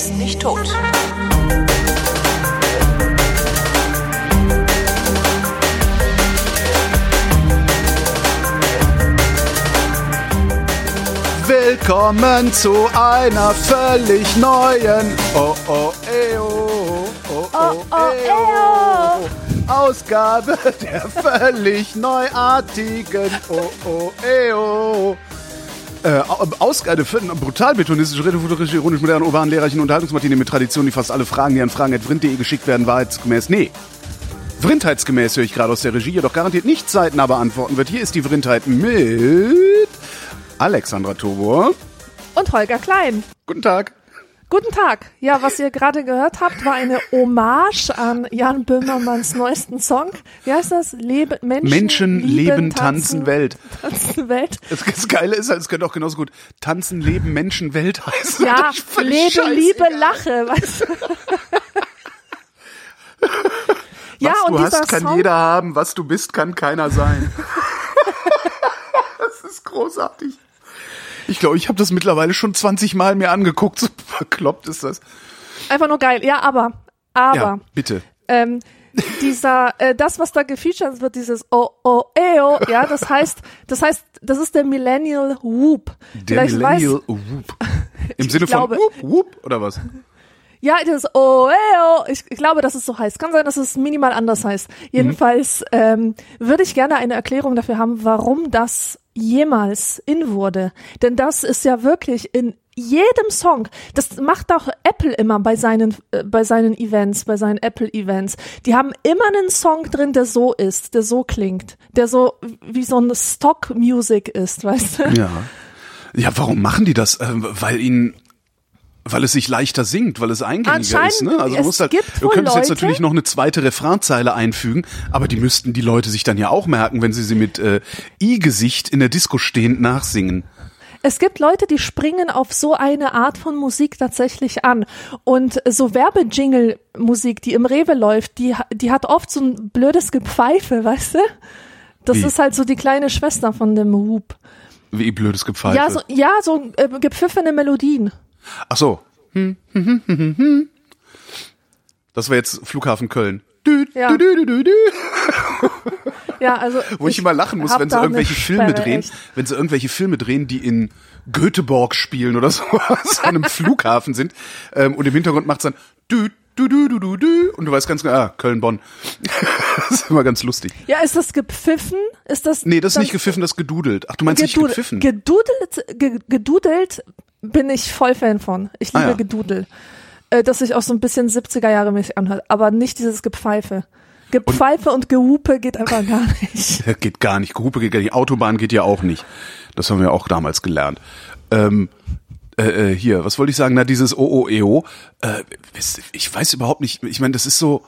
ist nicht tot. Willkommen zu einer völlig neuen oh oh eo, oh oh, oh, eo, Ausgabe der völlig neuartigen oh oh eo. Äh, Ausgabe für eine brutal betonistische, redofuturistische, ironisch modernen, urbanen, lehrreichen Unterhaltungsmaschine mit Tradition, die fast alle Fragen, die an fragen.vrind.de geschickt werden, wahrheitsgemäß. Nee. Vrindheitsgemäß höre ich gerade aus der Regie, jedoch garantiert nicht zeitnah beantworten wird. Hier ist die Vrindheit mit Alexandra Tobor. Und Holger Klein. Guten Tag. Guten Tag. Ja, was ihr gerade gehört habt, war eine Hommage an Jan Böhmermanns neuesten Song. Wie heißt das? Lebe, Menschen, Menschen leben, leben tanzen, Welt. Tanzen, Welt. Das, das Geile ist, halt, es könnte auch genauso gut Tanzen, Leben, Menschen, Welt heißen. Ja, Lebe, Liebe, Lache. Weißt du? ja, was und du hast, kann Song, jeder haben. Was du bist, kann keiner sein. das ist großartig. Ich glaube, ich habe das mittlerweile schon 20 Mal mir angeguckt. So verkloppt ist das. Einfach nur geil. Ja, aber, aber. Ja, bitte. Ähm, dieser, äh, das, was da gefeatured wird, dieses Oh, oh, eo, ja, das heißt, das heißt, das ist der Millennial Whoop. Der Vielleicht Millennial weiß, Whoop. Im Sinne glaube, von Whoop, Whoop, oder was? Ja, das Oh, eo. Ich, ich glaube, dass es so heißt. Kann sein, dass es minimal anders heißt. Jedenfalls mhm. ähm, würde ich gerne eine Erklärung dafür haben, warum das jemals in wurde. Denn das ist ja wirklich in jedem Song. Das macht auch Apple immer bei seinen, äh, bei seinen Events, bei seinen Apple Events. Die haben immer einen Song drin, der so ist, der so klingt, der so wie so ein Stock Music ist, weißt du? Ja. Ja, warum machen die das? Äh, weil ihnen weil es sich leichter singt, weil es eingängiger ist. Ne? Also es halt, gibt du könntest Leute, jetzt natürlich noch eine zweite Refrainzeile einfügen, aber die müssten die Leute sich dann ja auch merken, wenn sie sie mit äh, I-Gesicht in der Disco stehend nachsingen. Es gibt Leute, die springen auf so eine Art von Musik tatsächlich an. Und so Werbejingle-Musik, die im Rewe läuft, die, die hat oft so ein blödes Gepfeife, weißt du? Das Wie? ist halt so die kleine Schwester von dem Whoop. Wie blödes Gepfeife? Ja, so, ja, so äh, gepfiffene Melodien. Ach so. Hm, hm, hm, das war jetzt Flughafen Köln. Du, ja. Du, du, ja, also wo ich, ich immer lachen muss, wenn sie irgendwelche Filme drehen, echt. wenn sie irgendwelche Filme drehen, die in Göteborg spielen oder so, an einem Flughafen sind ähm, und im Hintergrund macht's dann du du du du du du und du weißt ganz genau, ah, Köln Bonn. das ist immer ganz lustig. Ja, ist das gepfiffen? Ist das Nee, das ist nicht gepfiffen, das ist gedudelt. Ach, du meinst gedudelt, nicht gepfiffen? Gedudelt gedudelt bin ich voll Fan von. Ich liebe ah, ja. Gedudel. Äh, dass sich auch so ein bisschen 70er Jahre mäßig anhört, aber nicht dieses Gepfeife. Gepfeife und, und Gehupe geht einfach gar nicht. geht gar nicht. Gehupe geht gar nicht. Autobahn geht ja auch nicht. Das haben wir auch damals gelernt. Ähm, äh, äh hier, was wollte ich sagen? Na, dieses OOEO. Äh, ich weiß überhaupt nicht. Ich meine, das ist so,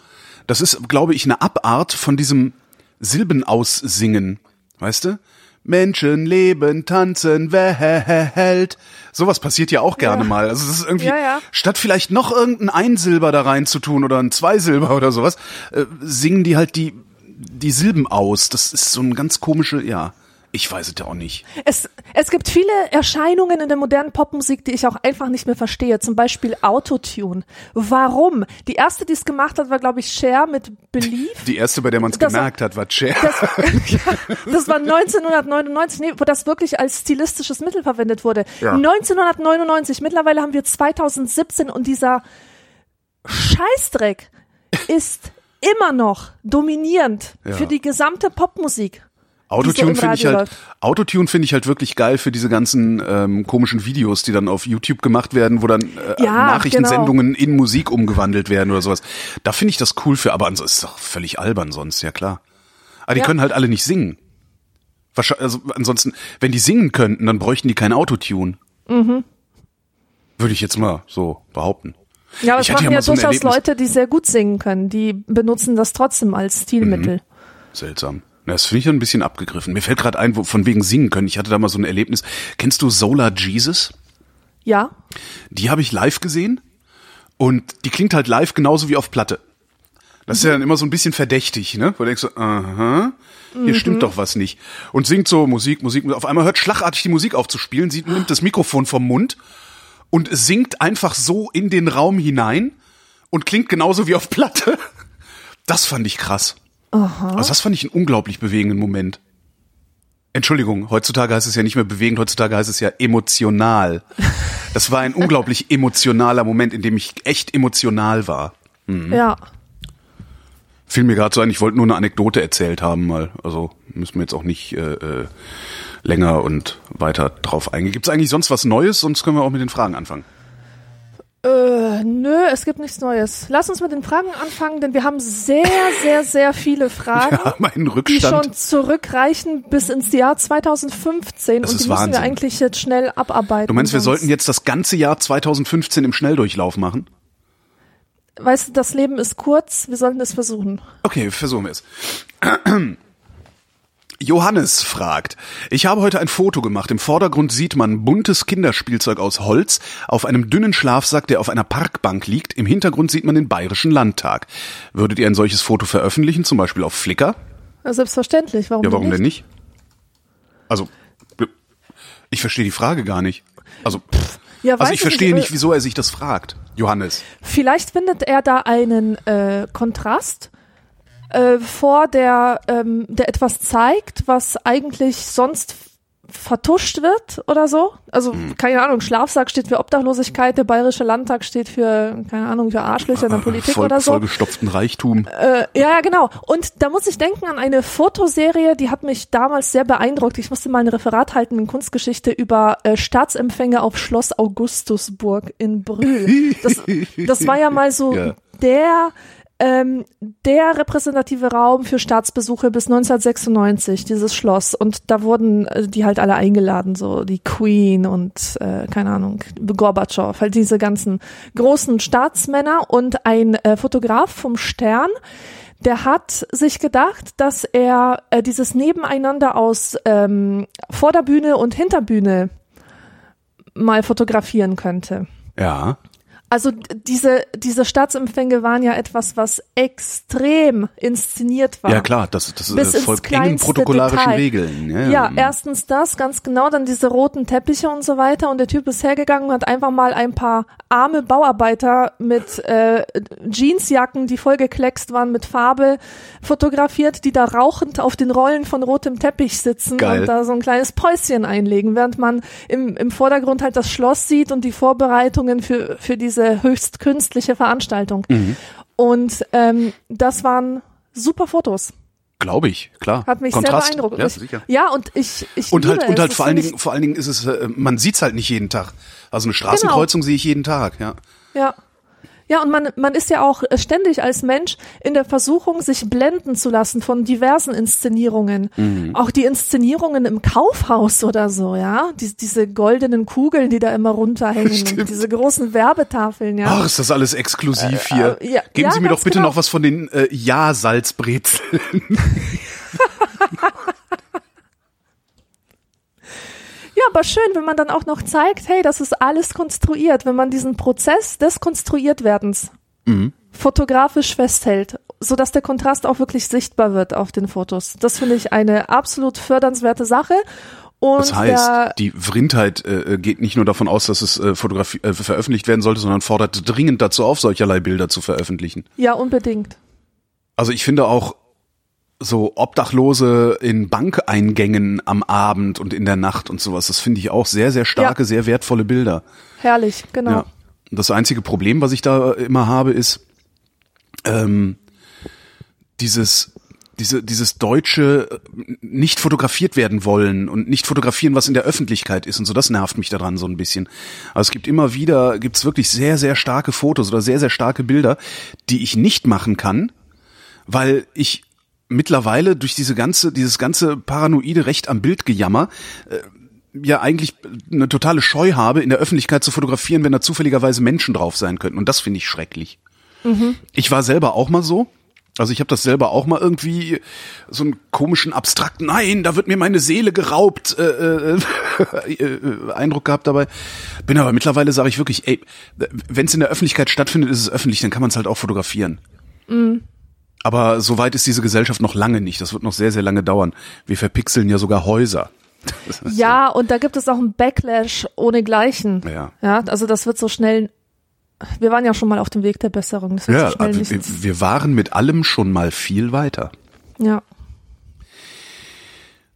das ist, glaube ich, eine Abart von diesem Silbenaussingen. Weißt du? Menschen leben, tanzen, Welt. Sowas passiert ja auch gerne ja. mal. Also das ist irgendwie, ja, ja. statt vielleicht noch irgendein Einsilber da rein zu tun oder ein Zweisilber oder sowas, äh, singen die halt die, die Silben aus. Das ist so ein ganz komische, ja. Ich weiß es ja auch nicht. Es, es gibt viele Erscheinungen in der modernen Popmusik, die ich auch einfach nicht mehr verstehe. Zum Beispiel Autotune. Warum? Die erste, die es gemacht hat, war, glaube ich, Cher mit Believe. Die erste, bei der man es gemerkt hat, war Cher. Das, ja, das war 1999, nee, wo das wirklich als stilistisches Mittel verwendet wurde. Ja. 1999, mittlerweile haben wir 2017 und dieser Scheißdreck ist immer noch dominierend ja. für die gesamte Popmusik. Autotune so finde ich halt, Autotune finde ich halt wirklich geil für diese ganzen ähm, komischen Videos, die dann auf YouTube gemacht werden, wo dann äh, ja, Nachrichtensendungen genau. in Musik umgewandelt werden oder sowas. Da finde ich das cool für, aber ansonsten ist doch völlig albern sonst, ja klar. Aber die ja. können halt alle nicht singen. Wahrscheinlich, also ansonsten, wenn die singen könnten, dann bräuchten die kein Autotune. Mhm. Würde ich jetzt mal so behaupten. Ja, aber ich es machen ja, ja so durchaus Leute, die sehr gut singen können. Die benutzen das trotzdem als Stilmittel. Mhm. Seltsam. Das finde ich ein bisschen abgegriffen. Mir fällt gerade ein, wo, von wegen singen können. Ich hatte da mal so ein Erlebnis. Kennst du Solar Jesus? Ja. Die habe ich live gesehen und die klingt halt live genauso wie auf Platte. Das ist ja dann immer so ein bisschen verdächtig, ne? Wo du denkst aha, hier mhm. stimmt doch was nicht. Und singt so Musik, Musik, auf einmal hört schlagartig die Musik auf zu spielen, sie nimmt das Mikrofon vom Mund und singt einfach so in den Raum hinein und klingt genauso wie auf Platte. Das fand ich krass. Aha. Also das fand ich einen unglaublich bewegenden Moment. Entschuldigung, heutzutage heißt es ja nicht mehr bewegend, heutzutage heißt es ja emotional. Das war ein unglaublich emotionaler Moment, in dem ich echt emotional war. Ja. Fiel mir gerade so ein, ich wollte nur eine Anekdote erzählt haben, mal. Also müssen wir jetzt auch nicht äh, äh, länger und weiter drauf eingehen. Gibt es eigentlich sonst was Neues? Sonst können wir auch mit den Fragen anfangen. Äh, nö, es gibt nichts Neues. Lass uns mit den Fragen anfangen, denn wir haben sehr, sehr, sehr viele Fragen, einen die schon zurückreichen bis ins Jahr 2015 Das und die müssen Wahnsinn. wir eigentlich jetzt schnell abarbeiten. Du meinst, wir sollten jetzt das ganze Jahr 2015 im Schnelldurchlauf machen? Weißt du, das Leben ist kurz, wir sollten es versuchen. Okay, versuchen wir es. Johannes fragt, ich habe heute ein Foto gemacht. Im Vordergrund sieht man buntes Kinderspielzeug aus Holz auf einem dünnen Schlafsack, der auf einer Parkbank liegt. Im Hintergrund sieht man den Bayerischen Landtag. Würdet ihr ein solches Foto veröffentlichen, zum Beispiel auf Flickr? Ja, selbstverständlich, warum, Ja, warum denn nicht? Also, ich verstehe die Frage gar nicht. Also, pff, Ja, also ich verstehe nicht, wieso er sich das fragt. Johannes. Vielleicht findet er da einen äh, Kontrast äh, vor, der, ähm, der etwas zeigt, was eigentlich sonst vertuscht wird oder so. Also, Hm. keine Ahnung, Schlafsack steht für Obdachlosigkeit, der Bayerische Landtag steht für, keine Ahnung, für Arschlöcher in der Politik Voll, oder so. Vollgestopften Reichtum. Äh, ja, ja, genau. Und da muss ich denken an eine Fotoserie, die hat mich damals sehr beeindruckt. Ich musste mal ein Referat halten in Kunstgeschichte über äh, Staatsempfänge auf Schloss Augustusburg in Brühl. Das, das war ja mal so Ja. der ähm, der repräsentative Raum für Staatsbesuche bis 1996, dieses Schloss. Und da wurden äh, die halt alle eingeladen, so die Queen und äh, keine Ahnung, Gorbatschow, halt diese ganzen großen Staatsmänner und ein äh, Fotograf vom Stern, der hat sich gedacht, dass er äh, dieses Nebeneinander aus ähm, Vorderbühne und Hinterbühne mal fotografieren könnte. Ja. Also diese, diese Staatsempfänge waren ja etwas, was extrem inszeniert war. Ja klar, das, das Bis äh, ins folgt engen protokollarischen Detail. Regeln. Ja, Ja, erstens das, ganz genau, dann diese roten Teppiche und so weiter. Und der Typ ist hergegangen und hat einfach mal ein paar arme Bauarbeiter mit äh, Jeansjacken, die vollgekleckst waren mit Farbe, fotografiert, die da rauchend auf den Rollen von rotem Teppich sitzen Geil. und da so ein kleines Päuschen einlegen, während man im, im Vordergrund halt das Schloss sieht und die Vorbereitungen für, für diese höchst künstliche Veranstaltung. Mhm. Und ähm, das waren super Fotos. Glaube ich, klar. Hat mich Kontrast. sehr beeindruckt. Ja, ich, sicher. ja, und ich, ich Und halt, und es. halt vor allen Dingen, vor allen Dingen ist es, äh, man sieht's halt nicht jeden Tag. Also eine Straßenkreuzung sehe ich jeden Tag, ja. Ja. Ja, und man, man ist ja auch äh, ständig als Mensch in der Versuchung, sich blenden zu lassen von diversen Inszenierungen. Mhm. Auch die Inszenierungen im Kaufhaus oder so, ja. Die, diese goldenen Kugeln, die da immer runterhängen. Stimmt. Diese großen Werbetafeln, ja. Ach, ist das alles exklusiv hier. äh, ja, Geben ja, Sie mir doch bitte genau. noch was von den äh, Ja-Salzbrezeln. Ja, aber schön, wenn man dann auch noch zeigt, hey, das ist alles konstruiert, wenn man diesen Prozess des Konstruiertwerdens Mhm. fotografisch festhält, so dass der Kontrast auch wirklich sichtbar wird auf den Fotos. Das finde ich eine absolut fördernswerte Sache. Und Das heißt, die Vrindheit äh, geht nicht nur davon aus, dass es äh, Fotografie, äh, veröffentlicht werden sollte, sondern fordert dringend dazu auf, solcherlei Bilder zu veröffentlichen. ja, unbedingt. Also ich finde auch so Obdachlose in Bankeingängen am Abend und in der Nacht und sowas, das finde ich auch sehr, sehr starke, Ja. sehr wertvolle Bilder. Herrlich, genau. Ja. Das einzige Problem, was ich da immer habe, ist ähm, dieses diese, dieses deutsche äh, nicht fotografiert werden wollen und nicht fotografieren, was in der Öffentlichkeit ist und so, das nervt mich daran so ein bisschen. Also es gibt immer wieder, gibt's wirklich sehr, sehr starke Fotos oder sehr, sehr starke Bilder, die ich nicht machen kann, weil ich mittlerweile durch diese ganze, dieses ganze paranoide Recht am Bildgejammer äh, ja eigentlich eine totale Scheu habe, in der Öffentlichkeit zu fotografieren, wenn da zufälligerweise Menschen drauf sein könnten. Und das finde ich schrecklich. Ich war selber auch mal so. Also ich habe das selber auch mal irgendwie so einen komischen abstrakten, nein, da wird mir meine Seele geraubt, äh, äh, äh, Eindruck gehabt dabei. Bin aber mittlerweile sage ich wirklich, ey, wenn es in der Öffentlichkeit stattfindet, ist es öffentlich, dann kann man es halt auch fotografieren. Aber so weit ist diese Gesellschaft noch lange nicht. Das wird noch sehr, sehr lange dauern. Wir verpixeln ja sogar Häuser. Ja, und da gibt es auch einen Backlash ohnegleichen. Ja. Ja, also das wird so schnell. Wir waren ja schon mal auf dem Weg der Besserung. Ja, so wir, wir waren mit allem schon mal viel weiter. ja.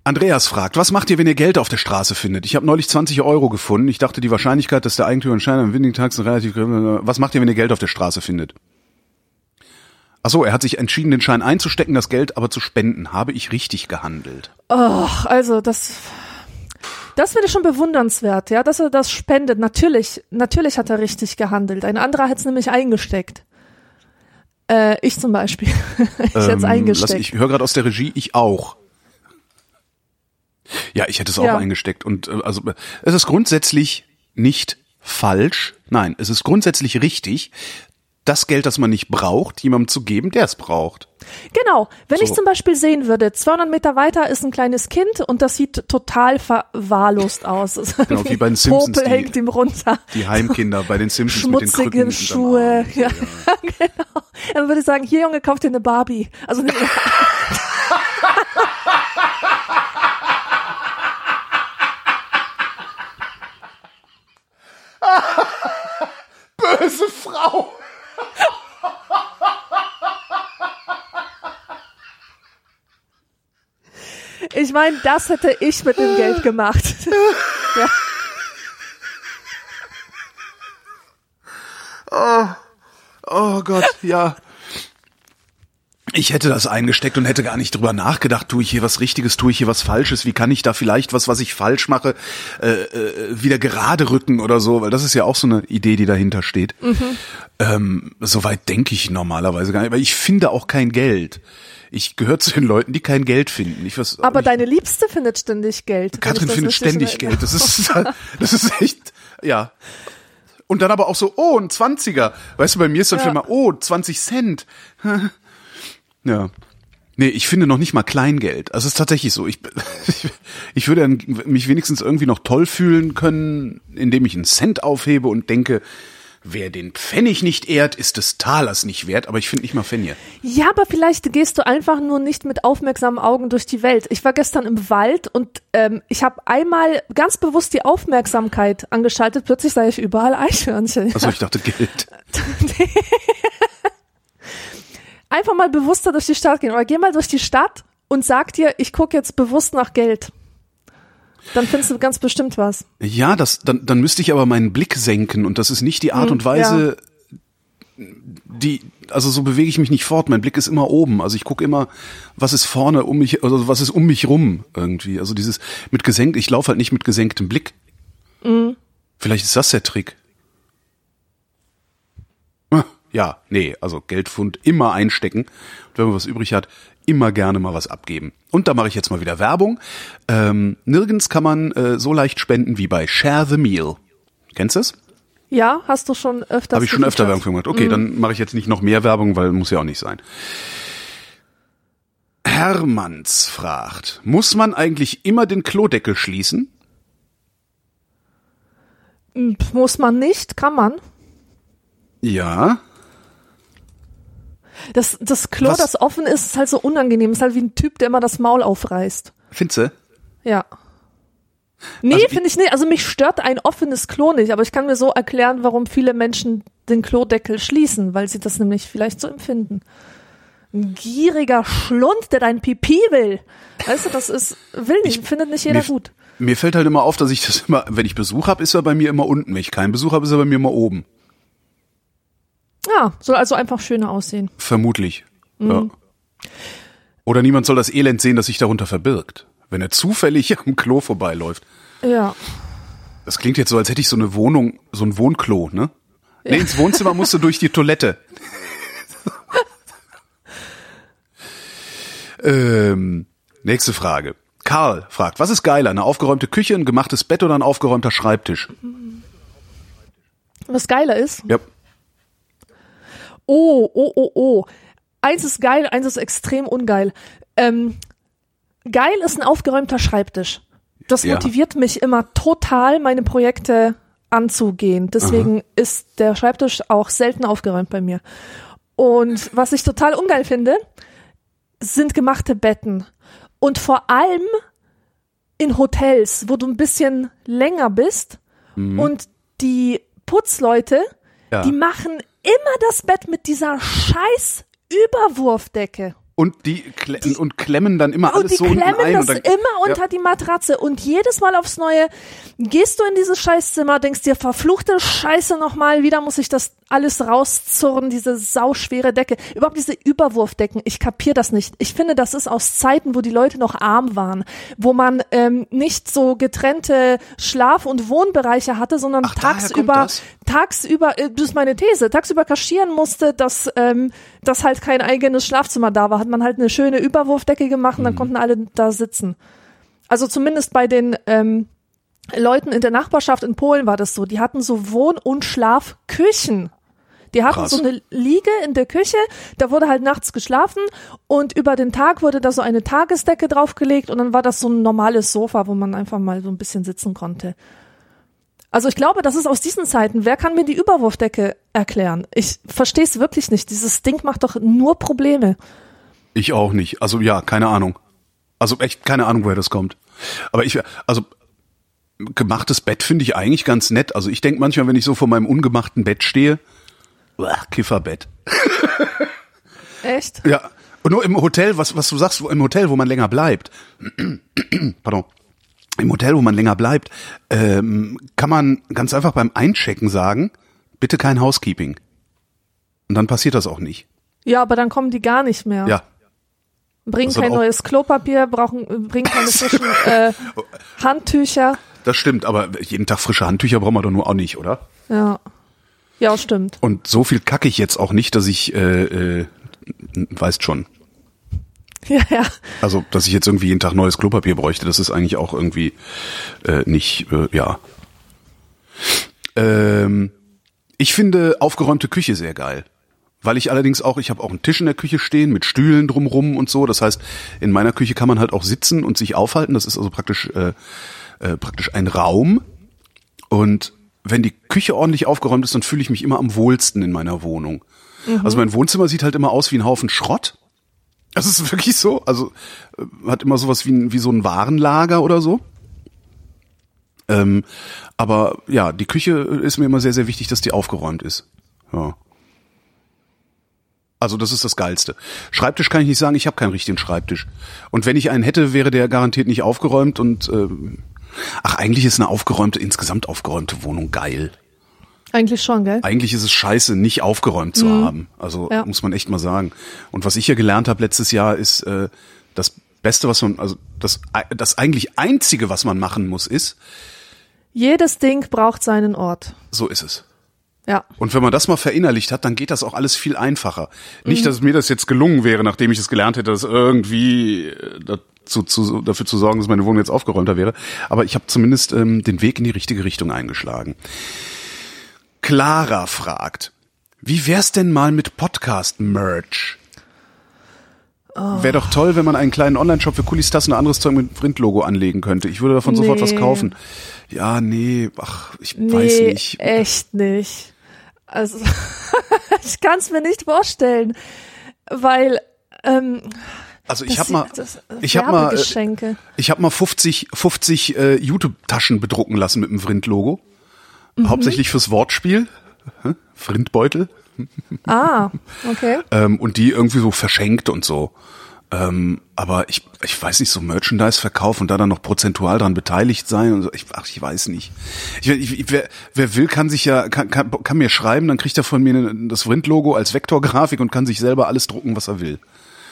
Andreas fragt, was macht ihr, wenn ihr Geld auf der Straße findet? Ich habe neulich 20 Euro gefunden. Ich dachte, die Wahrscheinlichkeit, dass der Eigentümer einen Schein am windigen Tag ist relativ gering. Was macht ihr, wenn ihr Geld auf der Straße findet? Ach so, er hat sich entschieden, den Schein einzustecken, das Geld aber zu spenden. Habe ich richtig gehandelt? Och, also das. Das finde ich schon bewundernswert, ja, dass er das spendet. Natürlich, natürlich hat er richtig gehandelt. Ein anderer hat es nämlich eingesteckt. Äh, ich zum Beispiel. ich hätte es Ähm, lass, eingesteckt. ich höre gerade aus der Regie, ich auch. Ja, ich hätte es auch Ja. eingesteckt. Und äh, also es ist grundsätzlich nicht falsch. Nein, es ist grundsätzlich richtig, das Geld, das man nicht braucht, jemandem zu geben, der es braucht. Genau. Wenn ich So. zum Beispiel sehen würde, 200 Meter weiter ist ein kleines Kind und das sieht total verwahrlost aus. Genau, wie bei den Simpsons, Popel die- hängt ihm runter. Die Heimkinder bei den Simpsons mit den Krücken. Schmutzige Schuhe. Arm. Ja, genau. Dann würde ich sagen, hier Junge, kauf dir eine Barbie. Also eine, Böse Frau! Ich meine, das hätte ich mit dem Geld gemacht. ja. Oh Gott, ja. Ich hätte das eingesteckt und hätte gar nicht drüber nachgedacht, tue ich hier was Richtiges, tue ich hier was Falsches, wie kann ich da vielleicht was, was ich falsch mache, äh, äh, wieder gerade rücken oder so, weil das ist ja auch so eine Idee, die dahinter steht. Ähm, Soweit denke ich normalerweise gar nicht, weil ich finde auch kein Geld. Ich gehöre zu den Leuten, die kein Geld finden. Ich weiß, Aber ich, deine Liebste findet ständig Geld. Katrin findet ständig. Geld. Das ist, das ist echt, ja. Und dann aber auch so, oh, ein Zwanziger. Weißt du, bei mir ist dann Ja. vielleicht mal, oh, 20 Cent. ja. Nee, ich finde noch nicht mal Kleingeld. Also es ist tatsächlich so. Ich, ich, ich würde mich wenigstens irgendwie noch toll fühlen können, indem ich einen Cent aufhebe und denke, wer den Pfennig nicht ehrt, ist des Talers nicht wert. Aber ich finde nicht mal Pfennige. Ja, aber vielleicht gehst du einfach nur nicht mit aufmerksamen Augen durch die Welt. Ich war gestern im Wald und ähm, ich habe einmal ganz bewusst die Aufmerksamkeit angeschaltet. Plötzlich sah ich überall Eichhörnchen. Also ich dachte Geld. Einfach mal bewusster durch die Stadt gehen. Oder geh mal durch die Stadt und sag dir, ich gucke jetzt bewusst nach Geld. Dann findest du ganz bestimmt was. Ja, das, dann, dann müsste ich aber meinen Blick senken und das ist nicht die Art Hm, und Weise, die, also so bewege ich mich nicht fort. Mein Blick ist immer oben. Also ich gucke immer, was ist vorne um mich, also was ist um mich rum irgendwie. Also dieses mit gesenkt, ich laufe halt nicht mit gesenktem Blick. Hm. Vielleicht ist das der Trick. Ja, nee, also Geldfund immer einstecken. Und wenn man was übrig hat, immer gerne mal was abgeben. Und da mache ich jetzt mal wieder Werbung. Ähm, nirgends kann man äh, so leicht spenden wie bei Share the Meal. Kennst du es? Ja, hast du schon öfter. Habe ich schon öfter Werbung für gemacht. Okay, dann mache ich jetzt nicht noch mehr Werbung, weil muss ja auch nicht sein. Hermanns fragt, muss man eigentlich immer den Klodeckel schließen? Muss man nicht, kann man. Ja. Das, das Klo, Was? das offen ist, ist halt so unangenehm. Ist halt wie ein Typ, der immer das Maul aufreißt. Findest du? Ja. Nee, Also finde ich nicht. Also mich stört ein offenes Klo nicht, aber ich kann mir so erklären, warum viele Menschen den Klodeckel schließen, weil sie das nämlich vielleicht so empfinden. Ein gieriger Schlund, der dein Pipi will. Weißt du, das ist, will nicht, findet nicht jeder mir, gut. Mir fällt halt immer auf, dass ich das immer, wenn ich Besuch habe, ist er bei mir immer unten. Wenn ich keinen Besuch habe, ist er bei mir immer oben. Ja, soll also einfach schöner aussehen. Vermutlich. Mhm. Ja. Oder niemand soll das Elend sehen, das sich darunter verbirgt. Wenn er zufällig am Klo vorbeiläuft. Ja. Das klingt jetzt so, als hätte ich so eine Wohnung, so ein Wohnklo, ne? Nee, ins Wohnzimmer musst du durch die Toilette. ähm, nächste Frage. Karl fragt, was ist geiler, eine aufgeräumte Küche, ein gemachtes Bett oder ein aufgeräumter Schreibtisch? Was geiler ist, Ja. Oh, oh, oh, oh. Eins ist geil, eins ist extrem ungeil. Ähm, geil ist ein aufgeräumter Schreibtisch. Das Ja. motiviert mich immer total, meine Projekte anzugehen. Deswegen ist der Schreibtisch auch selten aufgeräumt bei mir. Und was ich total ungeil finde, sind gemachte Betten. Und vor allem in Hotels, wo du ein bisschen länger bist und die Putzleute, Ja. die machen immer das Bett mit dieser scheiß Überwurfdecke. Und die, kle und klemmen dann immer Und alles die so unten klemmen ein. das und immer unter die Matratze. Und jedes Mal aufs Neue gehst du in dieses Scheißzimmer, denkst dir, verfluchte Scheiße nochmal, wieder muss ich das alles rauszurren, diese sauschwere Decke. Überhaupt diese Überwurfdecken, ich kapier das nicht. Ich finde, das ist aus Zeiten, wo die Leute noch arm waren, wo man ähm, nicht so getrennte Schlaf- und Wohnbereiche hatte, sondern Ach, tagsüber, das? tagsüber, äh, das ist meine These, tagsüber kaschieren musste, dass, ähm, dass halt kein eigenes Schlafzimmer da war, hat man halt eine schöne Überwurfdecke gemacht und dann konnten alle da sitzen. Also zumindest bei den ähm, Leuten in der Nachbarschaft in Polen war das so. Die hatten so Wohn- und Schlafküchen. Die hatten Krass. so eine Liege in der Küche, da wurde halt nachts geschlafen und über den Tag wurde da so eine Tagesdecke draufgelegt und dann war das so ein normales Sofa, wo man einfach mal so ein bisschen sitzen konnte. Also ich glaube, das ist aus diesen Zeiten. Wer kann mir die Überwurfdecke erklären? Ich verstehe es wirklich nicht. Dieses Ding macht doch nur Probleme. Ich auch nicht. Also ja, keine Ahnung. Also echt keine Ahnung, woher das kommt. Aber ich, also gemachtes Bett finde ich eigentlich ganz nett. Also ich denke manchmal, wenn ich so vor meinem ungemachten Bett stehe, uah, Kifferbett. Echt? Ja. Und nur im Hotel, was, was du sagst, im Hotel, wo man länger bleibt, pardon, im Hotel, wo man länger bleibt, ähm, kann man ganz einfach beim Einchecken sagen, bitte kein Housekeeping. Und dann passiert das auch nicht. Ja, aber dann kommen die gar nicht mehr. Ja. Bringen kein neues Klopapier, brauchen, bringen keine frischen äh, Handtücher. Das stimmt, aber jeden Tag frische Handtücher brauchen wir doch nur auch nicht, oder? Ja. Ja, stimmt. Und so viel kacke ich jetzt auch nicht, dass ich, äh, äh, weißt schon. Ja, ja. Also, dass ich jetzt irgendwie jeden Tag neues Klopapier bräuchte, das ist eigentlich auch irgendwie äh, nicht, äh, ja. Ähm, ich finde aufgeräumte Küche sehr geil. Weil ich allerdings auch, ich habe auch einen Tisch in der Küche stehen mit Stühlen drumrum und so. Das heißt, in meiner Küche kann man halt auch sitzen und sich aufhalten. Das ist also praktisch, äh, äh, praktisch ein Raum. Und wenn die Küche ordentlich aufgeräumt ist, dann fühle ich mich immer am wohlsten in meiner Wohnung. Also mein Wohnzimmer sieht halt immer aus wie ein Haufen Schrott. Das ist wirklich so. Also äh, hat immer sowas wie, wie so ein Warenlager oder so. Ähm, aber ja, die Küche ist mir immer sehr, sehr wichtig, dass die aufgeräumt ist. Ja. Also das ist das Geilste. Schreibtisch kann ich nicht sagen, ich habe keinen richtigen Schreibtisch. Und wenn ich einen hätte, wäre der garantiert nicht aufgeräumt und ähm, ach, eigentlich ist eine aufgeräumte, insgesamt aufgeräumte Wohnung geil. Eigentlich schon, gell? Eigentlich ist es scheiße, nicht aufgeräumt zu haben. Also Ja. muss man echt mal sagen. Und was ich hier gelernt habe letztes Jahr, ist äh, das Beste, was man, also das, das eigentlich Einzige, was man machen muss, ist, Jedes Ding braucht seinen Ort. so ist es. Ja. Und wenn man das mal verinnerlicht hat, dann geht das auch alles viel einfacher. Nicht, dass mir das jetzt gelungen wäre, nachdem ich es gelernt hätte, dass irgendwie äh, dazu, zu, dafür zu sorgen, dass meine Wohnung jetzt aufgeräumter wäre. Aber ich habe zumindest ähm, den Weg in die richtige Richtung eingeschlagen. Clara fragt, wie wär's denn mal mit Podcast-Merch? Wäre doch toll, wenn man einen kleinen Online-Shop für Kulis Tassen und anderes Zeug mit Print-Logo anlegen könnte. Ich würde davon sofort was Nee. kaufen. Ja, nee, ach, ich Nee, weiß nicht. echt nicht. Also, ich kann es mir nicht vorstellen, weil ähm, Also ich habe mal, ich habe mal, äh, ich habe mal 50, 50 äh, YouTube-Taschen bedrucken lassen mit dem Vrind-Logo. Mhm. Hauptsächlich fürs Wortspiel, Hä? Vrindbeutel, Ah, okay. ähm, und die irgendwie so verschenkt und so. Ähm, aber ich, ich weiß nicht, so Merchandise-Verkauf und da dann noch prozentual dran beteiligt sein und so, ich, ach, ich weiß nicht. Ich, ich, wer, wer will, kann sich ja, kann, kann, kann mir schreiben, dann kriegt er von mir ne- das Vrind-Logo als Vektorgrafik und kann sich selber alles drucken, was er will.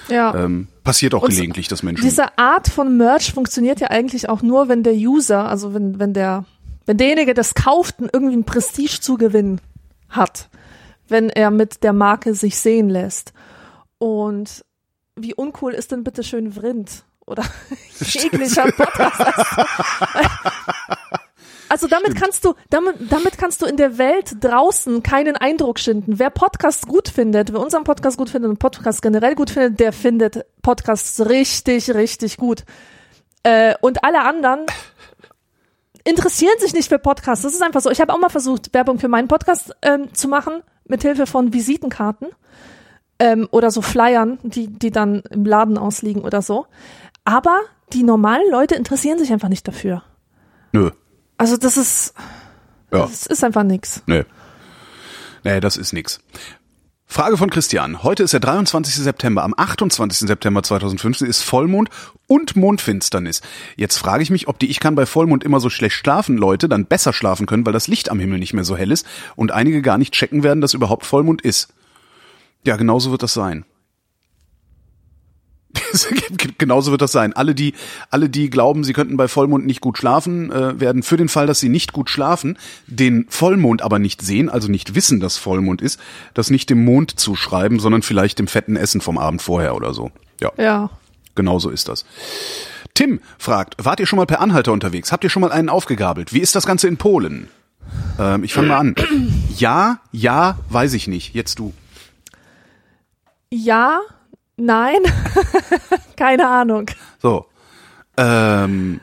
Ja. Ähm, passiert auch Und gelegentlich, dass Menschen. Diese Art von Merch funktioniert ja eigentlich auch nur, wenn der User, also wenn, wenn der, wenn derjenige das kauft, einen irgendwie einen Prestigezugewinn hat, wenn er mit der Marke sich sehen lässt. Und wie uncool ist denn bitte schön Vrind? Oder jeglicher Podcast. Also damit kannst du, damit, damit kannst du in der Welt draußen keinen Eindruck schinden. Wer Podcast gut findet, wer unseren Podcast gut findet und Podcast generell gut findet, der findet Podcasts richtig, richtig gut. Äh, und alle anderen interessieren sich nicht für Podcasts. Das ist einfach so. Ich habe auch mal versucht, Werbung für meinen Podcast ähm, zu machen, mit Hilfe von Visitenkarten ähm, oder so Flyern, die, die dann im Laden ausliegen oder so. Aber die normalen Leute interessieren sich einfach nicht dafür. Nö. Also das ist, Ja. das ist einfach nix. Nee. Nee, das ist nix. Frage von Christian. Heute ist der 23. September. Am 28. September 2015 ist Vollmond und Mondfinsternis. Jetzt frage ich mich, ob die Ich kann bei Vollmond immer so schlecht schlafen Leute dann besser schlafen können, weil das Licht am Himmel nicht mehr so hell ist und einige gar nicht checken werden, dass überhaupt Vollmond ist. Ja, genauso wird das sein. genauso wird das sein. Alle die, alle die glauben, sie könnten bei Vollmond nicht gut schlafen, äh, werden für den Fall, dass sie nicht gut schlafen, den Vollmond aber nicht sehen, also nicht wissen, dass Vollmond ist, das nicht dem Mond zuschreiben, sondern vielleicht dem fetten Essen vom Abend vorher oder so. Ja, Ja. genauso ist das. Tim fragt, wart ihr schon mal per Anhalter unterwegs? Habt ihr schon mal einen aufgegabelt? Wie ist das Ganze in Polen? Ähm, ich fange mal an. Ja, ja, weiß ich nicht. Jetzt du. Ja, nein, keine Ahnung. So. Ähm,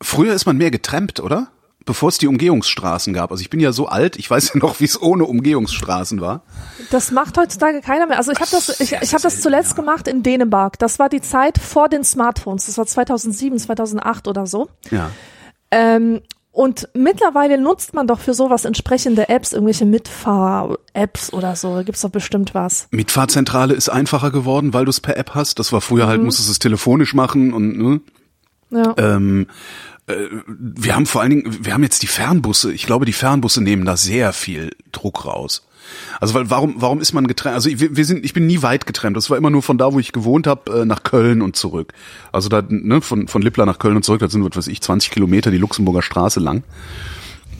früher ist man mehr getrampt, oder? Bevor es die Umgehungsstraßen gab. Also ich bin ja so alt, ich weiß ja noch, wie es ohne Umgehungsstraßen war. Das macht heutzutage keiner mehr. Also ich habe das, ich, ich habe das zuletzt gemacht in Dänemark. Das war die Zeit vor den Smartphones. Das war 2007, 2008 oder so. Ja. Ähm, und mittlerweile nutzt man doch für sowas entsprechende Apps, irgendwelche Mitfahr-Apps oder so. Da gibt's doch bestimmt was. Mitfahrzentrale ist einfacher geworden, weil du es per App hast. Das war früher halt, musstest du es telefonisch machen und ne? Ja. ähm, äh, wir haben vor allen Dingen, wir haben jetzt die Fernbusse. Ich glaube, die Fernbusse nehmen da sehr viel Druck raus. Also weil warum warum ist man getrennt? Also wir, wir sind ich bin nie weit getrennt. Das war immer nur von da, wo ich gewohnt habe, äh, nach Köln und zurück. Also da ne, von von Lippler nach Köln und zurück, das sind was weiß ich 20 Kilometer die Luxemburger Straße lang.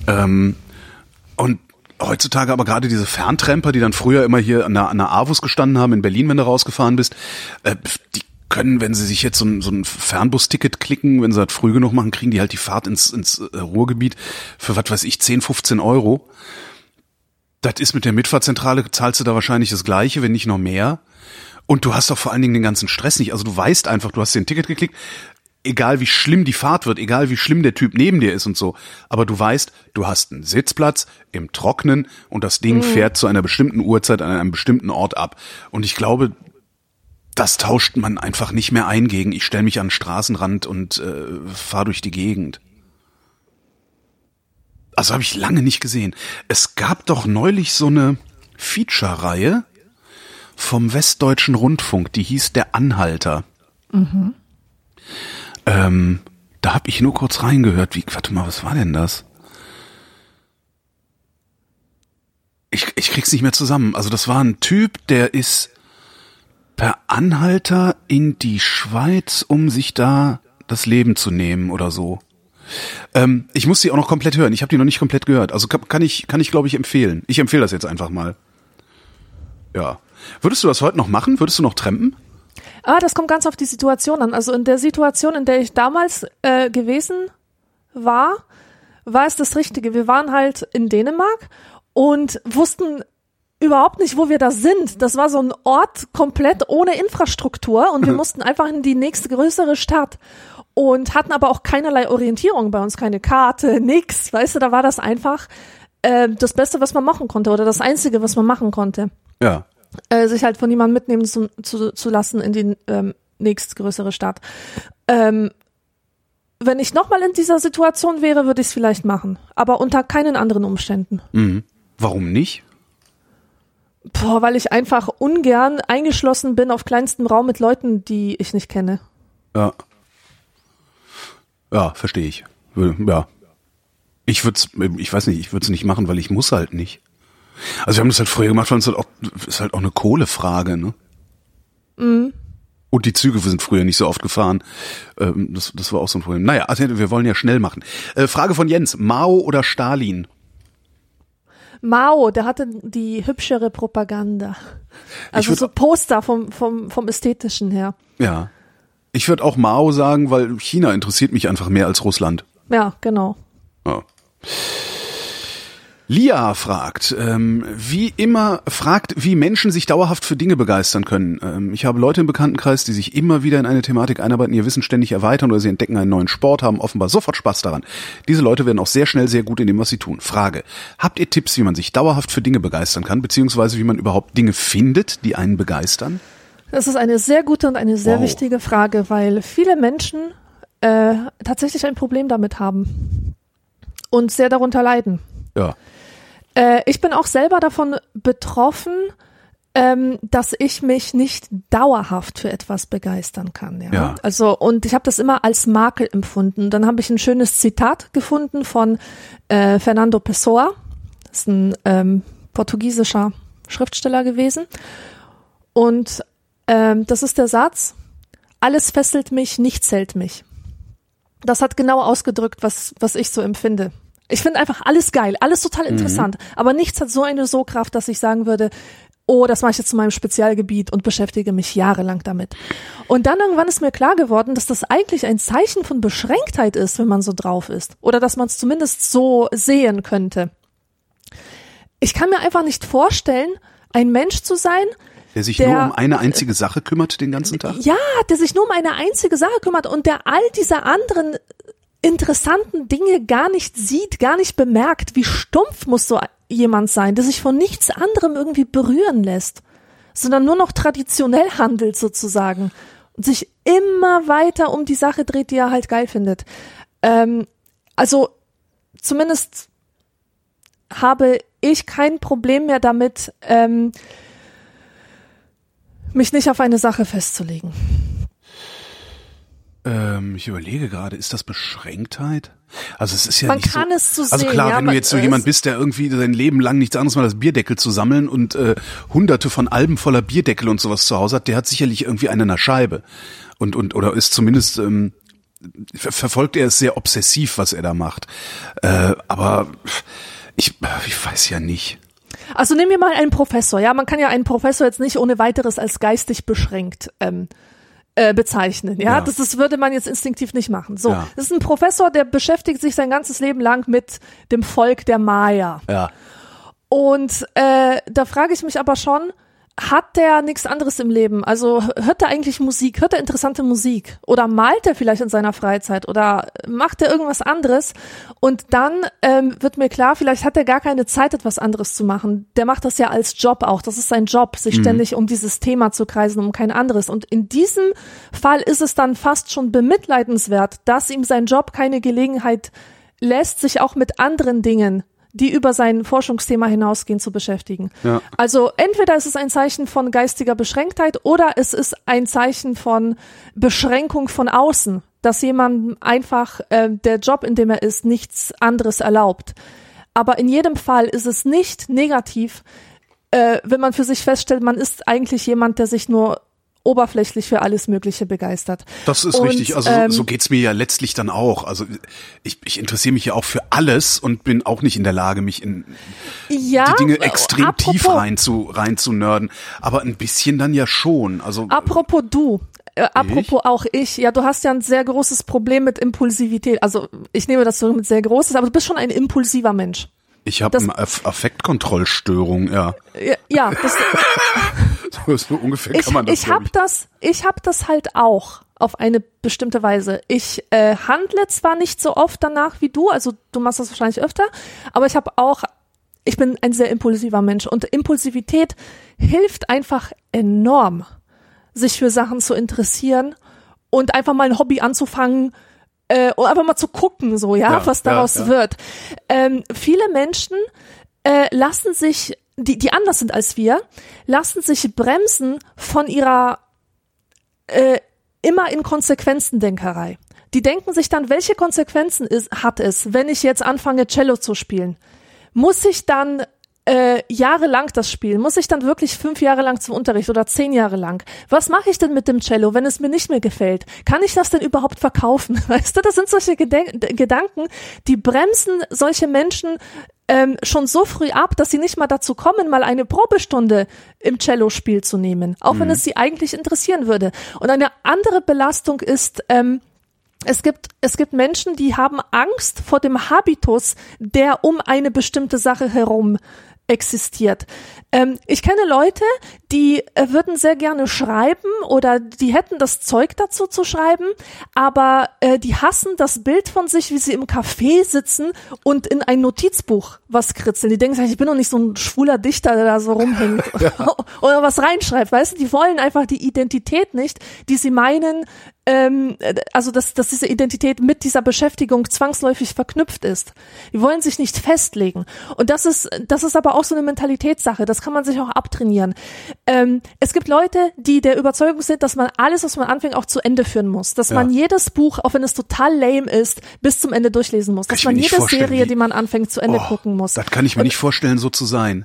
Ähm, und heutzutage aber gerade diese Ferntremper, die dann früher immer hier an der, an der Avus gestanden haben in Berlin, wenn du rausgefahren bist, äh, die können, wenn sie sich jetzt so ein, so ein Fernbusticket klicken, wenn sie das früh genug machen, kriegen die halt die Fahrt ins, ins äh, Ruhrgebiet für was weiß ich, 10, 15 Euro. Das ist mit der Mitfahrzentrale, zahlst du da wahrscheinlich das gleiche, wenn nicht noch mehr. Und du hast doch vor allen Dingen den ganzen Stress nicht. Also du weißt einfach, du hast dir ein Ticket geklickt, egal wie schlimm die Fahrt wird, egal wie schlimm der Typ neben dir ist und so. Aber du weißt, du hast einen Sitzplatz im Trocknen und das Ding fährt zu einer bestimmten Uhrzeit an einem bestimmten Ort ab. Und ich glaube, das tauscht man einfach nicht mehr ein gegen. Ich stelle mich an den Straßenrand und äh, fahre durch die Gegend. Also habe ich lange nicht gesehen. Es gab doch neulich so eine Feature-Reihe vom Westdeutschen Rundfunk, die hieß Der Anhalter. Ähm, da habe ich nur kurz reingehört. Wie, warte mal, was war denn das? Ich, ich krieg's nicht mehr zusammen. Also das war ein Typ, der ist per Anhalter in die Schweiz, um sich da das Leben zu nehmen oder so. Ähm, ich muss die auch noch komplett hören. Ich habe die noch nicht komplett gehört. Also kann, ich, kann ich glaube ich empfehlen. Ich empfehle das jetzt einfach mal. Ja. Würdest du das heute noch machen? Würdest du noch trampen? Ah, das kommt ganz auf die Situation an. Also in der Situation, in der ich damals äh, gewesen war, war es das Richtige. Wir waren halt in Dänemark und wussten überhaupt nicht, wo wir da sind. Das war so ein Ort komplett ohne Infrastruktur und wir mussten einfach in die nächste größere Stadt und hatten aber auch keinerlei Orientierung bei uns, keine Karte, nix. Weißt du, da war das einfach äh, das Beste, was man machen konnte oder das Einzige, was man machen konnte Ja. äh, sich halt von jemandem mitnehmen zu, zu, zu lassen in die ähm, nächstgrößere Stadt. Ähm, wenn ich nochmal in dieser Situation wäre, würde ich es vielleicht machen, aber unter keinen anderen Umständen. Mhm. Warum nicht? Boah, weil ich einfach ungern eingeschlossen bin auf kleinstem Raum mit Leuten, die ich nicht kenne. Ja. Ja, verstehe ich. Ja. Ich würde ich weiß nicht, ich würde es nicht machen, weil ich muss halt nicht. Also wir haben das halt früher gemacht, weil es halt auch, ist halt auch eine Kohlefrage, ne? Und die Züge sind früher nicht so oft gefahren. Ähm, das, das war auch so ein Problem. Naja, also wir wollen ja schnell machen. Äh, Frage von Jens, Mao oder Stalin? Mao, der hatte die hübschere Propaganda. Also so Poster vom, vom, vom Ästhetischen her. Ja. Ich würde auch Mao sagen, weil China interessiert mich einfach mehr als Russland. Ja, genau. Ja. Lia fragt, ähm, wie immer, fragt, wie Menschen sich dauerhaft für Dinge begeistern können. Ähm, ich habe Leute im Bekanntenkreis, die sich immer wieder in eine Thematik einarbeiten, ihr Wissen ständig erweitern oder sie entdecken einen neuen Sport, haben offenbar sofort Spaß daran. Diese Leute werden auch sehr schnell sehr gut in dem, was sie tun. Frage, habt ihr Tipps, wie man sich dauerhaft für Dinge begeistern kann, beziehungsweise wie man überhaupt Dinge findet, die einen begeistern? Das ist eine sehr gute und eine sehr Wow. wichtige Frage, weil viele Menschen äh, tatsächlich ein Problem damit haben und sehr darunter leiden. Ja. Äh, ich bin auch selber davon betroffen, ähm, dass ich mich nicht dauerhaft für etwas begeistern kann. Ja. Ja. Also und ich habe das immer als Makel empfunden. Dann habe ich ein schönes Zitat gefunden von äh, Fernando Pessoa. Das ist ein ähm, portugiesischer Schriftsteller gewesen. Und ähm, das ist der Satz: Alles fesselt mich, nichts hält mich. Das hat genau ausgedrückt, was was ich so empfinde. Ich finde einfach alles geil, alles total interessant, aber nichts hat so eine So-Kraft, dass ich sagen würde, oh, das mache ich jetzt zu meinem Spezialgebiet und beschäftige mich jahrelang damit. Und dann irgendwann ist mir klar geworden, dass das eigentlich ein Zeichen von Beschränktheit ist, wenn man so drauf ist. Oder dass man es zumindest so sehen könnte. Ich kann mir einfach nicht vorstellen, ein Mensch zu sein, Der sich Der- nur um eine einzige Sache kümmert den ganzen Tag? ja, der sich nur um eine einzige Sache kümmert und der all diese anderen interessanten Dinge gar nicht sieht, gar nicht bemerkt. Wie stumpf muss so jemand sein, der sich von nichts anderem irgendwie berühren lässt, sondern nur noch traditionell handelt sozusagen und sich immer weiter um die Sache dreht, die er halt geil findet. Ähm, also zumindest habe ich kein Problem mehr damit, ähm, mich nicht auf eine Sache festzulegen. Ähm, ich überlege gerade, ist das Beschränktheit? Also es ist ja Man nicht kann so, es so Also sehen, klar, ja, wenn du jetzt so jemand bist, der irgendwie sein Leben lang nichts anderes macht, als Bierdeckel zu sammeln und äh, hunderte von Alben voller Bierdeckel und sowas zu Hause hat, der hat sicherlich irgendwie einen in der Scheibe. Und, und oder ist zumindest ähm, ver verfolgt er es sehr obsessiv, was er da macht. Äh, aber ich, ich weiß ja nicht. Also nehmen wir mal einen Professor. Ja, man kann ja einen Professor jetzt nicht ohne weiteres als geistig beschränkt ähm, äh, bezeichnen. Ja, Ja. Das, das würde man jetzt instinktiv nicht machen. So, Ja. das ist ein Professor, der beschäftigt sich sein ganzes Leben lang mit dem Volk der Maya. Ja. Und äh, da frage ich mich aber schon, hat der nichts anderes im Leben? Also hört er eigentlich Musik? Hört er interessante Musik? Oder malt er vielleicht in seiner Freizeit? Oder macht er irgendwas anderes? Und dann ähm, wird mir klar, vielleicht hat er gar keine Zeit, etwas anderes zu machen. Der macht das ja als Job auch. Das ist sein Job, sich ständig um dieses Thema zu kreisen, um kein anderes. Und in diesem Fall ist es dann fast schon bemitleidenswert, dass ihm sein Job keine Gelegenheit lässt, sich auch mit anderen Dingen die über sein Forschungsthema hinausgehen, zu beschäftigen. Ja. Also entweder ist es ein Zeichen von geistiger Beschränktheit oder es ist ein Zeichen von Beschränkung von außen, dass jemand einfach äh, der Job, in dem er ist, nichts anderes erlaubt. Aber in jedem Fall ist es nicht negativ, äh, wenn man für sich feststellt, man ist eigentlich jemand, der sich nur oberflächlich für alles Mögliche begeistert. Das ist Und, richtig. Also ähm, so geht's mir ja letztlich dann auch. Also ich, ich interessiere mich ja auch für alles und bin auch nicht in der Lage, mich in Ja, die Dinge äh, extrem apropos, tief rein zu, rein zu nerden. Aber ein bisschen dann ja schon. Also Apropos du, äh, apropos auch ich, ja, du hast ja ein sehr großes Problem mit Impulsivität. Also ich nehme das so mit sehr großes, aber du bist schon ein impulsiver Mensch. ich habe eine Aff Affektkontrollstörung, ja. Ja, Ja, das, So, so ungefähr ich, kann man das. ich habe das, ich habe das halt auch auf eine bestimmte Weise. Ich äh, handle zwar nicht so oft danach wie du, also du machst das wahrscheinlich öfter, aber ich habe auch, ich bin ein sehr impulsiver Mensch und Impulsivität hilft einfach enorm, sich für Sachen zu interessieren und einfach mal ein Hobby anzufangen, äh, und einfach mal zu gucken, so, ja, Ja, was ja, daraus ja. wird. Ähm, viele Menschen äh, lassen sich, die, die anders sind als wir, lassen sich bremsen von ihrer äh, immer in Konsequenzendenkerei. Die denken sich dann, welche Konsequenzen ist, hat es, wenn ich jetzt anfange, Cello zu spielen? Muss ich dann äh, jahrelang das spielen? Muss ich dann wirklich fünf Jahre lang zum Unterricht oder zehn Jahre lang? Was mache ich denn mit dem Cello, wenn es mir nicht mehr gefällt? Kann ich das denn überhaupt verkaufen? Weißt du, das sind solche Geden Gedanken, die bremsen solche Menschen ähm, schon so früh ab, dass sie nicht mal dazu kommen, mal eine Probestunde im Cello-Spiel zu nehmen, auch wenn es sie eigentlich interessieren würde. Und eine andere Belastung ist, ähm, es gibt, es gibt Menschen, die haben Angst vor dem Habitus, der um eine bestimmte Sache herum existiert. Ähm, ich kenne Leute, die äh, würden sehr gerne schreiben oder die hätten das Zeug dazu zu schreiben, aber äh, die hassen das Bild von sich, wie sie im Café sitzen und in ein Notizbuch was kritzeln. Die denken sich, ich bin doch nicht so ein schwuler Dichter, der da so rumhängt oder was reinschreibt. Weißt du, die wollen einfach die Identität nicht, die sie meinen, ähm, also dass, dass diese Identität mit dieser Beschäftigung zwangsläufig verknüpft ist. Die wollen sich nicht festlegen. Und das ist, das ist aber auch so eine Mentalitätssache. Das kann man sich auch abtrainieren. Ähm, es gibt Leute, die der Überzeugung sind, dass man alles, was man anfängt, auch zu Ende führen muss. Dass ja. man jedes Buch, auch wenn es total lame ist, bis zum Ende durchlesen muss. Dass man jede Serie, die man anfängt, zu Ende oh, gucken muss. Das kann ich mir Und, nicht vorstellen, so zu sein.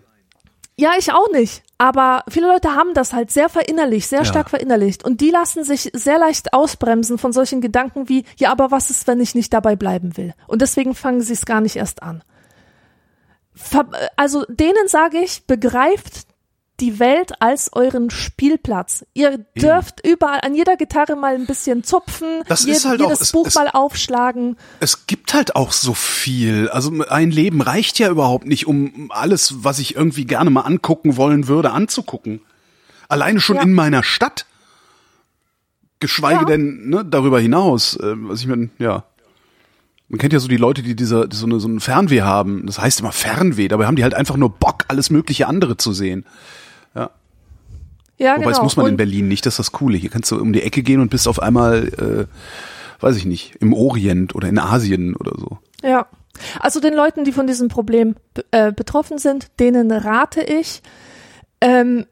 Ja, ich auch nicht. Aber viele Leute haben das halt sehr verinnerlicht, sehr ja. stark verinnerlicht. Und die lassen sich sehr leicht ausbremsen von solchen Gedanken wie, ja, aber was ist, wenn ich nicht dabei bleiben will? Und deswegen fangen sie es gar nicht erst an. Also denen sage ich, begreift die Welt als euren Spielplatz. Ihr dürft Eben. überall an jeder Gitarre mal ein bisschen zupfen, das je, ist halt jedes auch, es, Buch es, mal aufschlagen. Es gibt halt auch so viel. Also ein Leben reicht ja überhaupt nicht, um alles, was ich irgendwie gerne mal angucken wollen würde, anzugucken. Alleine schon ja. in meiner Stadt. Geschweige ja. denn ne, darüber hinaus. Äh, was ich meine, ja. Man kennt ja so die Leute, die diese, die so, eine, so ein Fernweh haben. Das heißt immer Fernweh, dabei haben die halt einfach nur Bock, alles mögliche andere zu sehen. Ja. Wobei genau. das muss man und in Berlin nicht, das ist das Coole. Hier kannst du um die Ecke gehen und bist auf einmal, äh, weiß ich nicht, im Orient oder in Asien oder so. Ja. Also den Leuten, die von diesem Problem äh, betroffen sind, denen rate ich, ähm,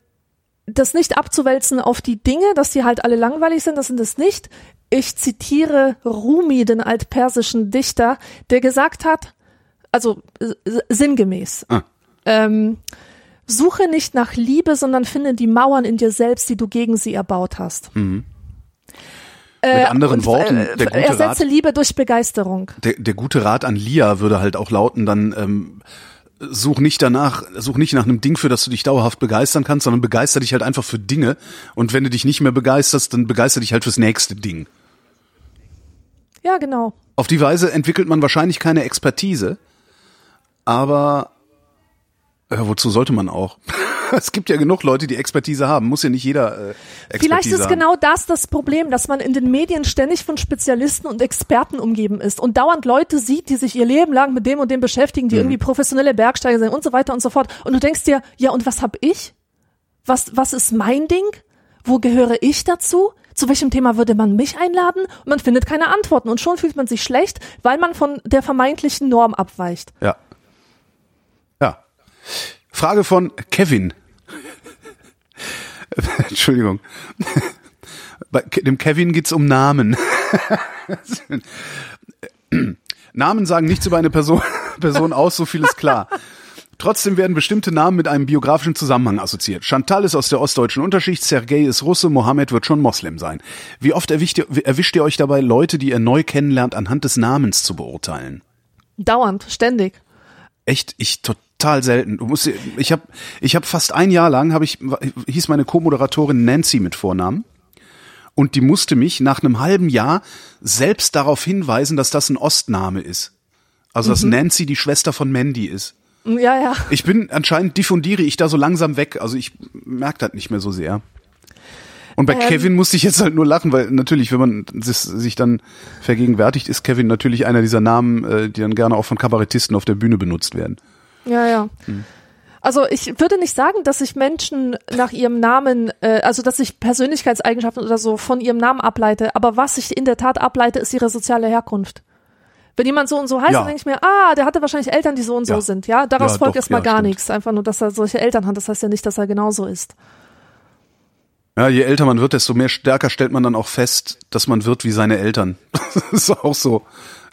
das nicht abzuwälzen auf die Dinge, dass die halt alle langweilig sind, das sind es nicht. Ich zitiere Rumi, den altpersischen Dichter, der gesagt hat, also sinngemäß, ah. ähm, Suche nicht nach Liebe, sondern finde die Mauern in dir selbst, die du gegen sie erbaut hast. Mhm. Mit äh, anderen Worten, äh, der gute ersetze Rat, Liebe durch Begeisterung. Der, der gute Rat an Lia würde halt auch lauten, dann ähm, such nicht danach, such nicht nach einem Ding, für das du dich dauerhaft begeistern kannst, sondern begeister dich halt einfach für Dinge. Und wenn du dich nicht mehr begeisterst, dann begeister dich halt fürs nächste Ding. Ja, genau. Auf die Weise entwickelt man wahrscheinlich keine Expertise, aber ja, wozu sollte man auch? es gibt ja genug Leute, die Expertise haben. Muss ja nicht jeder äh, Expertise Vielleicht ist haben. genau das das Problem, dass man in den Medien ständig von Spezialisten und Experten umgeben ist und dauernd Leute sieht, die sich ihr Leben lang mit dem und dem beschäftigen, die mhm. irgendwie professionelle Bergsteiger sind und so weiter und so fort. Und du denkst dir, ja, und was hab ich? Was, was ist mein Ding? Wo gehöre ich dazu? Zu welchem Thema würde man mich einladen? Und man findet keine Antworten und schon fühlt man sich schlecht, weil man von der vermeintlichen Norm abweicht. Ja. Frage von Kevin. Entschuldigung. Bei dem Kevin geht's um Namen. Namen sagen nichts über eine Person, Person aus, so viel ist klar. Trotzdem werden bestimmte Namen mit einem biografischen Zusammenhang assoziiert. Chantal ist aus der ostdeutschen Unterschicht, Sergei ist Russe, Mohammed wird schon Moslem sein. Wie oft erwischt ihr, erwischt ihr euch dabei, Leute, die ihr neu kennenlernt, anhand des Namens zu beurteilen? Dauernd, ständig. Echt, ich total selten. Du musst, ich habe, ich habe fast ein Jahr lang habe ich hieß meine Co-Moderatorin Nancy mit Vornamen und die musste mich nach einem halben Jahr selbst darauf hinweisen, dass das ein Ostname ist. Also dass mhm. Nancy die Schwester von Mandy ist. Ja, ja. Ich bin anscheinend diffundiere ich da so langsam weg. Also ich merke das nicht mehr so sehr. Und bei ähm, Kevin musste ich jetzt halt nur lachen, weil natürlich, wenn man sich dann vergegenwärtigt, ist Kevin natürlich einer dieser Namen, äh, die dann gerne auch von Kabarettisten auf der Bühne benutzt werden. Ja, ja. Hm. Also ich würde nicht sagen, dass ich Menschen nach ihrem Namen, äh, also dass ich Persönlichkeitseigenschaften oder so von ihrem Namen ableite, aber was ich in der Tat ableite, ist ihre soziale Herkunft. Wenn jemand so und so heißt, ja. dann denke ich mir, ah, der hatte wahrscheinlich Eltern, die so und ja. so sind, ja. Daraus ja, folgt erstmal gar stimmt. nichts. Einfach nur, dass er solche Eltern hat. Das heißt ja nicht, dass er genauso ist. Ja, je älter man wird, desto mehr stärker stellt man dann auch fest, dass man wird wie seine Eltern. das ist auch so.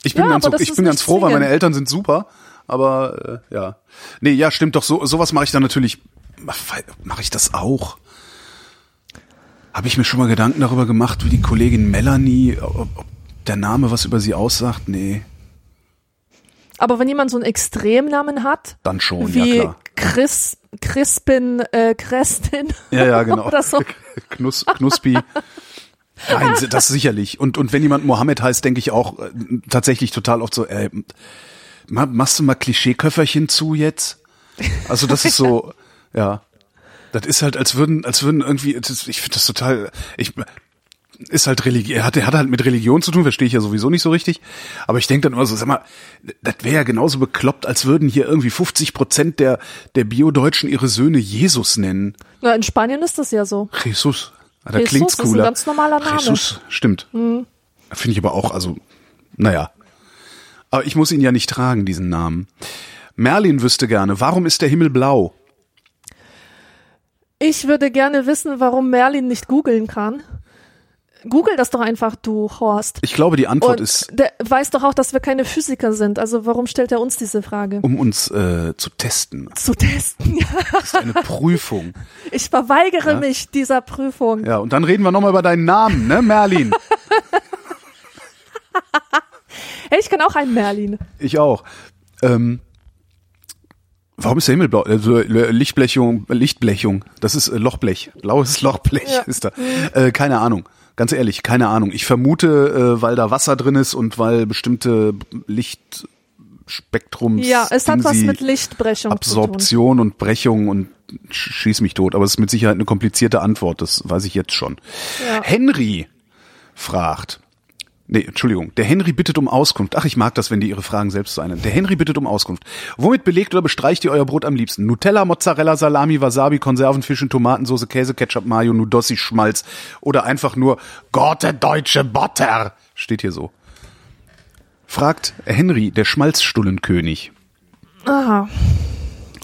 Ich bin ganz, ich bin ganz froh, weil meine Eltern sind super. Aber äh, ja. Nee, ja, stimmt doch, so sowas mache ich dann natürlich mache ich das auch. Habe ich mir schon mal Gedanken darüber gemacht, wie die Kollegin Melanie, ob, ob der Name was über sie aussagt? Nee. Aber wenn jemand so einen Extremnamen hat, dann schon, wie ja klar. Chris, Crispin, äh, Crestin. Ja, ja, genau. oder so. Knus, Knuspi. Nein, das sicherlich. Und, und wenn jemand Mohammed heißt, denke ich auch äh, tatsächlich total oft so, äh, machst du mal Klischeeköfferchen zu jetzt? Also das ist so, ja. Das ist halt, als würden, als würden irgendwie, ich finde das total, ich, ist halt Religion, er hat, hat halt mit Religion zu tun, verstehe ich ja sowieso nicht so richtig. Aber ich denke dann immer so, sag mal, das wäre ja genauso bekloppt, als würden hier irgendwie 50 Prozent der, der Bio-Deutschen ihre Söhne Jesus nennen. Na, in Spanien ist das ja so. Jesus. Ah, da Jesus klingt's ist ein cooler. ganz normaler Name. Mhm. Jesus, stimmt. Finde ich aber auch, also, naja. Aber ich muss ihn ja nicht tragen, diesen Namen. Merlin wüsste gerne, warum ist der Himmel blau? Ich würde gerne wissen, warum Merlin nicht googeln kann. Google das doch einfach, du Horst. Ich glaube, die Antwort Und ist, der weiß doch auch, dass wir keine Physiker sind. Also warum stellt er uns diese Frage? um uns äh, zu testen. Zu testen. Ja. Das ist eine Prüfung. Ich verweigere mich dieser Prüfung. Ja, und dann reden wir nochmal über deinen Namen, ne, Merlin? Hey, ich kann auch einen Merlin. Ich auch. Ähm, warum ist der Himmel blau? Also, Lichtblechung, Lichtblechung. Das ist äh, Lochblech. Blaues Lochblech Ja. ist da. Äh, keine Ahnung. Ganz ehrlich, keine Ahnung. Ich vermute, äh, weil da Wasser drin ist und weil bestimmte Lichtspektrums Ja, es hat was mit Lichtbrechung zu tun. Absorption und Brechung und sch- schieß mich tot. Aber es ist mit Sicherheit eine komplizierte Antwort. Das weiß ich jetzt schon. Ja. Henry fragt. Nee, Entschuldigung. Der Henry bittet um Auskunft. Ach, ich mag das, wenn die ihre Fragen selbst so einen. Der Henry bittet um Auskunft. Womit belegt oder bestreicht ihr euer Brot am liebsten? Nutella, Mozzarella, Salami, Wasabi, Konservenfischen, Tomatensauce, Käse, Ketchup, Mayo, Nudossi, Schmalz oder einfach nur Gott, deutsche Butter. Steht hier so. Fragt Henry, der Schmalzstullenkönig. Aha.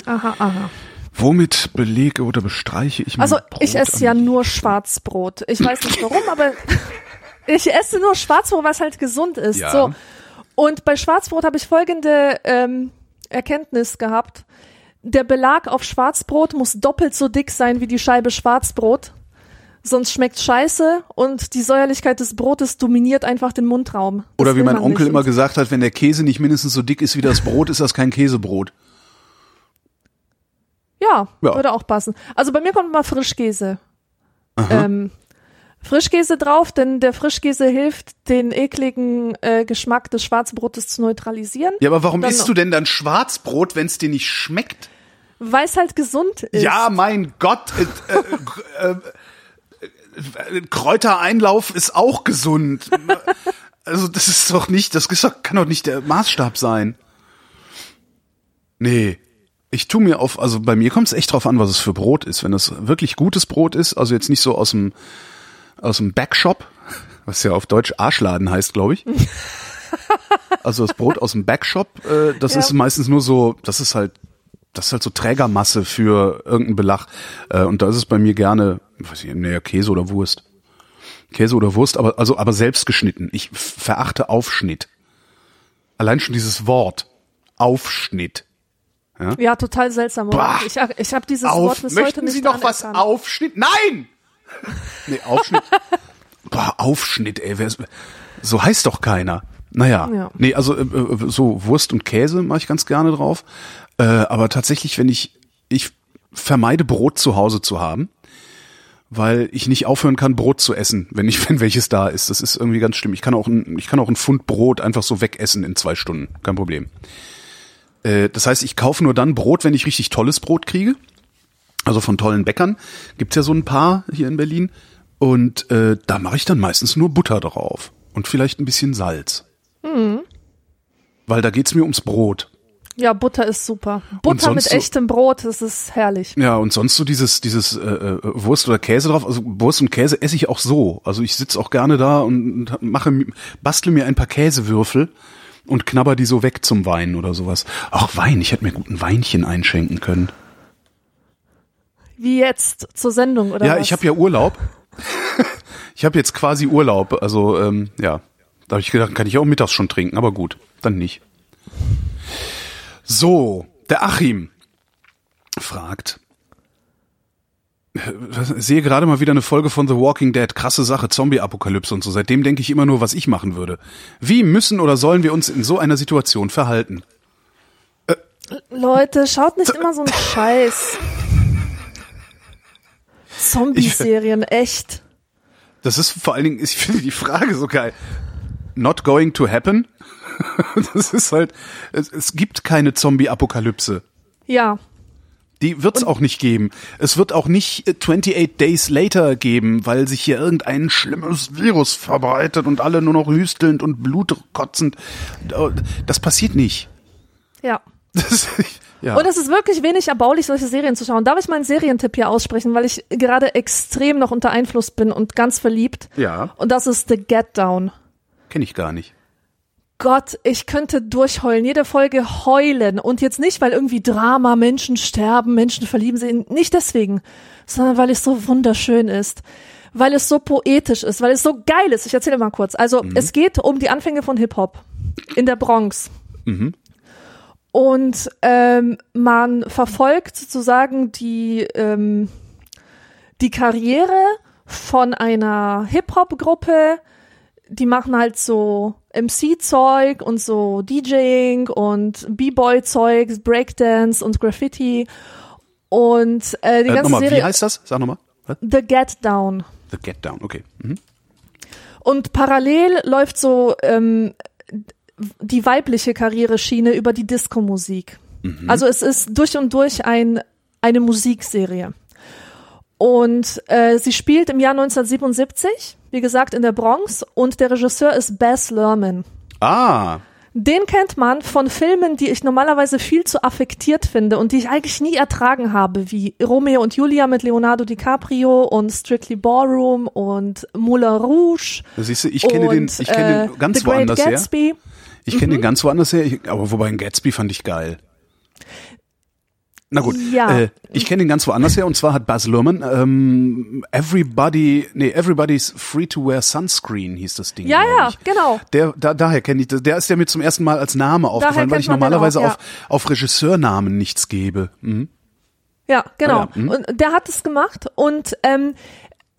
Aha, aha. Womit belege oder bestreiche ich mein Also Brot ich esse ja nur Schwarzbrot. Ich weiß nicht warum, aber ich esse nur Schwarzbrot, was halt gesund ist. Ja. So. Und bei Schwarzbrot habe ich folgende ähm, Erkenntnis gehabt. Der Belag auf Schwarzbrot muss doppelt so dick sein wie die Scheibe Schwarzbrot. Sonst schmeckt scheiße und die Säuerlichkeit des Brotes dominiert einfach den Mundraum. Das Oder wie mein Onkel immer gesagt hat, wenn der Käse nicht mindestens so dick ist wie das Brot, ist das kein Käsebrot. Ja, Ja. würde auch passen. Also bei mir kommt mal Frischkäse. Ähm, Frischkäse drauf, denn der Frischkäse hilft, den ekligen äh, Geschmack des Schwarzbrotes zu neutralisieren, Ja, aber warum Dann isst du denn dann Schwarzbrot, wenn es dir nicht schmeckt? weil es halt gesund ist. Ja, mein Gott, äh, äh, äh, äh, Kräutereinlauf ist auch gesund. Also das ist doch nicht, das ist doch, kann doch nicht der Maßstab sein. Nee. Ich tu mir auf, also bei mir kommt es echt drauf an, was es für Brot ist. Wenn das wirklich gutes Brot ist, also jetzt nicht so aus dem aus dem Backshop, was ja auf Deutsch Arschladen heißt, glaube ich. Also das Brot aus dem Backshop, äh, das Ja. ist meistens nur so, das ist halt, das ist halt so Trägermasse für irgendeinen Belach. Äh, und da ist es bei mir gerne, weiß ich, nee, Käse oder Wurst. Käse oder Wurst, aber also aber selbst geschnitten. Ich verachte Aufschnitt. Allein schon dieses Wort Aufschnitt. Ja, total seltsam. Bah. Ich, ich habe dieses Auf, Wort bis heute möchten nicht Sie noch was. Aufschnitt? Nein! Nee, Aufschnitt. Boah, Aufschnitt, ey. Wer, so heißt doch keiner. Naja. Ja. Nee, also äh, äh, so Wurst und Käse mache ich ganz gerne drauf. Äh, aber tatsächlich, wenn ich, ich vermeide Brot zu Hause zu haben, weil ich nicht aufhören kann, Brot zu essen, wenn ich, wenn welches da ist. Das ist irgendwie ganz schlimm. Ich kann auch ein, ich kann auch ein Pfund Brot einfach so wegessen in zwei Stunden. Kein Problem. Äh, das heißt, ich kaufe nur dann Brot, wenn ich richtig tolles Brot kriege. Also von tollen Bäckern. Gibt's ja so ein paar hier in Berlin. Und äh, da mache ich dann meistens nur Butter drauf. Und vielleicht ein bisschen Salz. Weil da geht's mir ums Brot. Ja, Butter ist super. Butter mit so- echtem Brot, das ist herrlich. Ja, und sonst so dieses, dieses äh, äh, Wurst oder Käse drauf. Also Wurst und Käse esse ich auch so. Also ich sitz auch gerne da und mache, bastle mir ein paar Käsewürfel und knabber die so weg zum Wein oder sowas. Auch Wein, ich hätte mir gut ein Weinchen einschenken können. Wie jetzt zur Sendung, oder ja, was? ich habe ja Urlaub. ich habe jetzt quasi Urlaub. Also ähm, ja, da habe ich gedacht, kann ich auch mittags schon trinken, aber gut, dann nicht. So, der Achim fragt. äh, Sehe gerade mal wieder eine Folge von The Walking Dead. Krasse Sache, Zombie-Apokalypse und so. Seitdem denke ich immer nur, was ich machen würde. Wie müssen oder sollen wir uns in so einer Situation verhalten? Leute, schaut nicht immer so einen Scheiß. Zombie-Serien, echt. Das ist vor allen Dingen, ich finde die Frage so geil. Not going to happen? Das ist halt, es, es gibt keine Zombie-Apokalypse. Ja. Die wird's auch nicht geben. Es wird auch nicht äh, 28 Days Later geben, weil sich hier irgendein schlimmes Virus verbreitet und alle nur noch hüstelnd und blutkotzend. Das passiert nicht. Ja. Das, ja. Und es ist wirklich wenig erbaulich, solche Serien zu schauen. Darf ich meinen Serientipp hier aussprechen, weil ich gerade extrem noch unter Einfluss bin und ganz verliebt. Ja. Und das ist The Get Down. Kenn ich gar nicht. Gott, ich könnte durchheulen, jede Folge heulen. Und jetzt nicht, weil irgendwie Drama, Menschen sterben, Menschen verlieben sich. Nicht deswegen, sondern weil es so wunderschön ist. Weil es so poetisch ist, weil es so geil ist. Ich erzähle mal kurz. Also, es geht um die Anfänge von Hip-Hop in der Bronx. Mhm. Und ähm, man verfolgt sozusagen die, ähm, die Karriere von einer Hip-Hop-Gruppe. Die machen halt so MC-Zeug und so DJing und B-Boy-Zeug, Breakdance und Graffiti. Und äh, die Äh, ganze nochmal, wie Serie heißt das? Sag nochmal. Was? The Get Down. The Get Down, okay. Mhm. Und parallel läuft so ähm, die weibliche Karriereschiene über die Disco-Musik. Also es ist durch und durch ein, eine Musikserie. Und äh, sie spielt im Jahr 1977, wie gesagt, in der Bronx. Und der Regisseur ist Baz Luhrmann. Ah, Den kennt man von Filmen, die ich normalerweise viel zu affektiert finde und die ich eigentlich nie ertragen habe, wie Romeo und Julia mit Leonardo DiCaprio und Strictly Ballroom und Moulin Rouge. siehst du, ich kenne den, und, ich kenne äh, den ganz The Great woanders her. Gatsby. Ich kenne den ganz woanders her, ich, aber wobei ein Gatsby fand ich geil. Na gut, Ja. äh, ich kenne den ganz woanders her und zwar hat Baz Luhrmann ähm, Everybody, nee, Everybody's Free to Wear Sunscreen hieß das Ding. Ja, ja, ich. genau. Der, da, daher kenne ich das. Der ist ja mir zum ersten Mal als Name aufgefallen, weil ich normalerweise auch, ja. auf, auf Regisseurnamen nichts gebe. Mhm. Ja, genau. Ah ja, mhm. Und der hat es gemacht und ähm,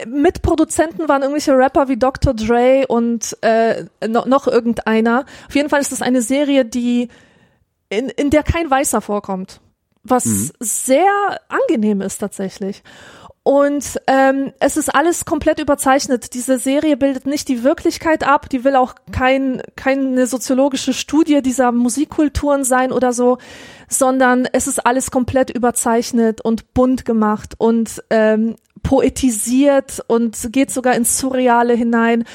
Mitproduzenten waren irgendwelche Rapper wie Dr. Dre und äh, no, noch irgendeiner. Auf jeden Fall ist das eine Serie, die in, in der kein Weißer vorkommt, was Mhm. sehr angenehm ist tatsächlich. Und ähm, es ist alles komplett überzeichnet. Diese Serie bildet nicht die Wirklichkeit ab, die will auch kein, keine soziologische Studie dieser Musikkulturen sein oder so, sondern es ist alles komplett überzeichnet und bunt gemacht und ähm, poetisiert und geht sogar ins Surreale hinein.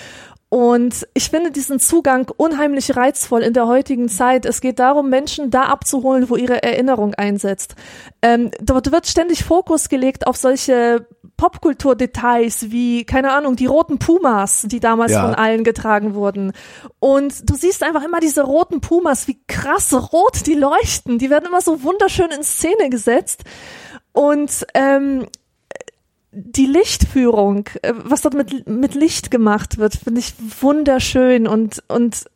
Und ich finde diesen Zugang unheimlich reizvoll in der heutigen Zeit. Es geht darum, Menschen da abzuholen, wo ihre Erinnerung einsetzt. Ähm, dort wird ständig Fokus gelegt auf solche Popkulturdetails wie, keine Ahnung, die roten Pumas, die damals Ja. von allen getragen wurden. Und du siehst einfach immer diese roten Pumas, wie krass rot die leuchten. Die werden immer so wunderschön in Szene gesetzt. Und ähm, die Lichtführung, äh, was dort mit, mit Licht gemacht wird, finde ich wunderschön und, und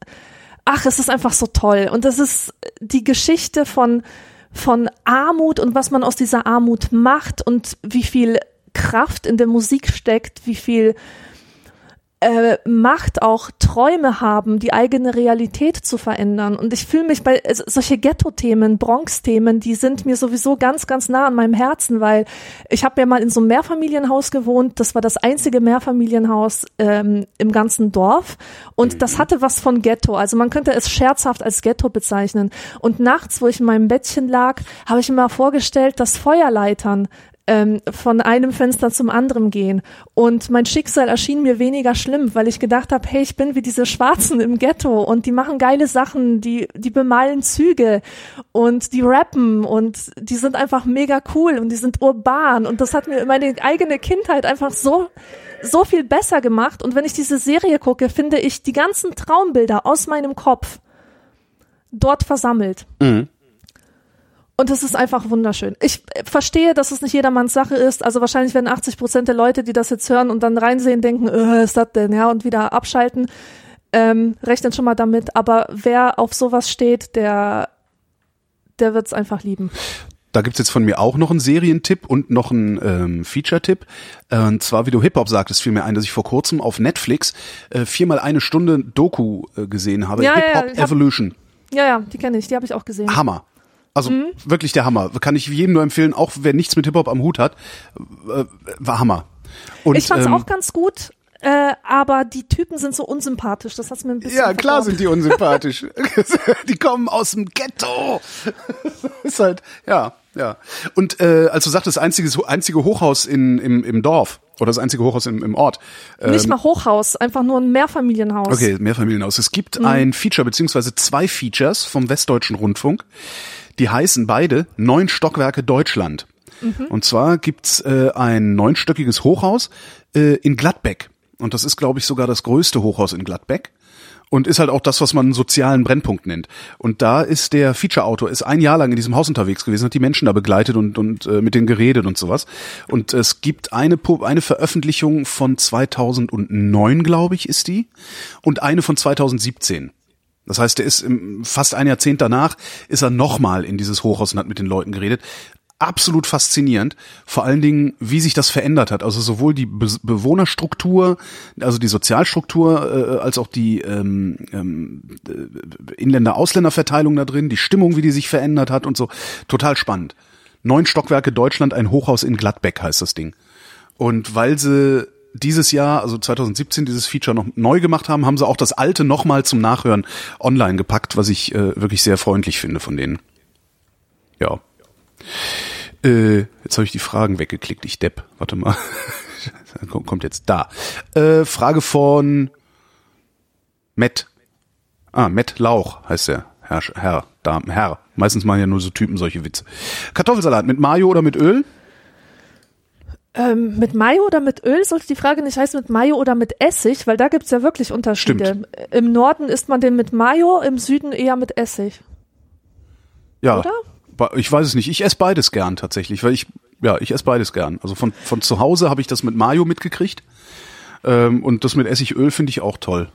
ach, es ist einfach so toll. Und das ist die Geschichte von, von Armut und was man aus dieser Armut macht und wie viel Kraft in der Musik steckt, wie viel äh, Macht auch Träume haben, die eigene Realität zu verändern. Und ich fühle mich bei also solche Ghetto-Themen, Bronx-Themen, die sind mir sowieso ganz, ganz nah an meinem Herzen, weil ich habe ja mal in so einem Mehrfamilienhaus gewohnt. Das war das einzige Mehrfamilienhaus ähm, im ganzen Dorf. Und das hatte was von Ghetto. Also man könnte es scherzhaft als Ghetto bezeichnen. Und nachts, wo ich in meinem Bettchen lag, habe ich mir mal vorgestellt, dass Feuerleitern ähm, von einem Fenster zum anderen gehen. Und mein Schicksal erschien mir weniger schlimm, weil ich gedacht habe, hey, ich bin wie diese Schwarzen im Ghetto und die machen geile Sachen, die, die bemalen Züge und die rappen und die sind einfach mega cool und die sind urban und das hat mir meine eigene Kindheit einfach so so viel besser gemacht und wenn ich diese Serie gucke, finde ich die ganzen Traumbilder aus meinem Kopf dort versammelt. Und es ist einfach wunderschön. Ich äh, verstehe, dass es nicht jedermanns Sache ist. Also wahrscheinlich werden 80 Prozent der Leute, die das jetzt hören und dann reinsehen, denken, äh, ist das denn? Ja, und wieder abschalten. Ähm, rechnen schon mal damit. Aber wer auf sowas steht, der, der wird's einfach lieben. Da gibt's jetzt von mir auch noch einen Serientipp und noch einen ähm, Feature-Tipp. Äh, und zwar, wie du Hip-Hop sagtest, fiel mir ein, dass ich vor kurzem auf Netflix äh, viermal eine Stunde Doku äh, gesehen habe. Ja, ja, Hip-Hop hab- Evolution. Ja, ja, die kenne ich, die habe ich auch gesehen. Hammer. Also Mhm. wirklich der Hammer. Kann ich jedem nur empfehlen, auch wer nichts mit Hip-Hop am Hut hat. Äh, war Hammer. Und, ich fand's ähm, auch ganz gut, äh, aber die Typen sind so unsympathisch. Das hat's mir ein bisschen Ja, klar sind die unsympathisch. die kommen aus dem Ghetto. ist halt, ja. Ja. Und äh, als du sagtest, das einzige, einzige Hochhaus in, im, im Dorf oder das einzige Hochhaus im, im Ort. Ähm, Nicht mal Hochhaus, einfach nur ein Mehrfamilienhaus. Okay, Mehrfamilienhaus. Es gibt mhm. ein Feature beziehungsweise zwei Features vom Westdeutschen Rundfunk. Die heißen beide Neun Stockwerke Deutschland. Mhm. Und zwar gibt's äh, ein neunstöckiges Hochhaus äh, in Gladbeck. Und das ist, glaube ich, sogar das größte Hochhaus in Gladbeck und ist halt auch das, was man einen sozialen Brennpunkt nennt. Und da ist der Feature-Autor, ist ein Jahr lang in diesem Haus unterwegs gewesen, hat die Menschen da begleitet und, und äh, mit denen geredet und sowas. Und es gibt eine, eine Veröffentlichung von 2009, glaube ich, ist die, und eine von 2017. Das heißt, er ist im, fast ein Jahrzehnt danach, ist er nochmal in dieses Hochhaus und hat mit den Leuten geredet absolut faszinierend. Vor allen Dingen, wie sich das verändert hat. Also sowohl die Be Bewohnerstruktur, also die Sozialstruktur, äh, als auch die ähm, ähm, äh, Inländer-Ausländer-Verteilung da drin, die Stimmung, wie die sich verändert hat und so. Total spannend. Neun Stockwerke Deutschland, ein Hochhaus in Gladbeck heißt das Ding. Und weil sie dieses Jahr, also 2017, dieses Feature noch neu gemacht haben, haben sie auch das alte nochmal zum Nachhören online gepackt, was ich äh, wirklich sehr freundlich finde von denen. Ja. Äh, jetzt habe ich die Fragen weggeklickt, ich Depp. Warte mal. Kommt jetzt da. Äh, Frage von Matt. Ah, Matt Lauch heißt er. Herr, Herr, Damen, Herr. Meistens machen ja nur so Typen solche Witze. Kartoffelsalat mit Mayo oder mit Öl? Ähm, mit Mayo oder mit Öl sollte die Frage nicht heißen mit Mayo oder mit Essig, weil da gibt's ja wirklich Unterschiede. Stimmt. Im Norden isst man den mit Mayo, im Süden eher mit Essig. Ja. Oder? ich weiß es nicht. Ich esse beides gern tatsächlich, weil ich ja, ich esse beides gern. Also von von zu Hause habe ich das mit Mayo mitgekriegt ähm, und das mit Essigöl finde ich auch toll.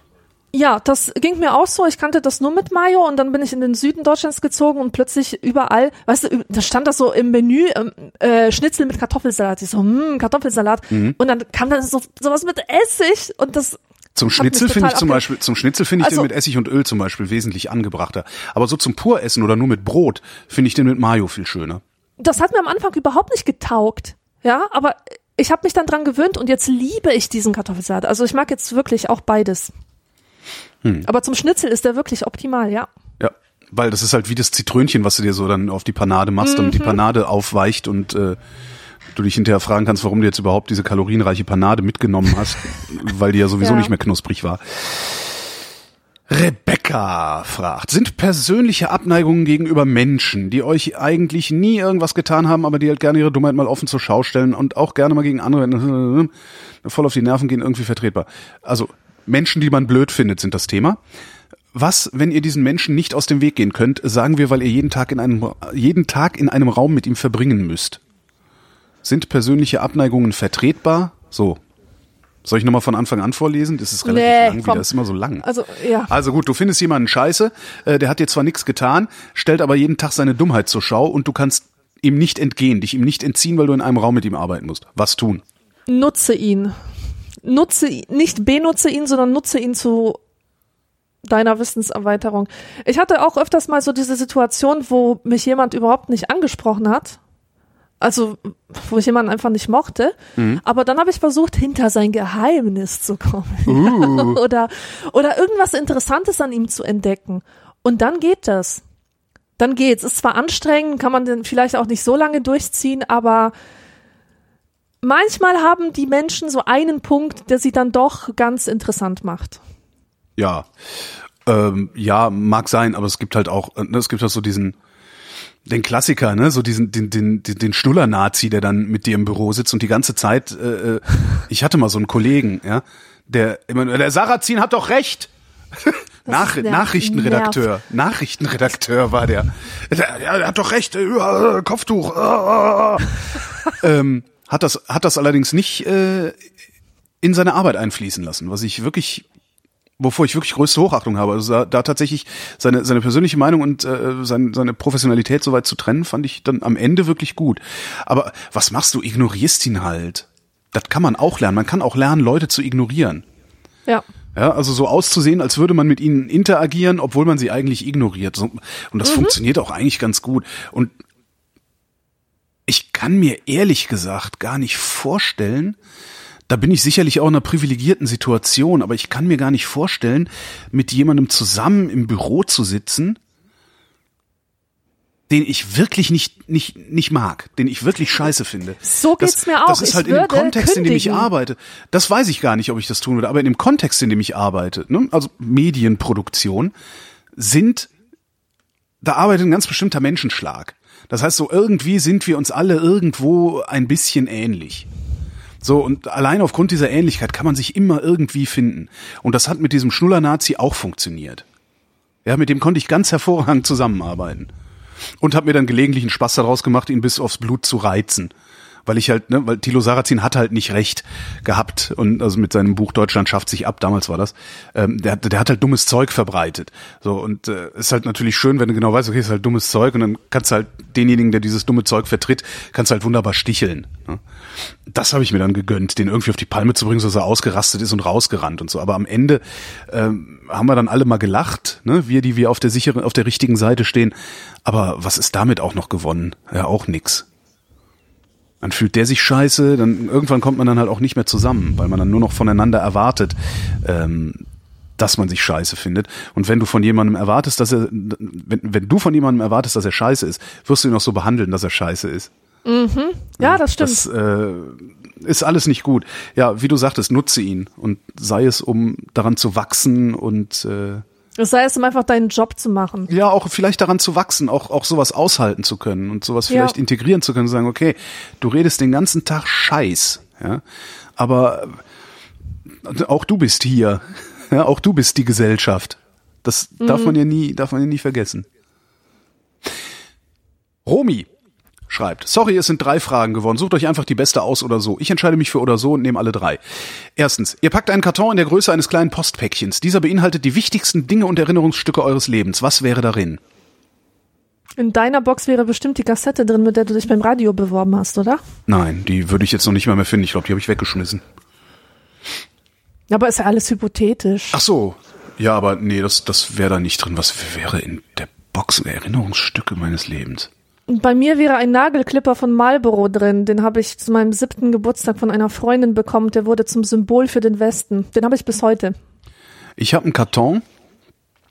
Ja, das ging mir auch so. Ich kannte das nur mit Mayo und dann bin ich in den Süden Deutschlands gezogen und plötzlich überall, weißt du, da stand das so im Menü ähm, äh, Schnitzel mit Kartoffelsalat. Ich so, hm, Kartoffelsalat. Mhm. Und dann kam da so sowas mit Essig und das zum Schnitzel finde ich zum Beispiel, zum Schnitzel finde ich also, den mit Essig und Öl zum Beispiel wesentlich angebrachter. Aber so zum Puressen oder nur mit Brot finde ich den mit Mayo viel schöner. Das hat mir am Anfang überhaupt nicht getaugt. Ja, aber ich habe mich dann dran gewöhnt und jetzt liebe ich diesen Kartoffelsalat. Also ich mag jetzt wirklich auch beides. Hm. Aber zum Schnitzel ist der wirklich optimal, ja. Ja, weil das ist halt wie das Zitrönchen, was du dir so dann auf die Panade machst, mhm. damit die Panade aufweicht und äh, du dich hinterher fragen kannst, warum du jetzt überhaupt diese kalorienreiche Panade mitgenommen hast, weil die ja sowieso ja. nicht mehr knusprig war. Rebecca fragt, sind persönliche Abneigungen gegenüber Menschen, die euch eigentlich nie irgendwas getan haben, aber die halt gerne ihre Dummheit mal offen zur Schau stellen und auch gerne mal gegen andere voll auf die Nerven gehen, irgendwie vertretbar? Also Menschen, die man blöd findet, sind das Thema. Was, wenn ihr diesen Menschen nicht aus dem Weg gehen könnt, sagen wir, weil ihr jeden Tag in einem, jeden Tag in einem Raum mit ihm verbringen müsst? Sind persönliche Abneigungen vertretbar? So. Soll ich nochmal von Anfang an vorlesen? Das ist relativ nee, lang wieder, das ist immer so lang. Also, ja. Also gut, du findest jemanden scheiße, äh, der hat dir zwar nichts getan, stellt aber jeden Tag seine Dummheit zur Schau und du kannst ihm nicht entgehen, dich ihm nicht entziehen, weil du in einem Raum mit ihm arbeiten musst. Was tun? Nutze ihn. Nutze, nicht benutze ihn, sondern nutze ihn zu deiner Wissenserweiterung. Ich hatte auch öfters mal so diese Situation, wo mich jemand überhaupt nicht angesprochen hat also wo ich jemanden einfach nicht mochte. Mhm. Aber dann habe ich versucht, hinter sein Geheimnis zu kommen. Uh. oder, oder irgendwas Interessantes an ihm zu entdecken. Und dann geht das. Dann geht's. Ist zwar anstrengend, kann man den vielleicht auch nicht so lange durchziehen, aber manchmal haben die Menschen so einen Punkt, der sie dann doch ganz interessant macht. Ja. Ähm, ja, mag sein, aber es gibt halt auch, äh, es gibt halt so diesen, den Klassiker, ne, so diesen den den den Schnuller-Nazi, der dann mit dir im Büro sitzt und die ganze Zeit. Äh, äh ich hatte mal so einen Kollegen, ja, der immer der Sarrazin hat doch recht. Nach, Nachrichtenredakteur, nervt. Nachrichtenredakteur war der. der. Ja, der hat doch recht. Äh, Kopftuch. Äh, ähm, hat das hat das allerdings nicht äh, in seine Arbeit einfließen lassen, was ich wirklich wovor ich wirklich größte Hochachtung habe. Also da, da tatsächlich seine, seine persönliche Meinung und äh, seine, seine Professionalität so weit zu trennen, fand ich dann am Ende wirklich gut. Aber was machst du? Ignorierst ihn halt. Das kann man auch lernen. Man kann auch lernen, Leute zu ignorieren. Ja. Ja, also so auszusehen, als würde man mit ihnen interagieren, obwohl man sie eigentlich ignoriert. und das mhm. funktioniert auch eigentlich ganz gut. Und ich kann mir ehrlich gesagt gar nicht vorstellen, da bin ich sicherlich auch in einer privilegierten Situation, aber ich kann mir gar nicht vorstellen, mit jemandem zusammen im Büro zu sitzen den ich wirklich nicht, nicht, nicht mag, den ich wirklich scheiße finde. So geht's das, mir auch. Das ist Ich halt in dem Kontext, in dem ich kündigen. arbeite. Das weiß ich gar nicht, ob ich das tun würde, aber in dem Kontext, in dem ich arbeite, ne, also Medienproduktion, sind, da arbeitet ein ganz bestimmter Menschenschlag. Das heißt, so irgendwie sind wir uns alle irgendwo ein bisschen ähnlich. So, und allein aufgrund dieser Ähnlichkeit kann man sich immer irgendwie finden. Und das hat mit diesem Schnuller-Nazi auch funktioniert. Ja, mit dem konnte ich ganz hervorragend zusammenarbeiten. Und habe mir dann gelegentlich einen Spaß daraus gemacht, ihn bis aufs Blut zu reizen. Weil ich halt, ne, weil Thilo Sarrazin hat halt nicht recht gehabt und also mit seinem Buch Deutschland schafft sich ab, damals war das, ähm, der, hat- der hat halt dummes Zeug verbreitet. So und äh, ist halt natürlich schön, wenn du genau weißt, okay, ist halt dummes Zeug und dann kannst du halt denjenigen, der dieses dumme Zeug vertritt, kannst du halt wunderbar sticheln. Ne? Das habe ich mir dann gegönnt, den irgendwie auf die Palme zu bringen, so dass er ausgerastet ist und rausgerannt und so. Aber am Ende ähm, haben wir dann alle mal gelacht, ne? wir, die wir auf der sicheren, auf der richtigen Seite stehen. Aber was ist damit auch noch gewonnen? Ja, auch nix. Dann fühlt der sich scheiße, dann irgendwann kommt man dann halt auch nicht mehr zusammen, weil man dann nur noch voneinander erwartet, ähm, dass man sich scheiße findet. Und wenn du von jemandem erwartest, dass er, wenn, wenn du von jemandem erwartest, dass er scheiße ist, wirst du ihn auch so behandeln, dass er scheiße ist. Ja, das stimmt. Das äh, ist alles nicht gut. Ja, wie du sagtest, nutze ihn und sei es, um daran zu wachsen und äh, Sei es, um einfach deinen Job zu machen. ja, auch vielleicht daran zu wachsen, auch, auch sowas aushalten zu können und sowas Ja. vielleicht integrieren zu können, sagen, okay, du redest den ganzen Tag Scheiß, ja, aber äh, auch du bist hier, ja, auch du bist die Gesellschaft. Das darf man ja nie, darf man ja nie vergessen. Romy schreibt, sorry, es sind drei Fragen geworden. Sucht euch einfach die beste aus oder so. Ich entscheide mich für oder so und nehme alle drei. Erstens, ihr packt einen Karton in der Größe eines kleinen Postpäckchens. Dieser beinhaltet die wichtigsten Dinge und Erinnerungsstücke eures Lebens. Was wäre darin? In deiner Box wäre bestimmt die Kassette drin, mit der du dich beim Radio beworben hast, oder? Nein, die würde ich jetzt noch nicht mal mehr finden. Ich glaube, die habe ich weggeschmissen. Aber ist ja alles hypothetisch. Ach so. Ja, aber nee, das, das wäre da nicht drin. Was wäre in der Box Erinnerungsstücke meines Lebens? Bei mir wäre ein Nagelklipper von Marlboro drin. Den habe ich zu meinem siebten Geburtstag von einer Freundin bekommen. Der wurde zum Symbol für den Westen. Den habe ich bis heute. Ich habe einen Karton,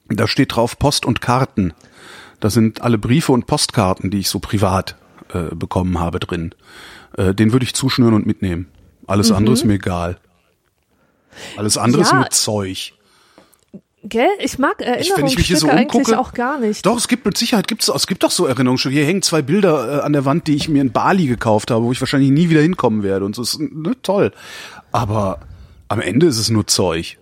da steht drauf Post und Karten. Da sind alle Briefe und Postkarten, die ich so privat äh, bekommen habe drin. Äh, den würde ich zuschnüren und mitnehmen. Alles andere ist mir egal. Alles andere ist Ja. nur Zeug. Gell? Ich mag wenn ich Erinnerungsstücke so eigentlich auch gar nicht. Doch, es gibt mit Sicherheit gibt's, es gibt doch so Erinnerungsstücke. Hier hängen zwei Bilder äh, an der Wand, die ich mir in Bali gekauft habe, wo ich wahrscheinlich nie wieder hinkommen werde. Und so ist ne, toll. Aber am Ende ist es nur Zeug.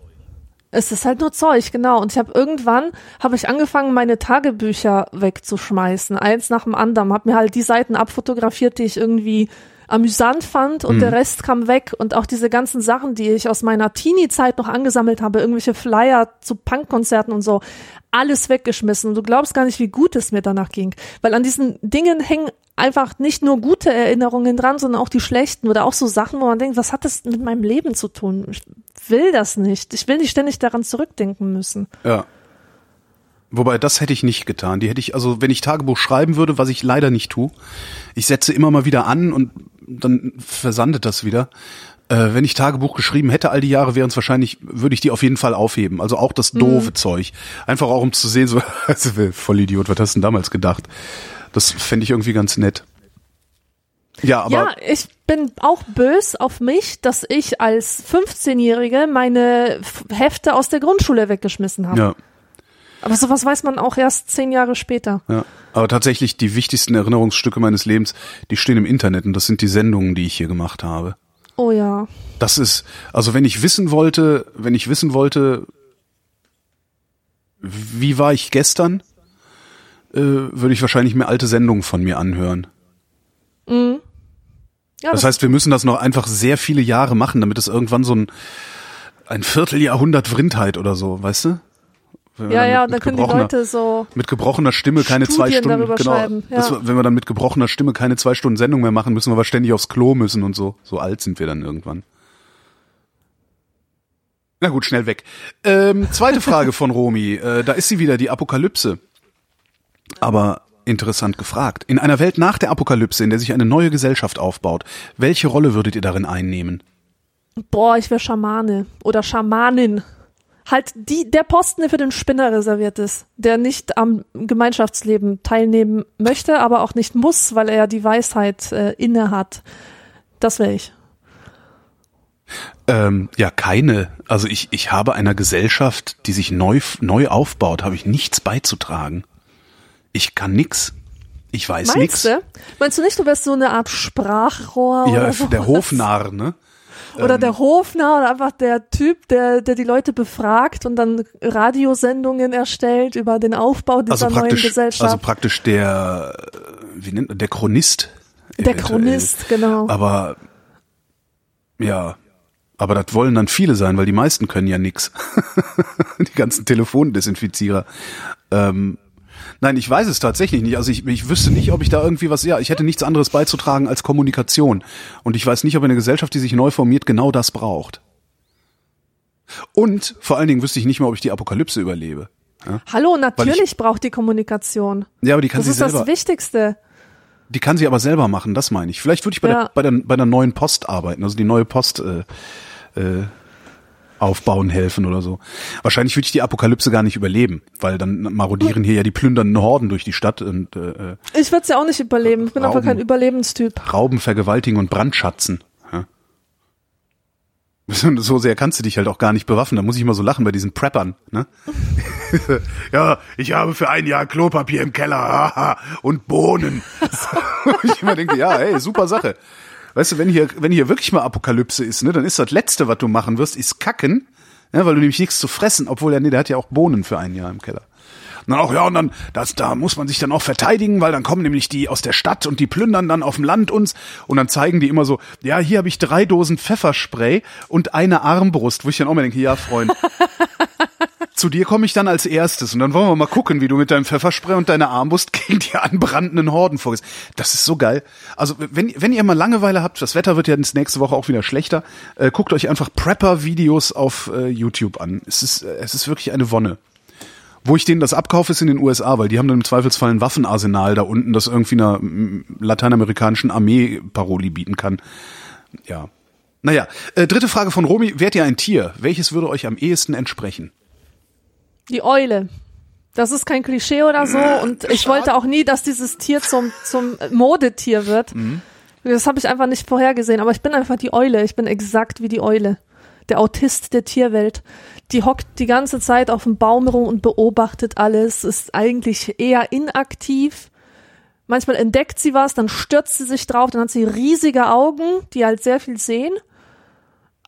Es ist halt nur Zeug, genau. Und ich habe irgendwann habe ich angefangen, meine Tagebücher wegzuschmeißen, eins nach dem anderen. Habe mir halt die Seiten abfotografiert, die ich irgendwie amüsant fand und der Rest kam weg. Und auch diese ganzen Sachen, die ich aus meiner Teenie-Zeit noch angesammelt habe, irgendwelche Flyer zu Punkkonzerten und so, alles weggeschmissen. Und du glaubst gar nicht, wie gut es mir danach ging. Weil an diesen Dingen hängen einfach nicht nur gute Erinnerungen dran, sondern auch die schlechten oder auch so Sachen, wo man denkt, was hat das mit meinem Leben zu tun? Ich will das nicht. Ich will nicht ständig daran zurückdenken müssen. Ja. Wobei, das hätte ich nicht getan. Die hätte ich, also wenn ich Tagebuch schreiben würde, was ich leider nicht tue, ich setze immer mal wieder an und dann versandet das wieder. Äh, wenn ich Tagebuch geschrieben hätte all die Jahre, wären es wahrscheinlich, würde ich die auf jeden Fall aufheben. Also auch das doofe Zeug. Einfach auch um zu sehen, so, also, voll Idiot, was hast du denn damals gedacht? Das fände ich irgendwie ganz nett. Ja, aber ja, ich bin auch bös auf mich, dass ich als 15-Jährige meine Hefte aus der Grundschule weggeschmissen habe. ja. Aber sowas weiß man auch erst zehn Jahre später. Ja, aber tatsächlich die wichtigsten Erinnerungsstücke meines Lebens, die stehen im Internet und das sind die Sendungen, die ich hier gemacht habe. Oh ja. Das ist, also wenn ich wissen wollte, wenn ich wissen wollte, wie war ich gestern, äh, würde ich wahrscheinlich mir alte Sendungen von mir anhören. Ja, Das heißt, wir müssen das noch einfach sehr viele Jahre machen, damit es irgendwann so ein, ein Vierteljahrhundert Vrindheit oder so, weißt du? Wenn ja, ja, und dann können die Leute so, mit gebrochener Stimme keine zwei Studien Stunden darüber genau schreiben, ja. das, wenn wir dann mit gebrochener Stimme keine zwei Stunden Sendung mehr machen müssen wir aber ständig aufs Klo müssen und so. So alt sind wir dann irgendwann. Na gut schnell weg. Ähm, zweite Frage von Romy äh, da ist sie wieder die Apokalypse. Aber interessant gefragt. In einer Welt nach der Apokalypse in der sich eine neue Gesellschaft aufbaut welche Rolle würdet ihr darin einnehmen? Boah, ich wäre Schamane oder Schamanin. Halt die, der Posten, der für den Spinner reserviert ist, der nicht am Gemeinschaftsleben teilnehmen möchte, aber auch nicht muss, weil er die Weisheit äh, inne hat. Das wäre ich. Ähm, ja, keine. Also ich, ich habe einer Gesellschaft, die sich neu, neu aufbaut, habe ich nichts beizutragen. Ich kann nix. Ich weiß Meinst nix. du? Meinst du nicht, du wärst so eine Art Sprachrohr Ja, oder so? der Hofnarr, ne? Oder der Hofnarr oder einfach der Typ, der, der die Leute befragt und dann Radiosendungen erstellt über den Aufbau dieser Also neuen Gesellschaft. also praktisch der, wie nennt man, der Chronist. der eventuell. Chronist, genau. Aber, ja, aber das wollen dann viele sein, weil die meisten können ja nix. die ganzen Telefondesinfizierer. Ähm, nein, ich weiß es tatsächlich nicht. Also ich, ich wüsste nicht, ob ich da irgendwie was, ja, ich hätte nichts anderes beizutragen als Kommunikation. Und ich weiß nicht, ob eine Gesellschaft, die sich neu formiert, genau das braucht. Und vor allen Dingen wüsste ich nicht mal, ob ich die Apokalypse überlebe. Hallo, natürlich braucht die Kommunikation. Ja, aber die kann Das sie ist selber. das Wichtigste. Die kann sie aber selber machen, das meine ich. Vielleicht würde ich bei, Ja. der, bei, der, bei der neuen Post arbeiten, also die neue Post äh, äh, aufbauen helfen oder so. Wahrscheinlich würde ich die Apokalypse gar nicht überleben, weil dann marodieren hier ja die plündernden Horden durch die Stadt und äh, Ich würde es ja auch nicht überleben. Ich bin einfach kein Überlebenstyp. rauben, vergewaltigen und brandschatzen. Ja. So sehr kannst du dich halt auch gar nicht bewaffnen. Da muss ich immer so lachen bei diesen Preppern. Ne? ja, ich habe für ein Jahr Klopapier im Keller und Bohnen. ich immer denke, ja, hey, super Sache. Weißt du, wenn hier, wenn hier wirklich mal Apokalypse ist, ne, dann ist das Letzte, was du machen wirst, ist kacken, ja, weil du nämlich nichts zu fressen, obwohl er, nee, der hat ja auch Bohnen für ein Jahr im Keller. Und dann auch, ja, und dann, das, da muss man sich dann auch verteidigen, weil dann kommen nämlich die aus der Stadt und die plündern dann auf dem Land uns und dann zeigen die immer so, ja, hier habe ich drei Dosen Pfefferspray und eine Armbrust, wo ich dann auch mal denke, ja, Freund, zu dir komme ich dann als erstes und dann wollen wir mal gucken, wie du mit deinem Pfefferspray und deiner Armbrust gegen die anbrandenden Horden vorgehst. Das ist so geil. Also wenn, wenn ihr mal Langeweile habt, das Wetter wird ja nächste Woche auch wieder schlechter, äh, guckt euch einfach Prepper-Videos auf äh, YouTube an. Es ist, äh, es ist wirklich eine Wonne. Wo ich denen das abkaufe, ist in den USA, weil die haben dann im Zweifelsfall ein Waffenarsenal da unten, das irgendwie einer lateinamerikanischen Armee Paroli bieten kann. Ja. Naja, äh, dritte Frage von Romy. Wärt ihr ein Tier? Welches würde euch am ehesten entsprechen? Die Eule. Das ist kein Klischee oder so. Und ich wollte auch nie, dass dieses Tier zum, zum Modetier wird. Das habe ich einfach nicht vorhergesehen. Aber ich bin einfach die Eule. Ich bin exakt wie die Eule. Der Autist der Tierwelt. Die hockt die ganze Zeit auf dem Baum rum und beobachtet alles, ist eigentlich eher inaktiv. Manchmal entdeckt sie was, dann stürzt sie sich drauf, dann hat sie riesige Augen, die halt sehr viel sehen.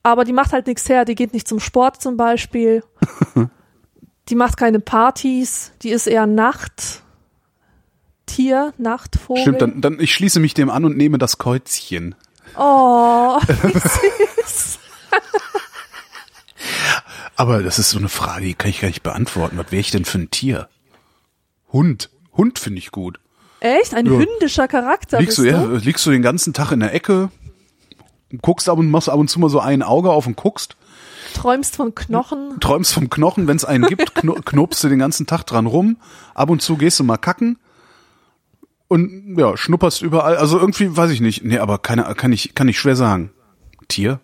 Aber die macht halt nichts her, die geht nicht zum Sport zum Beispiel. Die macht keine Partys, die ist eher Nachttier, Nachtvogel. Stimmt, dann, dann ich schließe mich dem an und nehme das Käuzchen. Oh, wie süß. Aber das ist so eine Frage, die kann ich gar nicht beantworten. Was wäre ich denn für ein Tier? Hund. Hund finde ich gut. Echt? Ein Ja. hündischer Charakter Liegst du, ja, liegst du den ganzen Tag in der Ecke, guckst ab und machst ab und zu mal so ein Auge auf und guckst, Träumst von Knochen. träumst vom Knochen, wenn es einen gibt, kno knopst du den ganzen Tag dran rum, ab und zu gehst du mal kacken und ja, schnupperst überall. Also irgendwie weiß ich nicht. Nee, aber keine, kann ich, kann ich schwer sagen. Tier?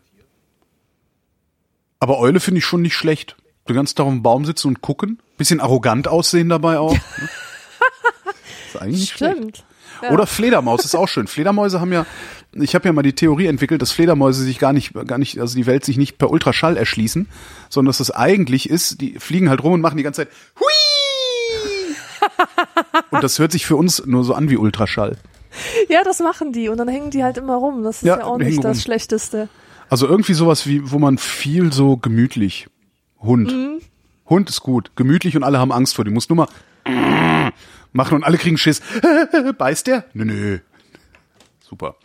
Aber Eule finde ich schon nicht schlecht. Den ganzen Tag auf dem Baum sitzen und gucken. Bisschen arrogant aussehen dabei auch. ne? ist eigentlich nicht schlecht. Ja. Oder Fledermaus ist auch schön. Fledermäuse haben ja, ich habe ja mal die Theorie entwickelt, dass Fledermäuse sich gar nicht, gar nicht, also die Welt sich nicht per Ultraschall erschließen, sondern dass das eigentlich ist, die fliegen halt rum und machen die ganze Zeit Hui! und das hört sich für uns nur so an wie Ultraschall. Ja, das machen die und dann hängen die halt immer rum. Das ist Ja, ja, auch nicht das rum. Schlechteste. Also irgendwie sowas wie, wo man viel so gemütlich. Hund. Hund ist gut. Gemütlich und alle haben Angst vor. Die muss nur mal machen und alle kriegen Schiss. Beißt der? Nö, nö. Super.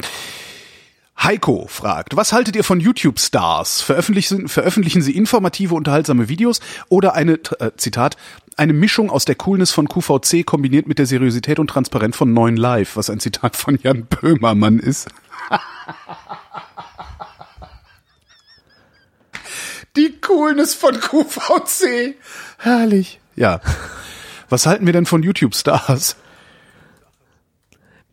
Heiko fragt, was haltet ihr von YouTube-Stars? Veröffentlichen, veröffentlichen sie informative, unterhaltsame Videos oder eine, äh, Zitat, eine Mischung aus der Coolness von QVC kombiniert mit der Seriosität und Transparenz von 9 Live, was ein Zitat von Jan Böhmermann ist. Die Coolness von QVC. Herrlich. Ja. Was halten wir denn von YouTube-Stars?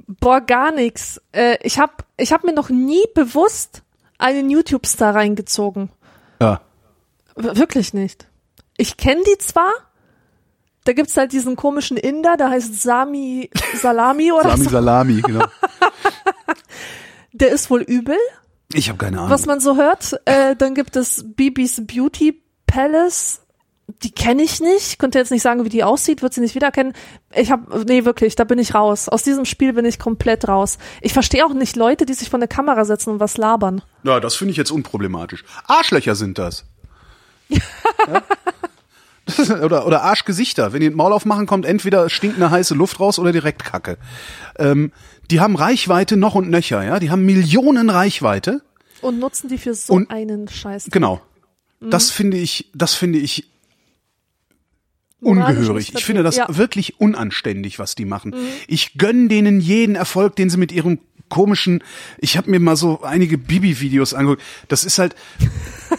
Boah, gar nix. Äh, ich hab, ich hab mir noch nie bewusst einen YouTube-Star reingezogen. Ja. W- Wirklich nicht. ich kenne die zwar, da gibt's halt diesen komischen Inder, der heißt Sami Salami oder Sami so. Salami, genau. Der ist wohl übel, Ich habe keine Ahnung. was man so hört. Äh, dann gibt es Bibis Beauty Palace. Die kenne ich nicht. Könnte jetzt nicht sagen, wie die aussieht, wird sie nicht wiedererkennen. Ich habe, nee, wirklich, da bin ich raus. Aus diesem Spiel bin ich komplett raus. Ich verstehe auch nicht Leute, die sich vor eine Kamera setzen und was labern. Ja, das finde ich jetzt unproblematisch. Arschlöcher sind das. ja? Das ist- oder, oder Arschgesichter. Wenn die den Maul aufmachen, kommt entweder stinkende heiße Luft raus oder direkt Kacke. Ähm, die haben Reichweite noch und nöcher, ja. Die haben Millionen Reichweite. Und nutzen die für so Und- einen Scheiß. Genau. Das finde ich, das finde ich ungehörig. Ich finde das. Ja. wirklich unanständig, was die machen. Ich gönn denen jeden Erfolg, den sie mit ihrem komischen, ich habe mir mal so einige Bibi-Videos angeguckt. Das ist halt,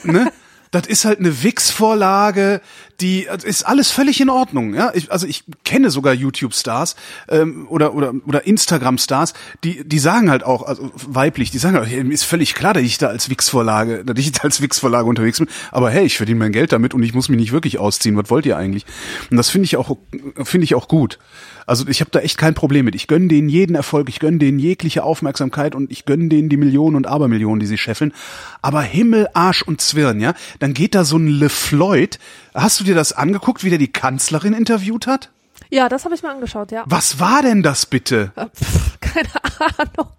ne? Das ist halt eine Wix-Vorlage, die ist alles völlig in Ordnung. Ja, ich, also ich kenne sogar YouTube-Stars ähm, oder oder oder Instagram-Stars, die die sagen halt auch, also weiblich, die sagen, halt, hey, ist völlig klar, dass ich da als Wix-Vorlage, dass ich da als Wix-Vorlage unterwegs bin. Aber hey, ich verdiene mein Geld damit und ich muss mich nicht wirklich ausziehen. Was wollt ihr eigentlich? Und das finde ich auch finde ich auch gut. Also ich habe da echt kein Problem mit. Ich gönne denen jeden Erfolg, ich gönne denen jegliche Aufmerksamkeit und ich gönne denen die Millionen und Abermillionen, die sie scheffeln. Aber Himmel, Arsch und Zwirn, ja? Dann geht da so ein LeFloid. Hast du dir das angeguckt, wie der die Kanzlerin interviewt hat? Ja, das habe ich mir angeschaut, ja. Was war denn das bitte? Äh, Pff, keine Ahnung.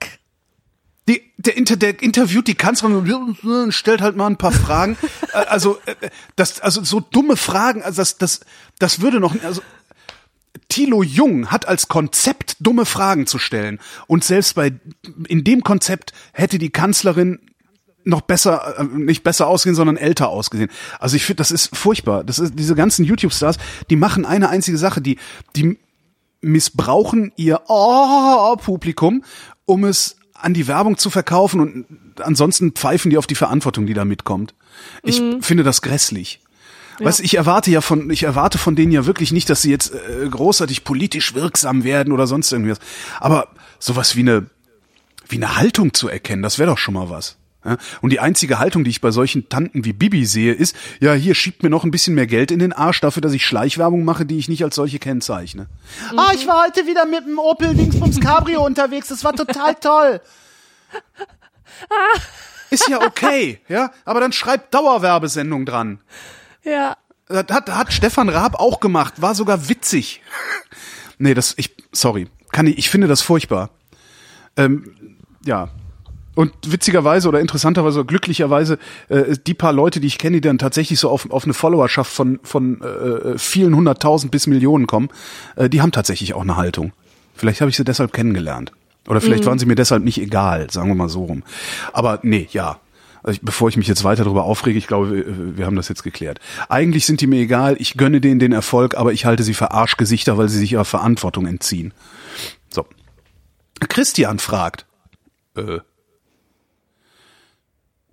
Die, der, Inter, der interviewt die Kanzlerin und stellt halt mal ein paar Fragen. Äh, also äh, das, also so dumme Fragen, also das, das, das würde noch, also Thilo Jung hat als Konzept dumme Fragen zu stellen und selbst bei in dem Konzept hätte die Kanzlerin noch besser, äh, nicht besser ausgesehen, sondern älter ausgesehen. Also ich finde, das ist furchtbar. Das ist diese ganzen YouTube-Stars, die machen eine einzige Sache, die die missbrauchen ihr oh, Publikum, um es an die Werbung zu verkaufen und ansonsten pfeifen die auf die Verantwortung, die da mitkommt. Ich finde das grässlich. Weißt, ich erwarte ja von, ich erwarte von denen ja wirklich nicht, dass sie jetzt äh, großartig politisch wirksam werden oder sonst irgendwas. Aber sowas wie eine, wie eine Haltung zu erkennen, das wäre doch schon mal was. Und die einzige Haltung, die ich bei solchen Tanten wie Bibi sehe, ist, ja, hier schiebt mir noch ein bisschen mehr Geld in den Arsch dafür, dass ich Schleichwerbung mache, die ich nicht als solche kennzeichne. Ah, ich war heute wieder mit dem Opel Dingsbums Cabrio unterwegs, das war total toll. Ist ja okay, ja, aber dann schreibt Dauerwerbesendung dran. Ja. Das hat, hat Stefan Raab auch gemacht, war sogar witzig. Nee, das, ich, sorry, kann ich, ich finde das furchtbar. Ähm, ja. Und witzigerweise oder interessanterweise oder glücklicherweise, äh, die paar Leute, die ich kenne, die dann tatsächlich so auf, auf eine Followerschaft von, von äh, vielen hunderttausend bis Millionen kommen, äh, die haben tatsächlich auch eine Haltung. Vielleicht habe ich sie deshalb kennengelernt. Oder vielleicht waren sie mir deshalb nicht egal, sagen wir mal so rum. Aber nee, ja. Also ich, bevor ich mich jetzt weiter darüber aufrege, ich glaube, wir, wir haben das jetzt geklärt. Eigentlich sind die mir egal, ich gönne denen den Erfolg, aber ich halte sie für Arschgesichter, weil sie sich ihrer Verantwortung entziehen. So. Christian fragt. Äh.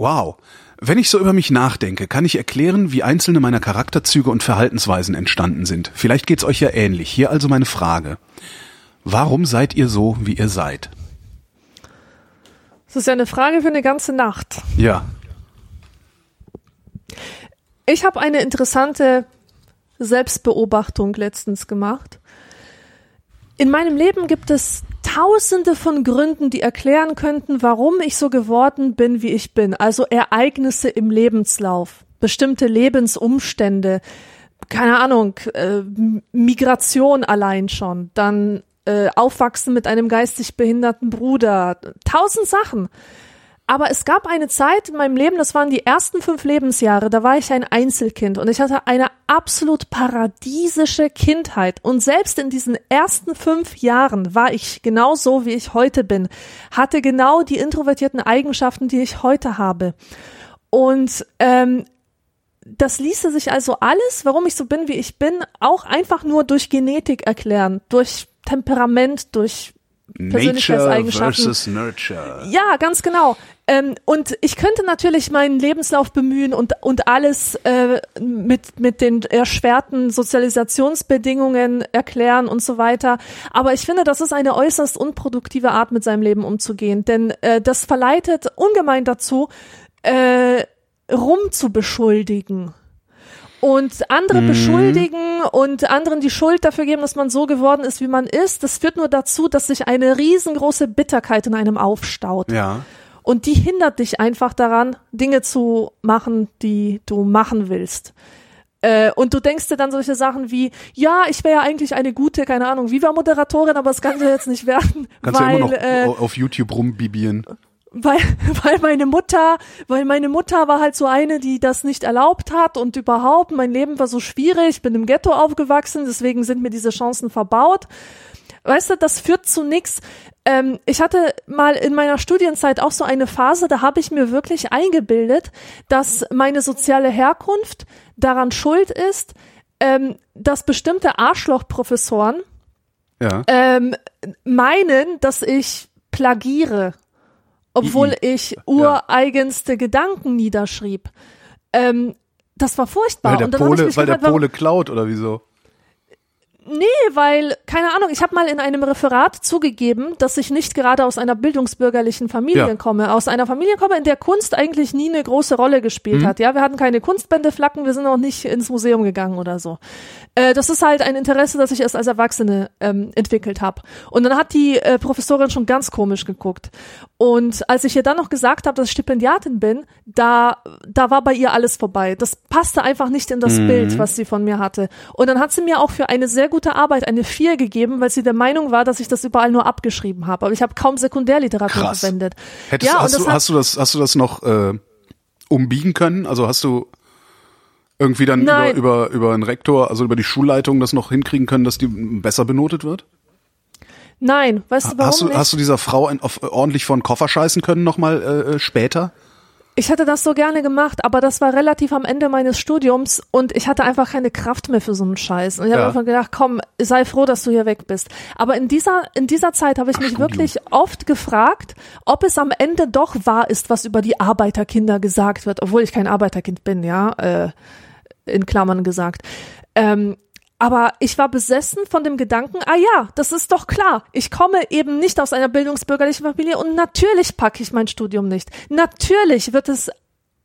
Wow. Wenn ich so über mich nachdenke, kann ich erklären, wie einzelne meiner Charakterzüge und Verhaltensweisen entstanden sind. Vielleicht geht's euch ja ähnlich. Hier also meine Frage. Warum seid ihr so, wie ihr seid? Das ist ja eine Frage für eine ganze Nacht. Ja. Ich habe eine interessante Selbstbeobachtung letztens gemacht. In meinem Leben gibt es tausende von Gründen, die erklären könnten, warum ich so geworden bin, wie ich bin. Also Ereignisse im Lebenslauf, bestimmte Lebensumstände, keine Ahnung, äh, Migration allein schon, dann äh, Aufwachsen mit einem geistig behinderten Bruder, tausend Sachen. Aber es gab eine Zeit in meinem Leben, das waren die ersten fünf Lebensjahre, da war ich ein Einzelkind und ich hatte eine absolut paradiesische Kindheit. Und selbst in diesen ersten fünf Jahren war ich genau so, wie ich heute bin, hatte genau die introvertierten Eigenschaften, die ich heute habe. Und ähm, das ließe sich also alles, warum ich so bin, wie ich bin, auch einfach nur durch Genetik erklären, durch Temperament, durch Nature Persönlichkeitseigenschaften. versus Nurture. Ja, ganz genau. Ähm, und ich könnte natürlich meinen Lebenslauf bemühen und, und alles äh, mit, mit den erschwerten Sozialisationsbedingungen erklären und so weiter. Aber ich finde, das ist eine äußerst unproduktive Art, mit seinem Leben umzugehen. Denn äh, das verleitet ungemein dazu, äh, rum zu beschuldigen. Und andere mhm. beschuldigen und anderen die Schuld dafür geben, dass man so geworden ist, wie man ist, das führt nur dazu, dass sich eine riesengroße Bitterkeit in einem aufstaut. Ja. Und die hindert dich einfach daran, Dinge zu machen, die du machen willst. Äh, und du denkst dir dann solche Sachen wie, ja, ich wäre ja eigentlich eine gute, keine Ahnung, Viva-Moderatorin, aber das kann ja jetzt nicht werden. Kannst weil, ja immer noch äh, auf YouTube rumbibieren weil, weil meine Mutter, weil meine Mutter war halt so eine, die das nicht erlaubt hat und überhaupt, mein Leben war so schwierig, ich bin im Ghetto aufgewachsen, deswegen sind mir diese Chancen verbaut. Weißt du, das führt zu nichts. Ähm, ich hatte mal in meiner Studienzeit auch so eine Phase, da habe ich mir wirklich eingebildet, dass meine soziale Herkunft daran schuld ist, ähm, dass bestimmte Arschlochprofessoren ja. ähm, meinen, dass ich plagiere obwohl ich ureigenste ja. Gedanken niederschrieb. Ähm, das war furchtbar. Weil der Pole, weil der Pole klaut oder wieso? Nee, weil, keine Ahnung, ich habe mal in einem Referat zugegeben, dass ich nicht gerade aus einer bildungsbürgerlichen Familie ja. komme. Aus einer Familie komme, in der Kunst eigentlich nie eine große Rolle gespielt mhm. hat. Ja, wir hatten keine Kunstbändeflacken, wir sind auch nicht ins Museum gegangen oder so. Äh, das ist halt ein Interesse, das ich erst als Erwachsene ähm, entwickelt habe. Und dann hat die äh, Professorin schon ganz komisch geguckt. Und als ich ihr dann noch gesagt habe, dass ich Stipendiatin bin, da, da war bei ihr alles vorbei. Das passte einfach nicht in das mhm. Bild, was sie von mir hatte. Und dann hat sie mir auch für eine sehr gute Arbeit eine 4 gegeben, weil sie der Meinung war, dass ich das überall nur abgeschrieben habe. Aber ich habe kaum Sekundärliteratur Krass. verwendet. Hättest, ja, hast, du, hast du das, hast du das noch äh, umbiegen können? Also hast du irgendwie dann über, über, über einen Rektor, also über die Schulleitung das noch hinkriegen können, dass die besser benotet wird? Nein, weißt du warum hast du, nicht? Hast du dieser Frau ein, auf, ordentlich von Koffer scheißen können nochmal äh, äh, später? Ich hätte das so gerne gemacht, aber das war relativ am Ende meines Studiums und ich hatte einfach keine Kraft mehr für so einen Scheiß. Und ich ja. habe einfach gedacht, komm, sei froh, dass du hier weg bist. Aber in dieser, in dieser Zeit habe ich Ach, mich Studium. wirklich oft gefragt, ob es am Ende doch wahr ist, was über die Arbeiterkinder gesagt wird, obwohl ich kein Arbeiterkind bin, ja, äh, in Klammern gesagt. Ähm, aber ich war besessen von dem Gedanken, ah ja, das ist doch klar. Ich komme eben nicht aus einer bildungsbürgerlichen Familie und natürlich packe ich mein Studium nicht. Natürlich wird es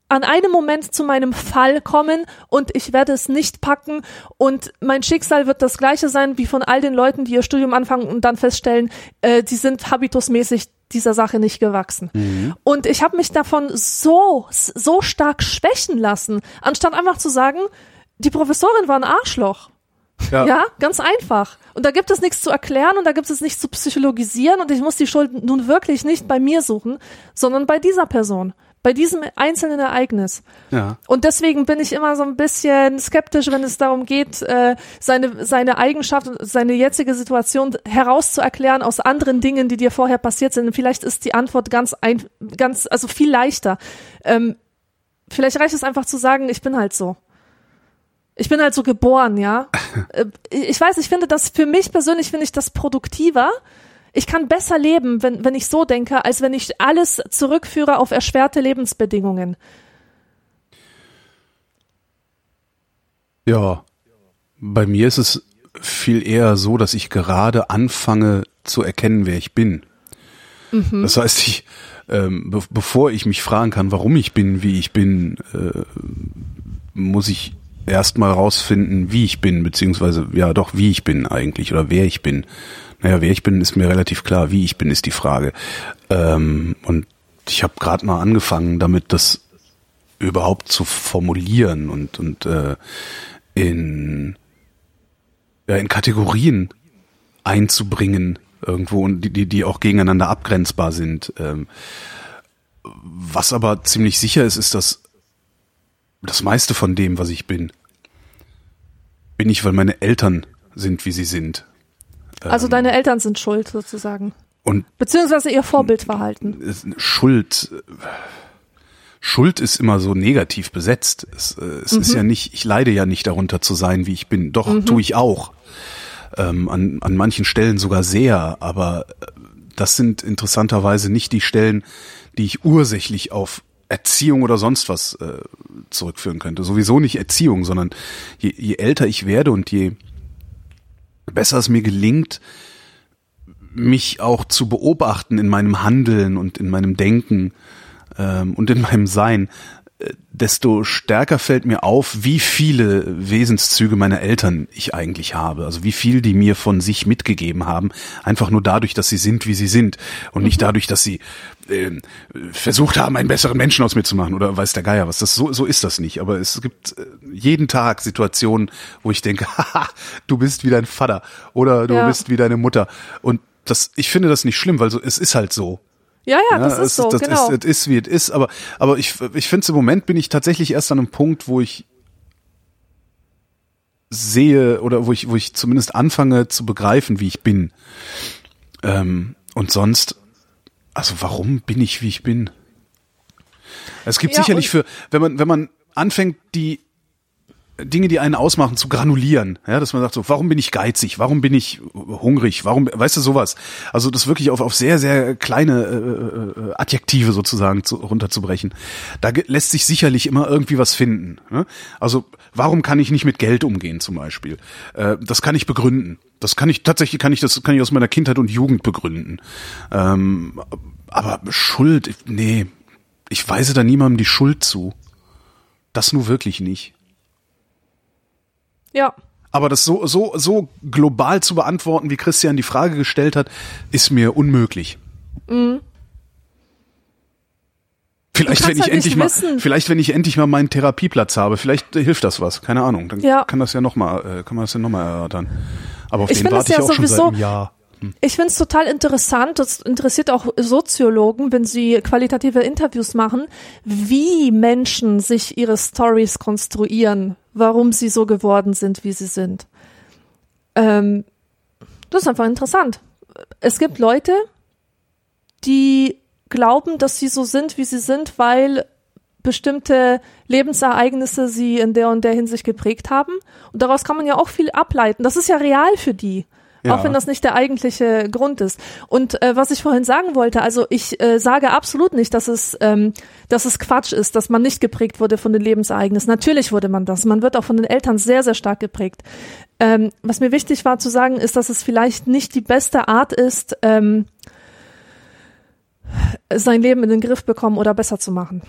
an einem Moment zu meinem Fall kommen und ich werde es nicht packen und mein Schicksal wird das gleiche sein wie von all den Leuten, die ihr Studium anfangen und dann feststellen, äh, die sind habitusmäßig dieser Sache nicht gewachsen. Mhm. Und ich habe mich davon so, so stark schwächen lassen, anstatt einfach zu sagen, die Professorin war ein Arschloch. Ja. ja, ganz einfach. Und da gibt es nichts zu erklären und da gibt es nichts zu psychologisieren und ich muss die Schuld nun wirklich nicht bei mir suchen, sondern bei dieser Person, bei diesem einzelnen Ereignis. Ja. Und deswegen bin ich immer so ein bisschen skeptisch, wenn es darum geht, äh, seine, seine Eigenschaft, seine jetzige Situation herauszuerklären aus anderen Dingen, die dir vorher passiert sind. Und vielleicht ist die Antwort ganz ein, ganz, also viel leichter. Ähm, vielleicht reicht es einfach zu sagen, ich bin halt so. Ich bin halt so geboren, ja. Äh, ich weiß, ich finde das, für mich persönlich finde ich das produktiver. Ich kann besser leben, wenn, wenn ich so denke, als wenn ich alles zurückführe auf erschwerte Lebensbedingungen. Ja, bei mir ist es viel eher so, dass ich gerade anfange zu erkennen, wer ich bin. Mhm. Das heißt, ich, ähm, be bevor ich mich fragen kann, warum ich bin, wie ich bin, äh, muss ich erstmal rausfinden, wie ich bin, beziehungsweise ja doch, wie ich bin eigentlich oder wer ich bin. Naja, wer ich bin, ist mir relativ klar. Wie ich bin, ist die Frage. Ähm, und ich habe gerade mal angefangen, damit das überhaupt zu formulieren und und äh, in ja, in Kategorien einzubringen irgendwo und die die auch gegeneinander abgrenzbar sind. Ähm, was aber ziemlich sicher ist, ist, dass das meiste von dem, was ich bin, bin ich, weil meine Eltern sind, wie sie sind. Also ähm, deine Eltern sind schuld sozusagen. Und beziehungsweise ihr Vorbildverhalten. Schuld. Schuld ist immer so negativ besetzt. Es, äh, es mhm. ist ja nicht, ich leide ja nicht darunter zu sein, wie ich bin. Doch, mhm. tue ich auch. Ähm, an, an manchen Stellen sogar sehr, aber äh, das sind interessanterweise nicht die Stellen, die ich ursächlich auf Erziehung oder sonst was äh, zurückführen könnte. Sowieso nicht Erziehung, sondern je, je älter ich werde und je besser es mir gelingt, mich auch zu beobachten in meinem Handeln und in meinem Denken ähm, und in meinem Sein, desto stärker fällt mir auf, wie viele Wesenszüge meiner Eltern ich eigentlich habe. Also wie viel die mir von sich mitgegeben haben. Einfach nur dadurch, dass sie sind, wie sie sind. Und nicht mhm. dadurch, dass sie äh, versucht haben, einen besseren Menschen aus mir zu machen. Oder weiß der Geier was. Das, so, so ist das nicht. Aber es gibt äh, jeden Tag Situationen, wo ich denke, haha, du bist wie dein Vater. Oder du ja. bist wie deine Mutter. Und das, ich finde das nicht schlimm, weil so, es ist halt so. Ja, ja, das ja, ist so, das genau. Ist, ist, wie es ist, aber, aber ich, ich finde, im Moment bin ich tatsächlich erst an einem Punkt, wo ich sehe oder wo ich, wo ich zumindest anfange zu begreifen, wie ich bin. Ähm, und sonst, also warum bin ich, wie ich bin? Es gibt ja, sicherlich für, wenn man, wenn man anfängt, die Dinge, die einen ausmachen, zu granulieren. Ja, dass man sagt so, warum bin ich geizig? Warum bin ich hungrig? Warum, weißt du, sowas? Also das wirklich auf, auf sehr, sehr kleine äh, äh, Adjektive sozusagen zu, runterzubrechen. Da lässt sich sicherlich immer irgendwie was finden. Ne? Also warum kann ich nicht mit Geld umgehen zum Beispiel? Äh, das kann ich begründen. Das kann ich, tatsächlich kann ich, das kann ich aus meiner Kindheit und Jugend begründen. Ähm, aber Schuld, nee, ich weise da niemandem die Schuld zu. Das nur wirklich nicht. Ja. Aber das so, so, so global zu beantworten, wie Christian die Frage gestellt hat, ist mir unmöglich. Mhm. Vielleicht, wenn ich halt endlich mal, vielleicht, wenn ich endlich mal meinen Therapieplatz habe, vielleicht hilft das was. Keine Ahnung. Dann ja. kann das ja nochmal, äh, kann man das ja nochmal erörtern. Aber auf ich den warte ich ja auch schon seit einem Jahr. Ich finde es total interessant, das interessiert auch Soziologen, wenn sie qualitative Interviews machen, wie Menschen sich ihre Stories konstruieren, warum sie so geworden sind, wie sie sind. Ähm, das ist einfach interessant. Es gibt Leute, die glauben, dass sie so sind, wie sie sind, weil bestimmte Lebensereignisse sie in der und der Hinsicht geprägt haben. Und daraus kann man ja auch viel ableiten. Das ist ja real für die. Ja. Auch wenn das nicht der eigentliche Grund ist. Und äh, was ich vorhin sagen wollte, also ich äh, sage absolut nicht, dass es, ähm, dass es Quatsch ist, dass man nicht geprägt wurde von den Lebensereignissen. Natürlich wurde man das. Man wird auch von den Eltern sehr, sehr stark geprägt. Ähm, was mir wichtig war zu sagen, ist, dass es vielleicht nicht die beste Art ist, ähm, sein Leben in den Griff bekommen oder besser zu machen.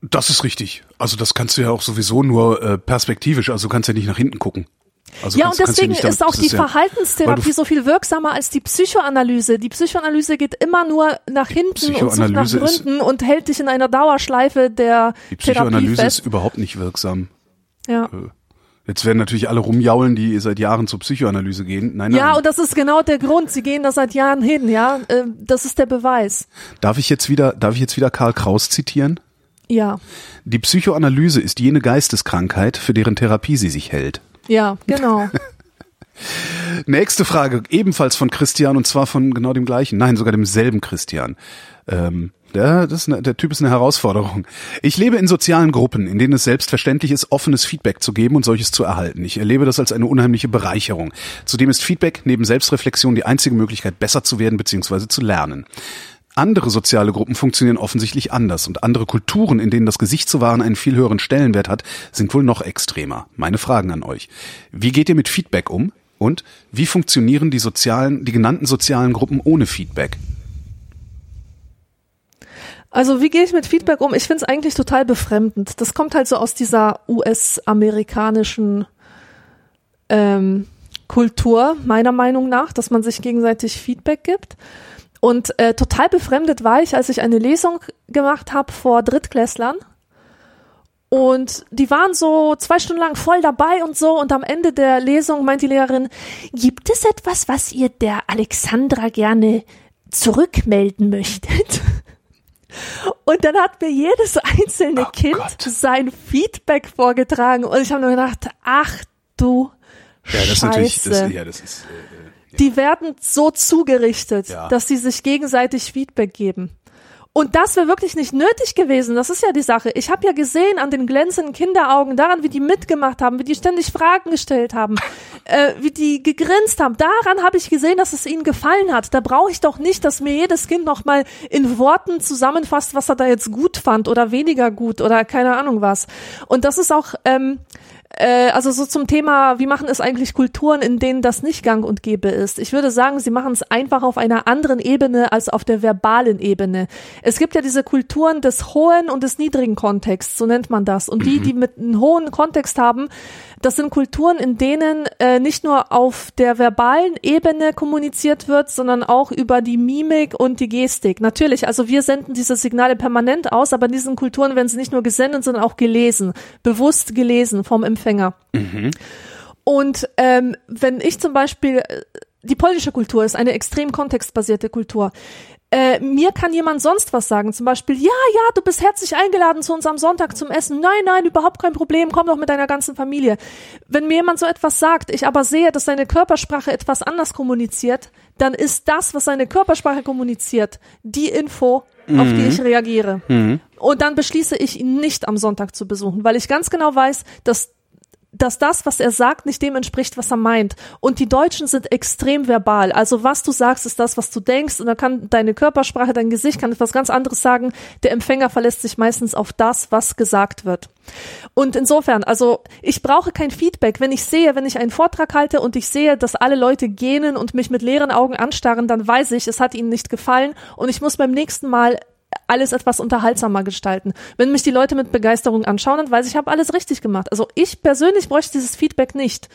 Das ist richtig. Also das kannst du ja auch sowieso nur äh, perspektivisch, also du kannst ja nicht nach hinten gucken. Also ja, kannst, und deswegen damit, ist auch die Verhaltenstherapie so viel wirksamer als die Psychoanalyse. Die Psychoanalyse geht immer nur nach hinten und sucht nach Gründen und hält dich in einer Dauerschleife der Die Psychoanalyse Therapie ist überhaupt nicht wirksam. Ja. Äh, jetzt werden natürlich alle rumjaulen, die seit Jahren zur Psychoanalyse gehen. Nein, nein. Ja, und das ist genau der Grund. Sie gehen da seit Jahren hin, ja. Äh, das ist der Beweis. Darf ich jetzt wieder, darf ich jetzt wieder Karl Kraus zitieren? Ja. Die Psychoanalyse ist jene Geisteskrankheit, für deren Therapie sie sich hält. Ja, genau. Nächste Frage, ebenfalls von Christian und zwar von genau dem gleichen, nein, sogar demselben Christian. Ähm, der, das eine, der Typ ist eine Herausforderung. Ich lebe in sozialen Gruppen, in denen es selbstverständlich ist, offenes Feedback zu geben und solches zu erhalten. Ich erlebe das als eine unheimliche Bereicherung. Zudem ist Feedback neben Selbstreflexion die einzige Möglichkeit, besser zu werden bzw. zu lernen. Andere soziale Gruppen funktionieren offensichtlich anders und andere Kulturen, in denen das Gesicht zu wahren einen viel höheren Stellenwert hat, sind wohl noch extremer. Meine Fragen an euch. Wie geht ihr mit Feedback um? Und wie funktionieren die sozialen, die genannten sozialen Gruppen ohne Feedback? Also wie gehe ich mit Feedback um? Ich finde es eigentlich total befremdend. Das kommt halt so aus dieser US-amerikanischen ähm, Kultur, meiner Meinung nach, dass man sich gegenseitig Feedback gibt. Und äh, total befremdet war ich, als ich eine Lesung gemacht habe vor Drittklässlern. Und die waren so zwei Stunden lang voll dabei und so. Und am Ende der Lesung meint die Lehrerin, gibt es etwas, was ihr der Alexandra gerne zurückmelden möchtet? Und dann hat mir jedes einzelne oh Kind Gott. sein Feedback vorgetragen. Und ich habe nur gedacht, ach du ja, das Scheiße. Ist natürlich, das, ja, das ist, äh, die werden so zugerichtet, ja. dass sie sich gegenseitig Feedback geben. Und das wäre wirklich nicht nötig gewesen. Das ist ja die Sache. Ich habe ja gesehen an den glänzenden Kinderaugen, daran, wie die mitgemacht haben, wie die ständig Fragen gestellt haben, äh, wie die gegrinst haben. Daran habe ich gesehen, dass es ihnen gefallen hat. Da brauche ich doch nicht, dass mir jedes Kind nochmal in Worten zusammenfasst, was er da jetzt gut fand oder weniger gut oder keine Ahnung was. Und das ist auch ähm, äh, also so zum Thema, wie machen es eigentlich Kulturen, in denen das nicht gang und gäbe ist? Ich würde sagen, sie machen es einfach auf einer anderen Ebene als auf der verbalen Ebene. Es gibt ja diese Kulturen des hohen und des niedrigen Kontexts, so nennt man das. Und die, die mit einem hohen Kontext haben, das sind Kulturen, in denen äh, nicht nur auf der verbalen Ebene kommuniziert wird, sondern auch über die Mimik und die Gestik. Natürlich, also wir senden diese Signale permanent aus, aber in diesen Kulturen werden sie nicht nur gesendet, sondern auch gelesen, bewusst gelesen vom Empfänger. Mhm. Und ähm, wenn ich zum Beispiel äh, die polnische Kultur ist eine extrem kontextbasierte Kultur äh, mir kann jemand sonst was sagen, zum Beispiel, ja, ja, du bist herzlich eingeladen zu uns am Sonntag zum Essen. Nein, nein, überhaupt kein Problem, komm doch mit deiner ganzen Familie. Wenn mir jemand so etwas sagt, ich aber sehe, dass seine Körpersprache etwas anders kommuniziert, dann ist das, was seine Körpersprache kommuniziert, die Info, mhm. auf die mhm. ich reagiere. Mhm. Und dann beschließe ich, ihn nicht am Sonntag zu besuchen, weil ich ganz genau weiß, dass dass das, was er sagt, nicht dem entspricht, was er meint. Und die Deutschen sind extrem verbal. Also was du sagst, ist das, was du denkst. Und da kann deine Körpersprache, dein Gesicht kann etwas ganz anderes sagen. Der Empfänger verlässt sich meistens auf das, was gesagt wird. Und insofern, also ich brauche kein Feedback. Wenn ich sehe, wenn ich einen Vortrag halte und ich sehe, dass alle Leute gähnen und mich mit leeren Augen anstarren, dann weiß ich, es hat ihnen nicht gefallen und ich muss beim nächsten Mal alles etwas unterhaltsamer gestalten. Wenn mich die Leute mit Begeisterung anschauen, dann weiß ich, ich habe alles richtig gemacht. Also ich persönlich bräuchte dieses Feedback nicht.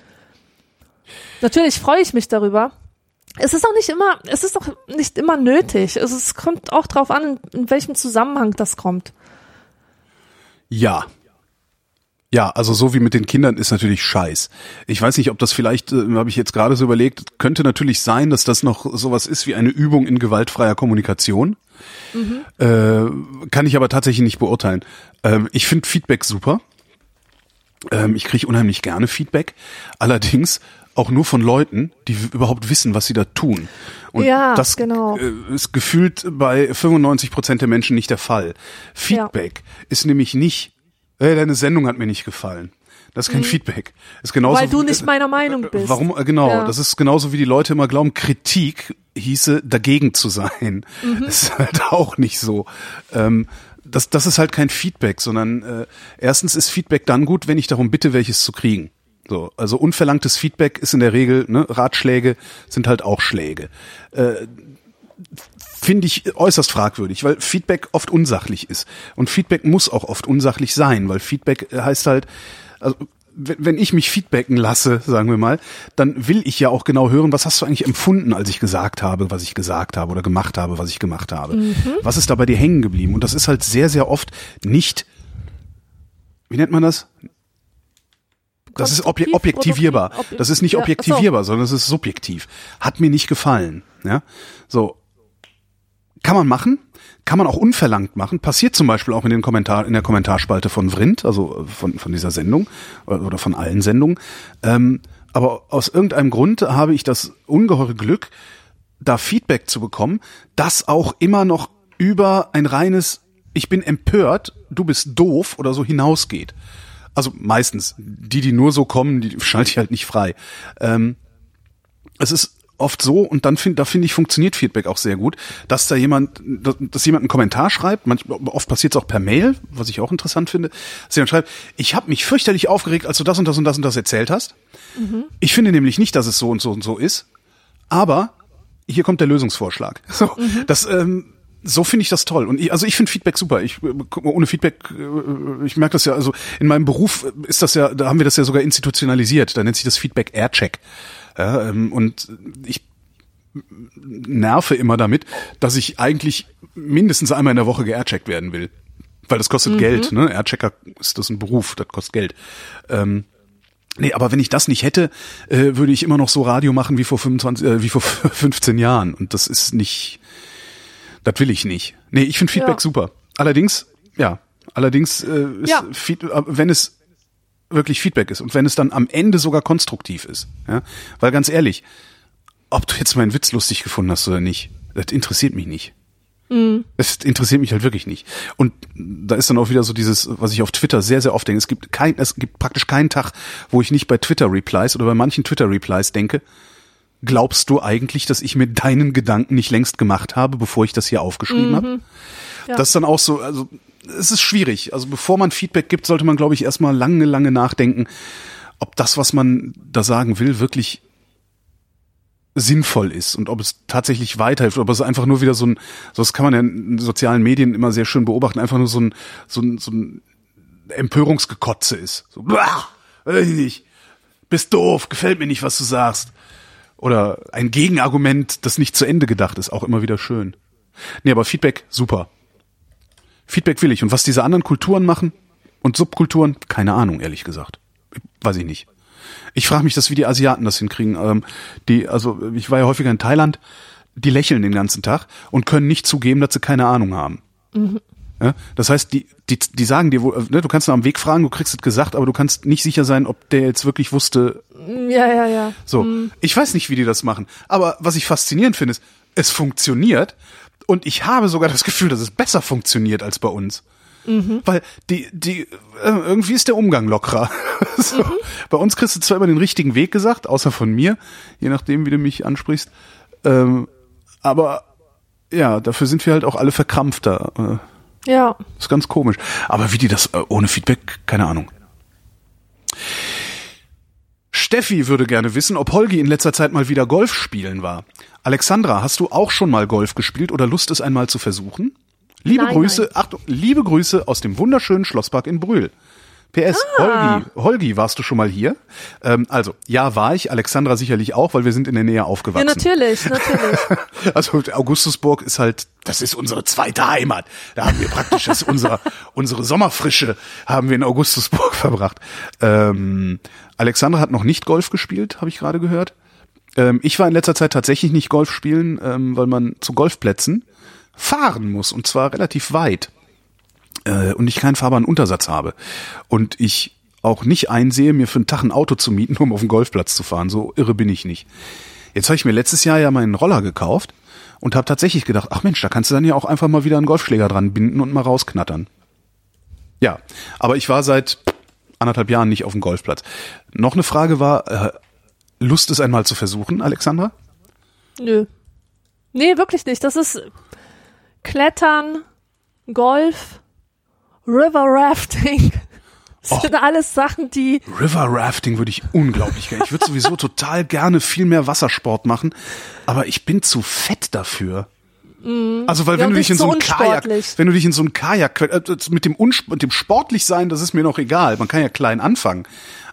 Natürlich freue ich mich darüber. Es ist auch nicht immer, es ist auch nicht immer nötig. Es, ist, kommt auch darauf an, in welchem Zusammenhang das kommt. Ja, ja, also so wie mit den Kindern ist natürlich scheiß. Ich weiß nicht, ob das vielleicht, äh, habe ich jetzt gerade so überlegt, könnte natürlich sein, dass das noch sowas ist wie eine Übung in gewaltfreier Kommunikation. Mhm. Äh, kann ich aber tatsächlich nicht beurteilen. Ähm, ich finde Feedback super. Ähm, ich kriege unheimlich gerne Feedback. Allerdings auch nur von Leuten, die überhaupt wissen, was sie da tun. Und ja, das genau. Äh, ist gefühlt bei 95 Prozent der Menschen nicht der Fall. Feedback ja. ist nämlich nicht hey, deine Sendung hat mir nicht gefallen. Das ist kein mhm. Feedback. ist genauso, Weil du nicht meiner Meinung äh, bist. Warum, äh, genau, ja. das ist genauso wie die Leute immer glauben, Kritik hieße dagegen zu sein. Mhm. Das ist halt auch nicht so. Ähm, das, das ist halt kein Feedback, sondern äh, erstens ist Feedback dann gut, wenn ich darum bitte, welches zu kriegen. So, also unverlangtes Feedback ist in der Regel, ne, Ratschläge sind halt auch Schläge. Äh, finde ich äußerst fragwürdig, weil Feedback oft unsachlich ist. Und Feedback muss auch oft unsachlich sein, weil Feedback heißt halt, also wenn ich mich feedbacken lasse, sagen wir mal, dann will ich ja auch genau hören, was hast du eigentlich empfunden, als ich gesagt habe, was ich gesagt habe oder gemacht habe, was ich gemacht habe. Mhm. Was ist da bei dir hängen geblieben? Und das ist halt sehr, sehr oft nicht, wie nennt man das? Das ist obje objektivierbar. Das ist nicht objektivierbar, sondern es ist subjektiv. Hat mir nicht gefallen. Ja, so kann man machen, kann man auch unverlangt machen. Passiert zum Beispiel auch in den Kommentar in der Kommentarspalte von Vrind, also von von dieser Sendung oder von allen Sendungen. Ähm, aber aus irgendeinem Grund habe ich das ungeheure Glück, da Feedback zu bekommen, das auch immer noch über ein reines ich bin empört, du bist doof oder so hinausgeht. Also meistens. Die, die nur so kommen, die schalte ich halt nicht frei. Ähm, es ist oft so und dann finde da finde ich funktioniert Feedback auch sehr gut, dass da jemand dass, dass jemand einen Kommentar schreibt, manchmal oft passiert es auch per Mail, was ich auch interessant finde, dass jemand schreibt, ich habe mich fürchterlich aufgeregt, als du das und das und das und das erzählt hast. Mhm. Ich finde nämlich nicht, dass es so und so und so ist, aber hier kommt der Lösungsvorschlag. So, mhm. das ähm, so finde ich das toll. Und ich, also ich finde Feedback super. Ich ohne Feedback, äh, ich merke das ja, also in meinem Beruf ist das ja, da haben wir das ja sogar institutionalisiert. Da nennt sich das Feedback Aircheck. Ja, ähm, und ich nerve immer damit, dass ich eigentlich mindestens einmal in der Woche geaircheckt werden will. Weil das kostet mhm. Geld, ne? Airchecker ist das ein Beruf, das kostet Geld. Ähm, Nee, aber wenn ich das nicht hätte, äh, würde ich immer noch so Radio machen wie vor 25, äh, wie vor 15 Jahren. Und das ist nicht, das will ich nicht. Nee, ich finde Feedback ja. super. Allerdings, ja, allerdings, äh, ist ja. Feed, äh, wenn es wirklich Feedback ist und wenn es dann am Ende sogar konstruktiv ist. Ja? Weil ganz ehrlich, ob du jetzt meinen Witz lustig gefunden hast oder nicht, das interessiert mich nicht. Mhm. Es interessiert mich halt wirklich nicht. Und da ist dann auch wieder so dieses, was ich auf Twitter sehr, sehr oft denke. Es gibt kein, es gibt praktisch keinen Tag, wo ich nicht bei Twitter Replies oder bei manchen Twitter Replies denke, glaubst du eigentlich, dass ich mir deinen Gedanken nicht längst gemacht habe, bevor ich das hier aufgeschrieben mhm. habe? Ja. Das ist dann auch so, also es ist schwierig. Also bevor man Feedback gibt, sollte man, glaube ich, erstmal lange, lange nachdenken, ob das, was man da sagen will, wirklich sinnvoll ist und ob es tatsächlich weiterhilft, ob es einfach nur wieder so ein, so das kann man ja in sozialen Medien immer sehr schön beobachten, einfach nur so ein, so ein, so ein Empörungsgekotze ist. So, blah, weiß ich nicht. Bist doof, gefällt mir nicht, was du sagst. Oder ein Gegenargument, das nicht zu Ende gedacht ist, auch immer wieder schön. Nee, aber Feedback, super. Feedback will ich. Und was diese anderen Kulturen machen und Subkulturen, keine Ahnung, ehrlich gesagt. Weiß ich nicht. Ich frage mich das, wie die Asiaten das hinkriegen. Ähm, die, also ich war ja häufiger in Thailand, die lächeln den ganzen Tag und können nicht zugeben, dass sie keine Ahnung haben. Mhm. Ja, das heißt, die, die, die sagen dir, ne, du kannst nur am Weg fragen, du kriegst es gesagt, aber du kannst nicht sicher sein, ob der jetzt wirklich wusste. Ja, ja, ja. So, mhm. ich weiß nicht, wie die das machen. Aber was ich faszinierend finde, ist, es funktioniert und ich habe sogar das Gefühl, dass es besser funktioniert als bei uns. Mhm. Weil die, die, äh, irgendwie ist der Umgang lockerer. so. mhm. Bei uns kriegst du zwar immer den richtigen Weg gesagt, außer von mir, je nachdem, wie du mich ansprichst. Ähm, aber ja, dafür sind wir halt auch alle verkrampfter. Ja. Ist ganz komisch. Aber wie die das äh, ohne Feedback, keine Ahnung. Steffi würde gerne wissen, ob Holgi in letzter Zeit mal wieder Golf spielen war. Alexandra, hast du auch schon mal Golf gespielt oder Lust, es einmal zu versuchen? Liebe nein, Grüße, nein. Achtung, liebe Grüße aus dem wunderschönen Schlosspark in Brühl. PS, ah. Holgi, Holgi, warst du schon mal hier? Ähm, also, ja, war ich, Alexandra sicherlich auch, weil wir sind in der Nähe aufgewachsen. Ja, natürlich, natürlich. also Augustusburg ist halt, das ist unsere zweite Heimat. Da haben wir praktisch das unsere, unsere Sommerfrische haben wir in Augustusburg verbracht. Ähm, Alexandra hat noch nicht Golf gespielt, habe ich gerade gehört. Ähm, ich war in letzter Zeit tatsächlich nicht Golf spielen, ähm, weil man zu Golfplätzen fahren muss und zwar relativ weit äh, und ich keinen fahrbaren Untersatz habe und ich auch nicht einsehe, mir für einen Tag ein Auto zu mieten, um auf den Golfplatz zu fahren. So irre bin ich nicht. Jetzt habe ich mir letztes Jahr ja meinen Roller gekauft und habe tatsächlich gedacht, ach Mensch, da kannst du dann ja auch einfach mal wieder einen Golfschläger dran binden und mal rausknattern. Ja, aber ich war seit anderthalb Jahren nicht auf dem Golfplatz. Noch eine Frage war, äh, Lust es einmal zu versuchen, Alexandra? Nö. Nee, wirklich nicht. Das ist Klettern, Golf, River Rafting. Das sind alles Sachen, die. River Rafting würde ich unglaublich gerne. Ich würde sowieso total gerne viel mehr Wassersport machen, aber ich bin zu fett dafür. Mm. Also weil ja, wenn du dich in so ein Kajak, wenn du dich in so ein Kajak äh, mit dem mit dem sportlich sein, das ist mir noch egal. Man kann ja klein anfangen.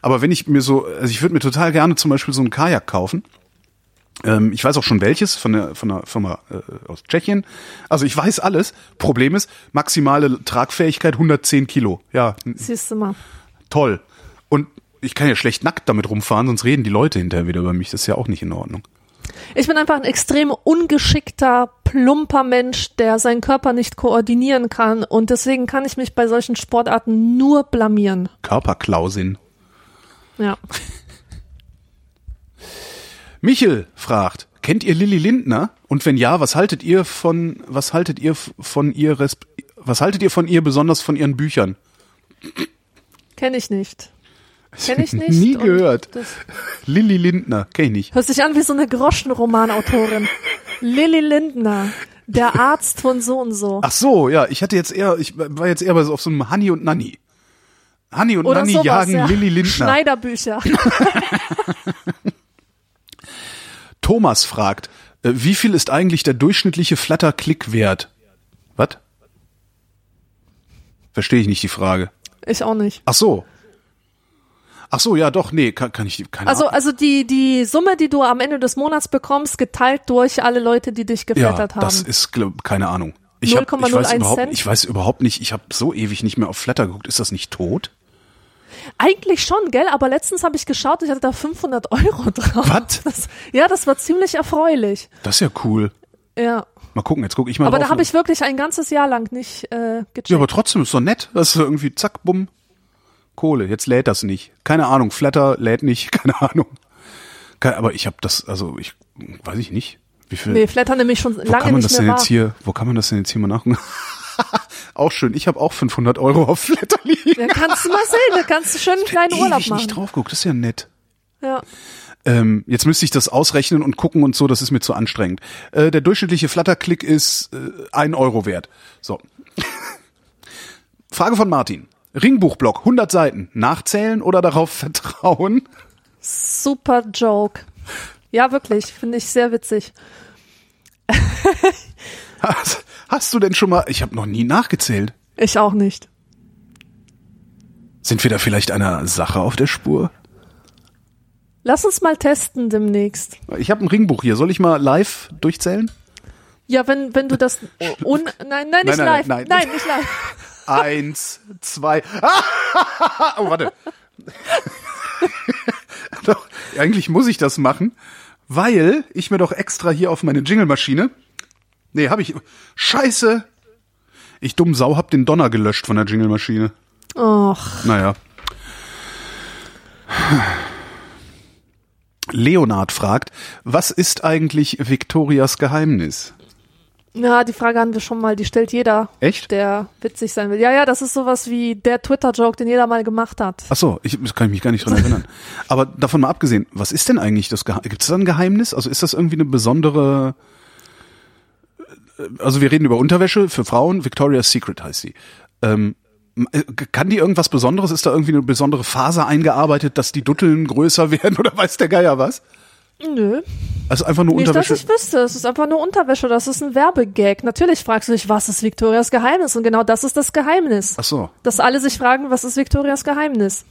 Aber wenn ich mir so, also ich würde mir total gerne zum Beispiel so ein Kajak kaufen ich weiß auch schon welches von der von der Firma äh, aus Tschechien. Also ich weiß alles. Problem ist maximale Tragfähigkeit 110 Kilo. Ja. Siehst du mal. Toll. Und ich kann ja schlecht nackt damit rumfahren, sonst reden die Leute hinterher wieder über mich. Das ist ja auch nicht in Ordnung. Ich bin einfach ein extrem ungeschickter, plumper Mensch, der seinen Körper nicht koordinieren kann und deswegen kann ich mich bei solchen Sportarten nur blamieren. Körperklausin. Ja. Michel fragt, kennt ihr Lilly Lindner? Und wenn ja, was haltet ihr von, was haltet ihr von ihr, was haltet ihr von ihr besonders von ihren Büchern? Kenne ich nicht. Kenne ich nicht. Nie gehört. Lilly Lindner, kenne ich nicht. Hört sich an wie so eine Groschenromanautorin. Lilly Lindner. Der Arzt von so und so. Ach so, ja, ich hatte jetzt eher, ich war jetzt eher bei so auf so einem Honey und Nanny. Honey und Oder Nanny sowas, jagen ja. Lilly Lindner. Schneiderbücher. Thomas fragt, äh, wie viel ist eigentlich der durchschnittliche Flatter-Klick wert? Was? Verstehe ich nicht die Frage. Ich auch nicht. Ach so. Ach so, ja, doch, nee, kann, kann ich keine Also, Ahnung. also die, die Summe, die du am Ende des Monats bekommst, geteilt durch alle Leute, die dich geflattert ja, haben. Das ist, glaub, keine Ahnung. Ich, hab, ich, weiß überhaupt, Cent? ich weiß überhaupt nicht, ich habe so ewig nicht mehr auf Flatter geguckt. Ist das nicht tot? Eigentlich schon, gell? Aber letztens habe ich geschaut, ich hatte da 500 Euro drauf. Was? Das, ja, das war ziemlich erfreulich. Das ist ja cool. Ja. Mal gucken, jetzt gucke ich mal Aber drauf. da habe ich wirklich ein ganzes Jahr lang nicht äh, gecheckt. Ja, aber trotzdem ist doch nett. Das ist irgendwie zack, bumm, Kohle. Jetzt lädt das nicht. Keine Ahnung, Flatter lädt nicht, keine Ahnung. Keine, aber ich habe das, also ich weiß ich nicht. Wie viel? Nee, Flatter nämlich schon wo lange kann man nicht das mehr denn war. jetzt hier? Wo kann man das denn jetzt hier mal nachgucken? Auch schön. Ich habe auch 500 Euro auf Flatter liegen. Ja, kannst du mal sehen, da kannst du schön einen kleinen Urlaub machen. nicht drauf geguckt. Das ist ja nett. Ja. Ähm, jetzt müsste ich das ausrechnen und gucken und so, das ist mir zu anstrengend. Äh, der durchschnittliche Flatterklick ist äh, ein Euro wert. So. Frage von Martin. Ringbuchblock, 100 Seiten. Nachzählen oder darauf vertrauen? Super Joke. Ja, wirklich, finde ich sehr witzig. Hast, hast du denn schon mal, ich habe noch nie nachgezählt. Ich auch nicht. Sind wir da vielleicht einer Sache auf der Spur? Lass uns mal testen demnächst. Ich habe ein Ringbuch hier. Soll ich mal live durchzählen? Ja, wenn, wenn du das un, nein, nein, nicht Nein, nein, live. nein. Nein, nicht live. Eins, zwei. oh, warte. doch, eigentlich muss ich das machen, weil ich mir doch extra hier auf meine Jingle-Maschine. Nee, habe ich. Scheiße! Ich dumm Sau hab den Donner gelöscht von der Jingle-Maschine. Och, Naja. Leonard fragt, was ist eigentlich Victorias Geheimnis? ja, die Frage haben wir schon mal, die stellt jeder, Echt? der witzig sein will. Ja, ja, das ist sowas wie der Twitter-Joke, den jeder mal gemacht hat. Ach so, ich das kann ich mich gar nicht dran erinnern. Aber davon mal abgesehen, was ist denn eigentlich das Geheimnis? Gibt es da ein Geheimnis? Also ist das irgendwie eine besondere also wir reden über Unterwäsche für Frauen, Victoria's Secret heißt sie. Ähm, äh, kann die irgendwas Besonderes? Ist da irgendwie eine besondere Faser eingearbeitet, dass die Dutteln größer werden oder weiß der Geier was? Nö, Also einfach nur nicht, dass Unterwäsche. ich wüsste. Es ist einfach nur Unterwäsche, das ist ein Werbegag. Natürlich fragst du dich, was ist Victorias Geheimnis? Und genau das ist das Geheimnis. Ach so, Dass alle sich fragen, was ist Victorias Geheimnis?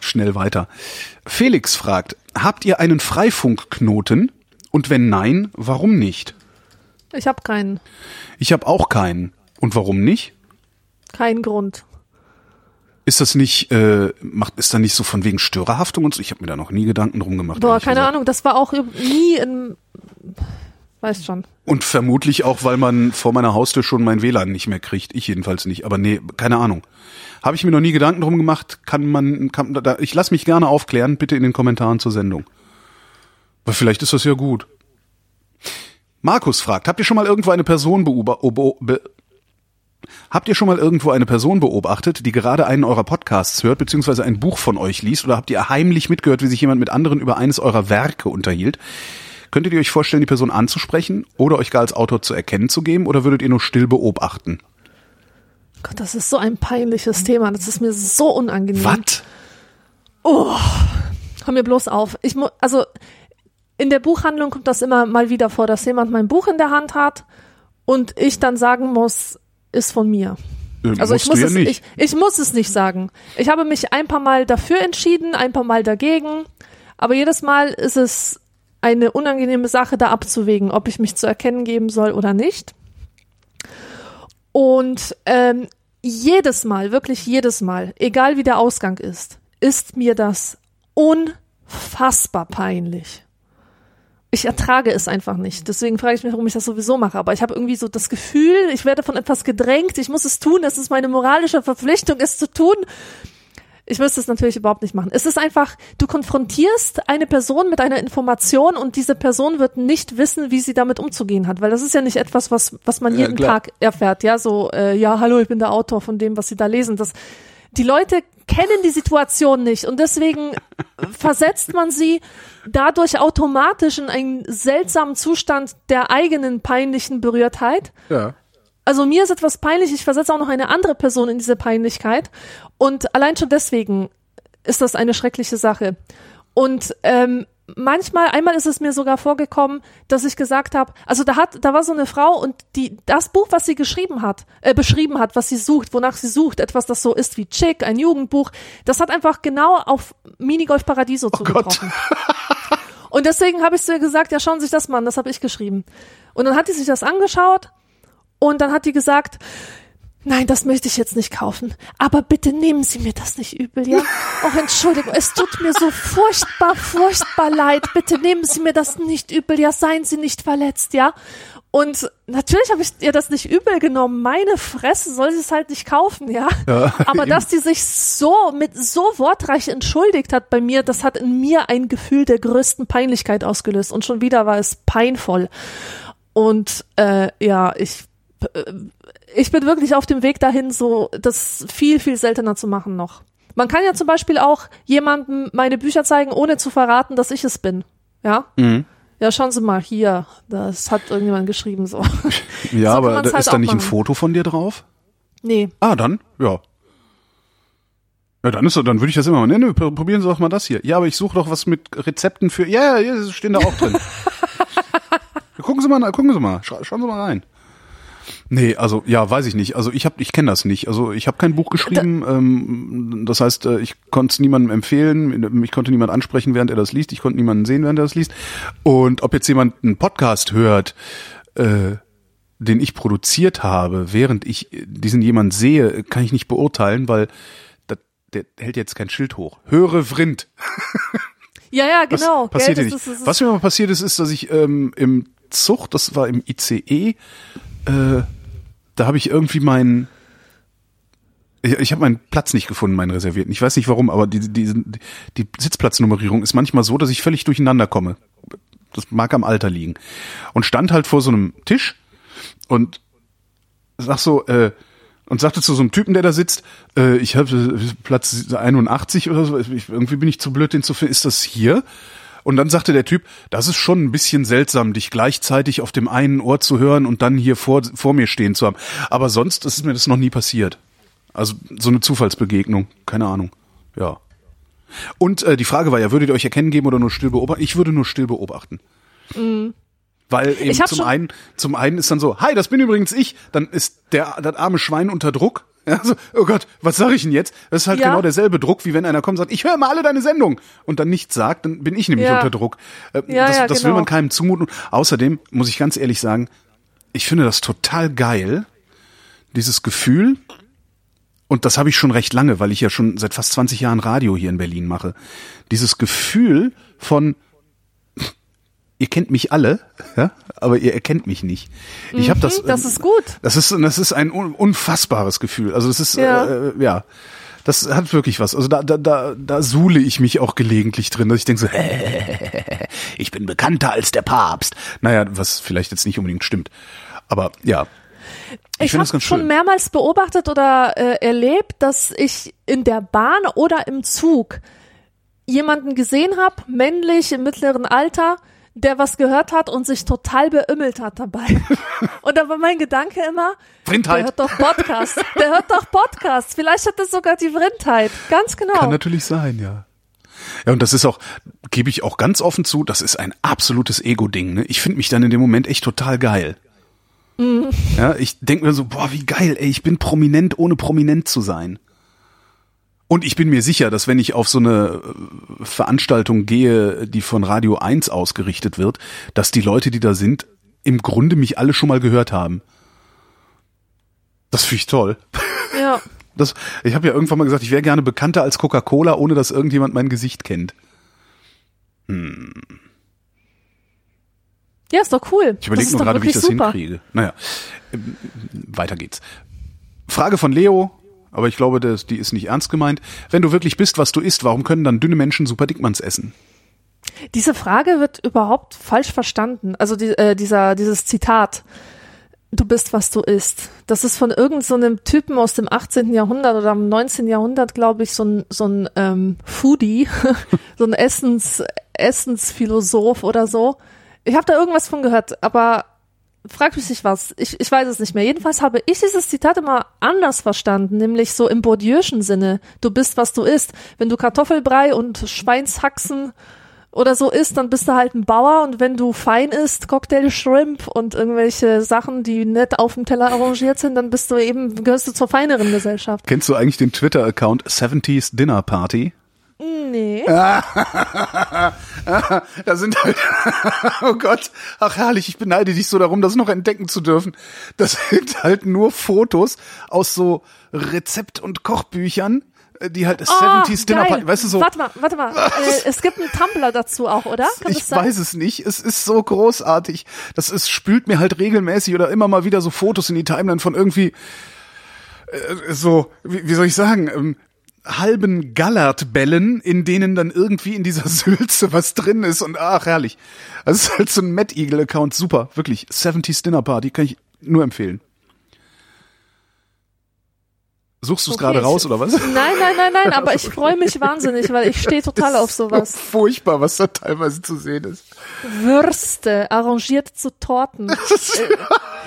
schnell weiter. Felix fragt, habt ihr einen Freifunk-Knoten? Und wenn nein, warum nicht? Ich habe keinen, Ich habe auch keinen. Und warum nicht? keinen Grund. Ist das nicht, äh, macht, ist da nicht so von wegen Störerhaftung und so? Ich habe mir da noch nie Gedanken drum gemacht. Boah, keine gesagt. Ahnung, das war auch nie in, weißt schon. Und vermutlich auch, weil man vor meiner Haustür schon mein WLAN nicht mehr kriegt. Ich jedenfalls nicht. Aber nee, keine Ahnung. Habe ich mir noch nie Gedanken drum gemacht. Kann man, kann, da, ich lass mich gerne aufklären, bitte in den Kommentaren zur Sendung. Aber vielleicht ist das ja gut. Markus fragt, habt ihr schon mal irgendwo eine Person beobacht, be, Habt ihr schon mal irgendwo eine Person beobachtet, die gerade einen eurer Podcasts hört, beziehungsweise ein Buch von euch liest, oder habt ihr heimlich mitgehört, wie sich jemand mit anderen über eines eurer Werke unterhielt? Könntet ihr euch vorstellen, die Person anzusprechen oder euch gar als Autor zu erkennen zu geben, oder würdet ihr nur still beobachten? Gott, das ist so ein peinliches Thema. Das ist mir so unangenehm. Was? Hör mir bloß auf. Ich mu also in der Buchhandlung kommt das immer mal wieder vor, dass jemand mein Buch in der Hand hat und ich dann sagen muss, ist von mir. Äh, Also ich muss ja es nicht. ich, ich muss es nicht sagen. Ich habe mich ein paar Mal dafür entschieden, ein paar Mal dagegen, aber jedes Mal ist es eine unangenehme Sache, da abzuwägen, ob ich mich zu erkennen geben soll oder nicht. Und ähm, jedes Mal, wirklich jedes Mal, egal wie der Ausgang ist, ist mir das unfassbar peinlich. Ich ertrage es einfach nicht. Deswegen frage ich mich, warum ich das sowieso mache. Aber ich habe irgendwie so das Gefühl, ich werde von etwas gedrängt, ich muss es tun, es ist meine moralische Verpflichtung, es zu tun. Ich müsste es natürlich überhaupt nicht machen. Es ist einfach, du konfrontierst eine Person mit einer Information und diese Person wird nicht wissen, wie sie damit umzugehen hat, weil das ist ja nicht etwas, was, was man Ja, jeden klar. Tag erfährt. Ja, so, äh, ja, hallo, ich bin der Autor von dem, was sie da lesen. Das, die Leute kennen die Situation nicht und deswegen versetzt man sie dadurch automatisch in einen seltsamen Zustand der eigenen peinlichen Berührtheit. Ja. Also mir ist etwas peinlich, ich versetze auch noch eine andere Person in diese Peinlichkeit und allein schon deswegen ist das eine schreckliche Sache. Und ähm, manchmal, einmal ist es mir sogar vorgekommen, dass ich gesagt habe, also da hat, da war so eine Frau und die das Buch, was sie geschrieben hat, äh, beschrieben hat, was sie sucht, wonach sie sucht, etwas, das so ist wie Chick, ein Jugendbuch, das hat einfach genau auf Minigolf Paradiso zugetroffen. Und deswegen habe ich zu ihr gesagt, ja, schauen Sie sich das mal an, das habe ich geschrieben. Und dann hat die sich das angeschaut und dann hat die gesagt, nein, das möchte ich jetzt nicht kaufen. Aber bitte nehmen Sie mir das nicht übel, ja? Oh, Entschuldigung, es tut mir so furchtbar, furchtbar leid. Bitte nehmen Sie mir das nicht übel, ja? Seien Sie nicht verletzt, ja? Und natürlich habe ich ihr das nicht übel genommen. Meine Fresse soll sie es halt nicht kaufen, ja? Ja, Aber eben. dass die sich so mit so wortreich entschuldigt hat bei mir, das hat in mir ein Gefühl der größten Peinlichkeit ausgelöst. Und schon wieder war es peinvoll. Und äh, ja, ich äh, ich bin wirklich auf dem Weg dahin, so das viel, viel seltener zu machen noch. Man kann ja zum Beispiel auch jemandem meine Bücher zeigen, ohne zu verraten, dass ich es bin. Ja? Mhm. Ja, schauen Sie mal hier. Das hat irgendjemand geschrieben so. Ja, So aber da halt ist da nicht ein machen. Foto von dir drauf? Nee. Ah, dann, ja. Ja, dann ist dann würde ich das immer mal nennen. Probieren Sie doch mal das hier. Ja, aber ich suche doch was mit Rezepten für. Ja, ja, ja, stehen da auch drin. gucken Sie mal, gucken Sie mal, Scha schauen Sie mal rein. Nee, also ja, weiß ich nicht. Also ich habe, ich kenne das nicht. Also ich habe kein Buch geschrieben. Da, ähm, das heißt, äh, ich konnte es niemandem empfehlen. Ich konnte niemand ansprechen, während er das liest. Ich konnte niemanden sehen, während er das liest. Und ob jetzt jemand einen Podcast hört, äh, den ich produziert habe, während ich diesen jemand sehe, kann ich nicht beurteilen, weil das, der hält jetzt kein Schild hoch. Höre Vrind. Ja, ja, genau. Was passiert Gell, das nicht. Ist, Was mir mal passiert ist, ist, dass ich ähm, im Zug, das war im ICE, äh, da habe ich irgendwie meinen ich, ich habe meinen Platz nicht gefunden, meinen reservierten. Ich weiß nicht warum, aber die, die, die Sitzplatznummerierung ist manchmal so, dass ich völlig durcheinander komme. Das mag am Alter liegen. Und stand halt vor so einem Tisch und sag so, äh, und sagte zu so einem Typen, der da sitzt, äh, ich habe Platz 81 oder so, ich, irgendwie bin ich zu blöd, den zu finden. Ist das hier? Und dann sagte der Typ, das ist schon ein bisschen seltsam, dich gleichzeitig auf dem einen Ohr zu hören und dann hier vor, vor mir stehen zu haben. Aber sonst ist mir das noch nie passiert. Also so eine Zufallsbegegnung, keine Ahnung. Ja. Und äh, die Frage war ja, würdet ihr euch erkennen geben oder nur still beobachten? Ich würde nur still beobachten. Mhm. Weil eben zum einen, zum einen ist dann so, hi, das bin übrigens ich, dann ist der, das arme Schwein unter Druck ja, so, oh Gott, was sage ich denn jetzt? Das ist halt ja. genau derselbe Druck, wie wenn einer kommt und sagt, ich höre mal alle deine Sendung und dann nichts sagt, dann bin ich nämlich ja. unter Druck. Äh, ja, das, das genau. will man keinem zumuten. Außerdem muss ich ganz ehrlich sagen, ich finde das total geil, dieses Gefühl, und das habe ich schon recht lange, weil ich ja schon seit fast 20 Jahren Radio hier in Berlin mache. Dieses Gefühl von, ihr kennt mich alle, ja, aber ihr erkennt mich nicht. Ich mhm, habe das. Das ist gut. Das ist das ist ein unfassbares Gefühl. Also das ist ja. Äh, ja. Das hat wirklich was. Also da, da, da, da suhle ich mich auch gelegentlich drin, dass ich denke so, ich bin bekannter als der Papst. Naja, was vielleicht jetzt nicht unbedingt stimmt. Aber ja. Ich, ich habe schon mehrmals beobachtet oder äh, erlebt, dass ich in der Bahn oder im Zug jemanden gesehen habe, männlich im mittleren Alter, der was gehört hat und sich total beümmelt hat dabei. und da war mein Gedanke immer, Vrindheit. der hört doch Podcast, der hört doch Podcast. Vielleicht hat das sogar die Vrindheit. Ganz genau. Kann natürlich sein, ja. Ja, und das ist auch, gebe ich auch ganz offen zu, das ist ein absolutes Ego-Ding. Ne? Ich finde mich dann in dem Moment echt total geil. Mhm. Ja, ich denke mir so, boah, wie geil, ey, ich bin prominent, ohne prominent zu sein. Und ich bin mir sicher, dass wenn ich auf so eine äh, Veranstaltung gehe, die von Radio 1 ausgerichtet wird, dass die Leute, die da sind, im Grunde mich alle schon mal gehört haben. Das finde ich toll. Ja. Das, ich habe ja irgendwann mal gesagt, ich wäre gerne bekannter als Coca-Cola, ohne dass irgendjemand mein Gesicht kennt. Hm. Ja, ist doch cool. Ich überlege nur gerade, wie ich das super. hinkriege. Naja, ähm, weiter geht's. Frage von Leo. Aber ich glaube, das, die ist nicht ernst gemeint. Wenn du wirklich bist, was du isst, warum können dann dünne Menschen super Dickmanns essen? Diese Frage wird überhaupt falsch verstanden. Also die, äh, dieser, dieses Zitat, du bist, was du isst. Das ist von irgendeinem so Typen aus dem 18. Jahrhundert oder am 19. Jahrhundert, glaube ich, so ein, so ein ähm, Foodie, so ein Essens, Essensphilosoph oder so. Ich habe da irgendwas von gehört, aber frag mich nicht was. Ich, ich weiß es nicht mehr. Jedenfalls habe ich dieses Zitat immer anders verstanden, nämlich so im Bourdieu'schen Sinne. Du bist, was du isst. Wenn du Kartoffelbrei und Schweinshaxen oder so isst, dann bist du halt ein Bauer und wenn du fein isst, Cocktail Shrimp und irgendwelche Sachen, die nett auf dem Teller arrangiert sind, dann bist du eben, gehörst du zur feineren Gesellschaft. Kennst du eigentlich den Twitter-Account 70s Dinner Party? Nee. da sind halt, oh Gott, ach herrlich, ich beneide dich so darum, das noch entdecken zu dürfen. Das sind halt nur Fotos aus so Rezept- und Kochbüchern, die halt oh, 70s Dinner Party, weißt du so. Warte mal, warte mal, äh, es gibt einen Tumblr dazu auch, oder? Kann ich weiß es nicht, es ist so großartig. Das ist, spült mir halt regelmäßig oder immer mal wieder so Fotos in die Timeline von irgendwie, äh, so, wie, wie soll ich sagen, ähm, halben Gallertbällen, in denen dann irgendwie in dieser Sülze was drin ist und ach, herrlich. Das ist halt so ein Mad Eagle Account, super, wirklich. 70s Dinner Party, kann ich nur empfehlen. Suchst du es okay, gerade raus oder was? Nein, nein, nein, nein, aber ich freue mich wahnsinnig, weil ich stehe total auf sowas. So furchtbar, was da teilweise zu sehen ist. Würste, arrangiert zu Torten.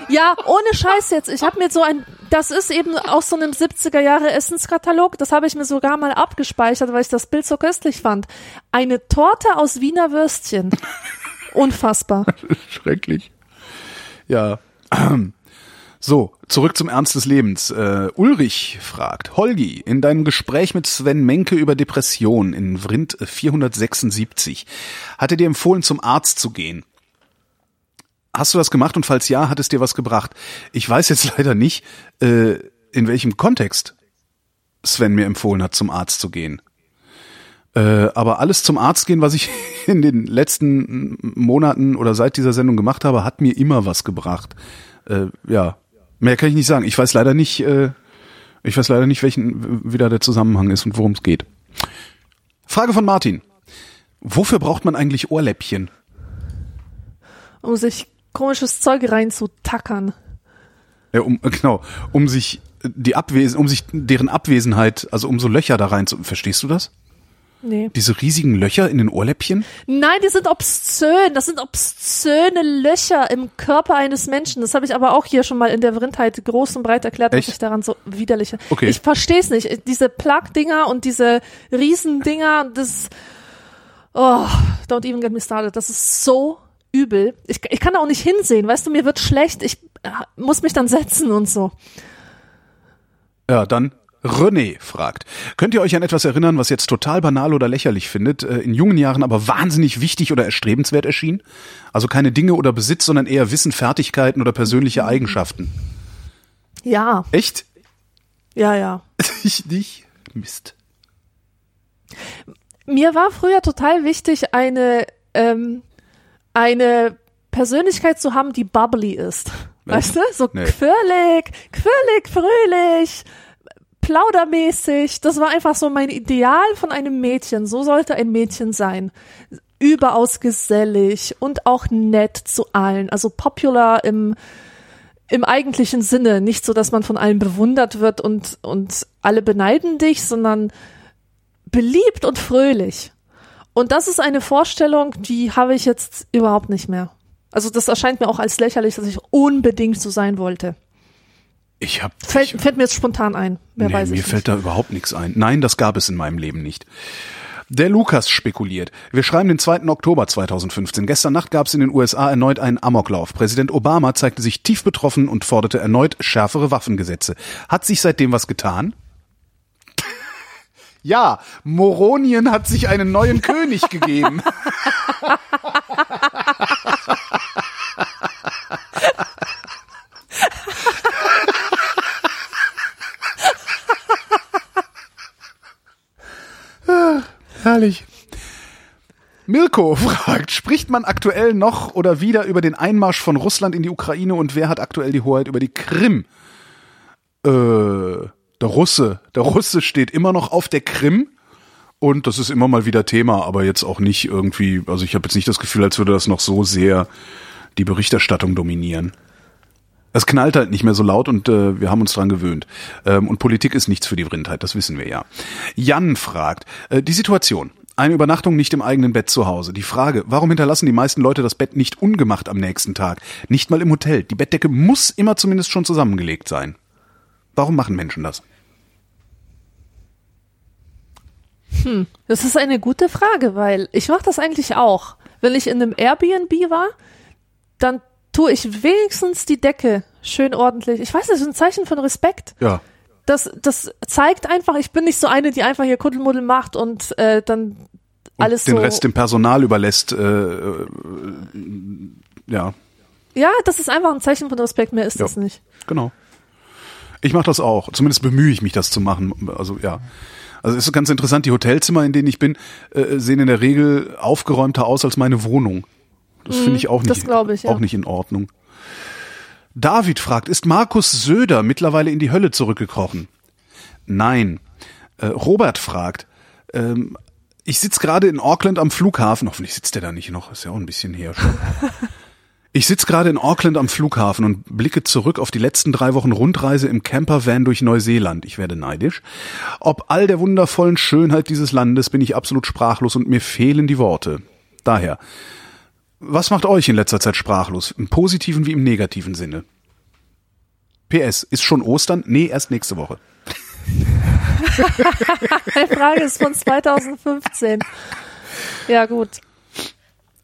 Ja, ohne Scheiß jetzt. Ich habe mir so ein, das ist eben aus so einem 70er Jahre Essenskatalog, das habe ich mir sogar mal abgespeichert, weil ich das Bild so köstlich fand. Eine Torte aus Wiener Würstchen. Unfassbar. Schrecklich. Ja. So, zurück zum Ernst des Lebens. Äh, Ulrich fragt, Holgi, in deinem Gespräch mit Sven Menke über Depression in Vrind 476 hat er dir empfohlen, zum Arzt zu gehen. Hast du das gemacht und falls ja, hat es dir was gebracht? Ich weiß jetzt leider nicht, äh, in welchem Kontext Sven mir empfohlen hat, zum Arzt zu gehen. Äh, aber alles zum Arzt gehen, was ich in den letzten Monaten oder seit dieser Sendung gemacht habe, hat mir immer was gebracht. Äh, ja, mehr kann ich nicht sagen. Ich weiß leider nicht, äh, ich weiß leider nicht, welchen wieder der Zusammenhang ist und worum es geht. Frage von Martin. Wofür braucht man eigentlich Ohrläppchen? Um sich komisches Zeug reinzutackern. Ja, um, genau, um sich die Abwesen, um sich deren Abwesenheit, also um so Löcher da rein zu, verstehst du das? Nee. Diese riesigen Löcher in den Ohrläppchen? Nein, die sind obszön. Das sind obszöne Löcher im Körper eines Menschen. Das habe ich aber auch hier schon mal in der Vrindheit groß und breit erklärt, Echt? was ich daran so widerliche. Okay. Ich verstehe es nicht. Diese Plug-Dinger und diese Riesendinger, das Oh, don't even get me started. Das ist so übel. Ich, ich kann da auch nicht hinsehen. Weißt du, mir wird schlecht. Ich äh, muss mich dann setzen und so. Ja, dann René fragt, könnt ihr euch an etwas erinnern, was jetzt total banal oder lächerlich findet, äh, in jungen Jahren aber wahnsinnig wichtig oder erstrebenswert erschien? Also keine Dinge oder Besitz, sondern eher Wissen, Fertigkeiten oder persönliche Eigenschaften. Ja, Echt? ja, ja. Ich nicht? Mist. Mir war früher total wichtig, eine, ähm, eine Persönlichkeit zu haben, die bubbly ist. Weißt du? So Nee. quirlig, quirlig, fröhlich, plaudermäßig. Das war einfach so mein Ideal von einem Mädchen. So sollte ein Mädchen sein. Überaus gesellig und auch nett zu allen. Also popular im, im eigentlichen Sinne. Nicht so, dass man von allen bewundert wird und, und alle beneiden dich, sondern beliebt und fröhlich. Und das ist eine Vorstellung, die habe ich jetzt überhaupt nicht mehr. Also das erscheint mir auch als lächerlich, dass ich unbedingt so sein wollte. Ich hab, Fällt, fällt mir jetzt spontan ein. Wer nee, weiß mir fällt da überhaupt nichts ein. Nein, das gab es in meinem Leben nicht. Der Lukas spekuliert. Wir schreiben den 2. Oktober 2015. Gestern Nacht gab es in den USA erneut einen Amoklauf. Präsident Obama zeigte sich tief betroffen und forderte erneut schärfere Waffengesetze. Hat sich seitdem was getan? Ja, Moronien hat sich einen neuen König gegeben. Herrlich. Mirko fragt, spricht man aktuell noch oder wieder über den Einmarsch von Russland in die Ukraine und wer hat aktuell die Hoheit über die Krim? Äh, der Russe. Der Russe steht immer noch auf der Krim und das ist immer mal wieder Thema, aber jetzt auch nicht irgendwie, also ich habe jetzt nicht das Gefühl, als würde das noch so sehr die Berichterstattung dominieren. Es knallt halt nicht mehr so laut und äh, wir haben uns dran gewöhnt. Ähm, und Politik ist nichts für die Vrindheit, das wissen wir ja. Jan fragt, äh, die Situation. Eine Übernachtung nicht im eigenen Bett zu Hause. Die Frage, warum hinterlassen die meisten Leute das Bett nicht ungemacht am nächsten Tag? Nicht mal im Hotel. Die Bettdecke muss immer zumindest schon zusammengelegt sein. Warum machen Menschen das? Das ist eine gute Frage, weil ich mache das eigentlich auch. Wenn ich in einem Airbnb war, dann tue ich wenigstens die Decke schön ordentlich. Ich weiß, das ist ein Zeichen von Respekt. Ja. Das, das zeigt einfach, ich bin nicht so eine, die einfach hier Kuddelmuddel macht und äh, dann alles den so. Rest dem Personal überlässt. Äh, äh, ja, ja, das ist einfach ein Zeichen von Respekt, mehr ist Ja. das nicht. genau. Ich mache das auch. Zumindest bemühe ich mich, das zu machen. Also ja. Also es ist ganz interessant, die Hotelzimmer, in denen ich bin, äh, sehen in der Regel aufgeräumter aus als meine Wohnung. Das finde ich auch das nicht, glaube ich, ja. auch nicht in Ordnung. David fragt, ist Markus Söder mittlerweile in die Hölle zurückgekrochen? Nein. Äh, Robert fragt, ähm, ich sitze gerade in Auckland am Flughafen. Hoffentlich sitzt der da nicht noch. Ist ja auch ein bisschen her schon. Ich sitze gerade in Auckland am Flughafen und blicke zurück auf die letzten drei Wochen Rundreise im Campervan durch Neuseeland. Ich werde neidisch. Ob all der wundervollen Schönheit dieses Landes bin ich absolut sprachlos und mir fehlen die Worte. Daher, was macht euch in letzter Zeit sprachlos? Im positiven wie im negativen Sinne? PS, ist schon Ostern? Nee, erst nächste Woche. Die Frage ist von 2015. Ja, gut.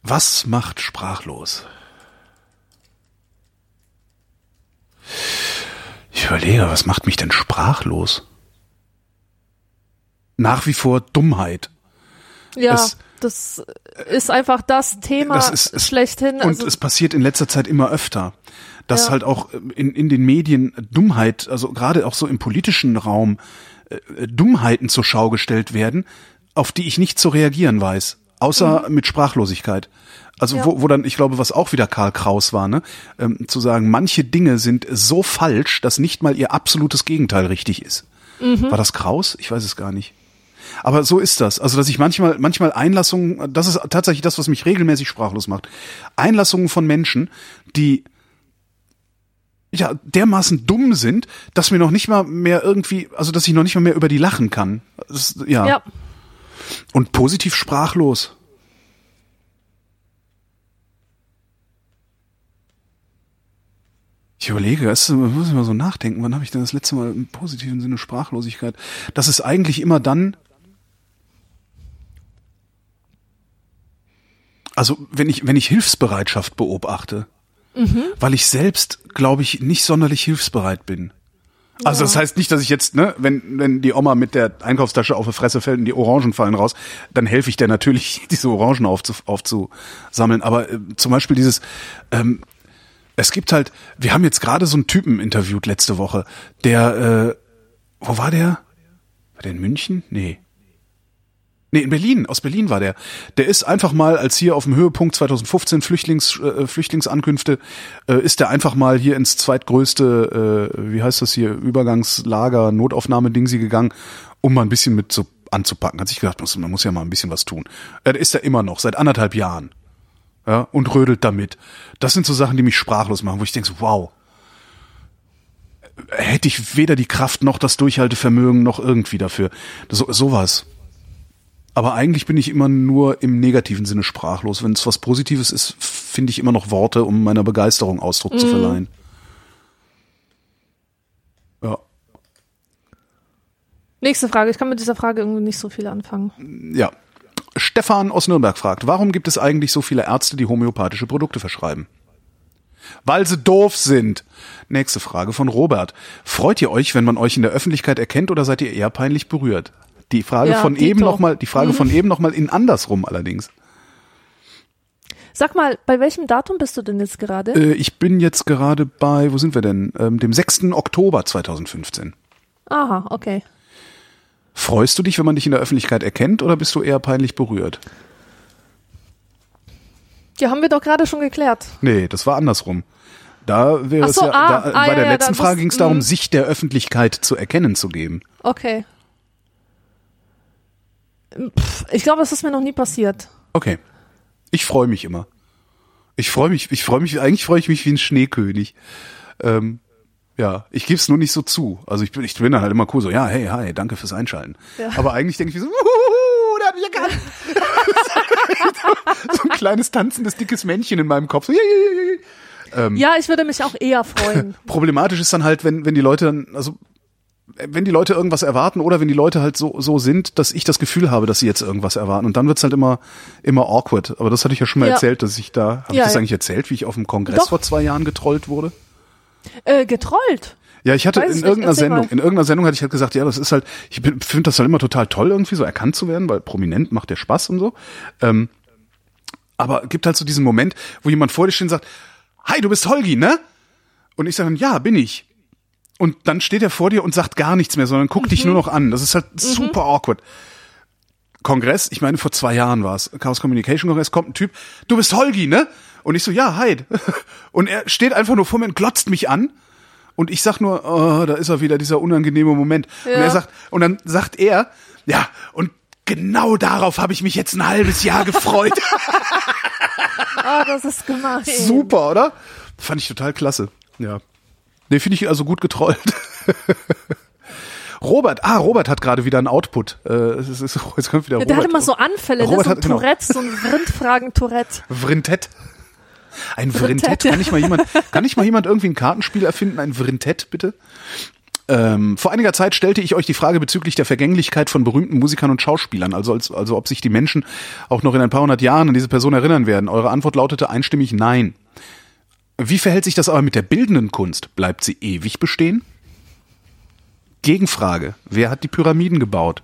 Was macht sprachlos? Ich überlege, was macht mich denn sprachlos? Nach wie vor Dummheit. Ja, Es- das ist einfach das Thema Das ist- schlechthin. Und Also, es passiert in letzter Zeit immer öfter, dass Ja. halt auch in, in den Medien Dummheit, also gerade auch so im politischen Raum, äh, Dummheiten zur Schau gestellt werden, auf die ich nicht zu reagieren weiß, außer mit Sprachlosigkeit. Also. Ja. wo, wo dann, ich glaube, was auch wieder Karl Kraus war, ne, ähm, zu sagen, manche Dinge sind so falsch, dass nicht mal ihr absolutes Gegenteil richtig ist. Mhm. War das Kraus? Ich weiß es gar nicht. Aber so ist das. Also, dass ich manchmal, manchmal Einlassungen, das ist tatsächlich das, was mich regelmäßig sprachlos macht. Einlassungen von Menschen, die ja dermaßen dumm sind, dass mir noch nicht mal mehr irgendwie, also dass ich noch nicht mal mehr über die lachen kann. Das, ja. ja, Und positiv sprachlos. Ich überlege, es muss ich mal so nachdenken, wann habe ich denn das letzte Mal im positiven Sinne Sprachlosigkeit? Das ist eigentlich immer dann, also wenn ich, wenn ich Hilfsbereitschaft beobachte, weil ich selbst, glaube ich, nicht sonderlich hilfsbereit bin. Also das heißt nicht, dass ich jetzt, ne, wenn, wenn die Oma mit der Einkaufstasche auf die Fresse fällt und die Orangen fallen raus, dann helfe ich der natürlich, diese Orangen aufzu, aufzusammeln. Aber äh, zum Beispiel dieses, ähm, es gibt halt, wir haben jetzt gerade so einen Typen interviewt letzte Woche, der, äh, wo war der? War der in München? Nee. Nee, in Berlin, aus Berlin war der. Der ist einfach mal, als hier auf dem Höhepunkt 2015 Flüchtlings, äh, Flüchtlingsankünfte, äh, ist der einfach mal hier ins zweitgrößte, äh, wie heißt das hier, Übergangslager, Notaufnahme-Dingsi gegangen, um mal ein bisschen mit so anzupacken. Hat sich gedacht, man muss ja mal ein bisschen was tun. Äh, der ist er immer noch, seit anderthalb Jahren. Ja, und rödelt damit. Das sind so Sachen, die mich sprachlos machen, wo ich denke, so, wow. Hätte ich weder die Kraft noch das Durchhaltevermögen noch irgendwie dafür. So, sowas. Aber eigentlich bin ich immer nur im negativen Sinne sprachlos. Wenn es was Positives ist, finde ich immer noch Worte, um meiner Begeisterung Ausdruck zu verleihen. Ja. nächste Frage. Ich kann mit dieser Frage irgendwie nicht so viel anfangen. Ja. Stefan aus Nürnberg fragt, warum gibt es eigentlich so viele Ärzte, die homöopathische Produkte verschreiben? Weil sie doof sind. Nächste Frage von Robert. Freut ihr euch, wenn man euch in der Öffentlichkeit erkennt oder seid ihr eher peinlich berührt? Die Frage Ja, von Dito. eben noch mal, die Frage von eben noch mal in andersrum allerdings. Sag mal, bei welchem Datum bist du denn jetzt gerade? Äh, ich bin jetzt gerade bei, wo sind wir denn? Ähm, dem 6. Oktober 2015. Aha, okay. Freust du dich, wenn man dich in der Öffentlichkeit erkennt oder bist du eher peinlich berührt? Die haben wir doch gerade schon geklärt. Nee, das war andersrum. Da wäre Ach es so, ja, ah, da, ah, bei ja, der ja, letzten Frage ging es darum, mm. sich der Öffentlichkeit zu erkennen zu geben. Okay. Pff, ich glaube, das ist mir noch nie passiert. Okay. Ich freue mich immer. Ich freue mich, ich freue mich, eigentlich freue ich mich wie ein Schneekönig. Ähm, ja, ich gebe es nur nicht so zu. Also ich bin, ich bin dann halt immer cool so, ja, hey, hi, danke fürs Einschalten. Ja. Aber eigentlich denke ich mir so, uhuhu, der hat mich erkannt. so ein kleines tanzendes, dickes Männchen in meinem Kopf. So, Ähm. ja, ich würde mich auch eher freuen. Problematisch ist dann halt, wenn, wenn die Leute dann, also wenn die Leute irgendwas erwarten oder wenn die Leute halt so, so sind, dass ich das Gefühl habe, dass sie jetzt irgendwas erwarten. Und dann wird's halt immer, immer awkward. Aber das hatte ich ja schon mal Ja. erzählt, dass ich da, habe ich Ja, das ja. eigentlich erzählt, wie ich auf dem Kongress Doch. vor zwei Jahren getrollt wurde? Äh, getrollt. Ja, ich hatte Weiß in irgendeiner Sendung, mal. in irgendeiner Sendung hatte ich halt gesagt, ja, das ist halt, ich finde das halt immer total toll, irgendwie so erkannt zu werden, weil prominent macht der Spaß und so. Ähm, aber gibt halt so diesen Moment, wo jemand vor dir steht und sagt, hi, du bist Holgi, ne? Und ich sage dann, ja, bin ich. Und dann steht er vor dir und sagt gar nichts mehr, sondern guckt dich nur noch an. Das ist halt super awkward. Kongress, ich meine, vor zwei Jahren war es, Chaos Communication Kongress, kommt ein Typ, du bist Holgi, ne? Und ich so, ja, hi. Und er steht einfach nur vor mir und glotzt mich an. Und ich sag nur, oh, da ist er wieder, dieser unangenehme Moment. Und Ja. er sagt, und dann sagt er, ja, und genau darauf habe ich mich jetzt ein halbes Jahr gefreut. Ah, das ist gemein. Super, oder? Fand ich total klasse. Ja. Nee, finde ich also gut getrollt. Robert, ah, Robert hat gerade wieder einen Output. Äh, es ist, es ist, jetzt kommt wieder Ja, Robert. der hat immer so Anfälle, ne? Robert so ein hat- genau. Tourette, so ein Rindfragen-Tourette. Vrintett. Ein Vrintett. Kann nicht mal jemand, kann nicht mal jemand irgendwie ein Kartenspiel erfinden? Ein Vrintett, bitte? Ähm, vor einiger Zeit stellte ich euch die Frage bezüglich der Vergänglichkeit von berühmten Musikern und Schauspielern, also, als, also ob sich die Menschen auch noch in ein paar hundert Jahren an diese Person erinnern werden. Eure Antwort lautete einstimmig nein. Wie verhält sich das aber mit der bildenden Kunst? Bleibt sie ewig bestehen? Gegenfrage. Wer hat die Pyramiden gebaut?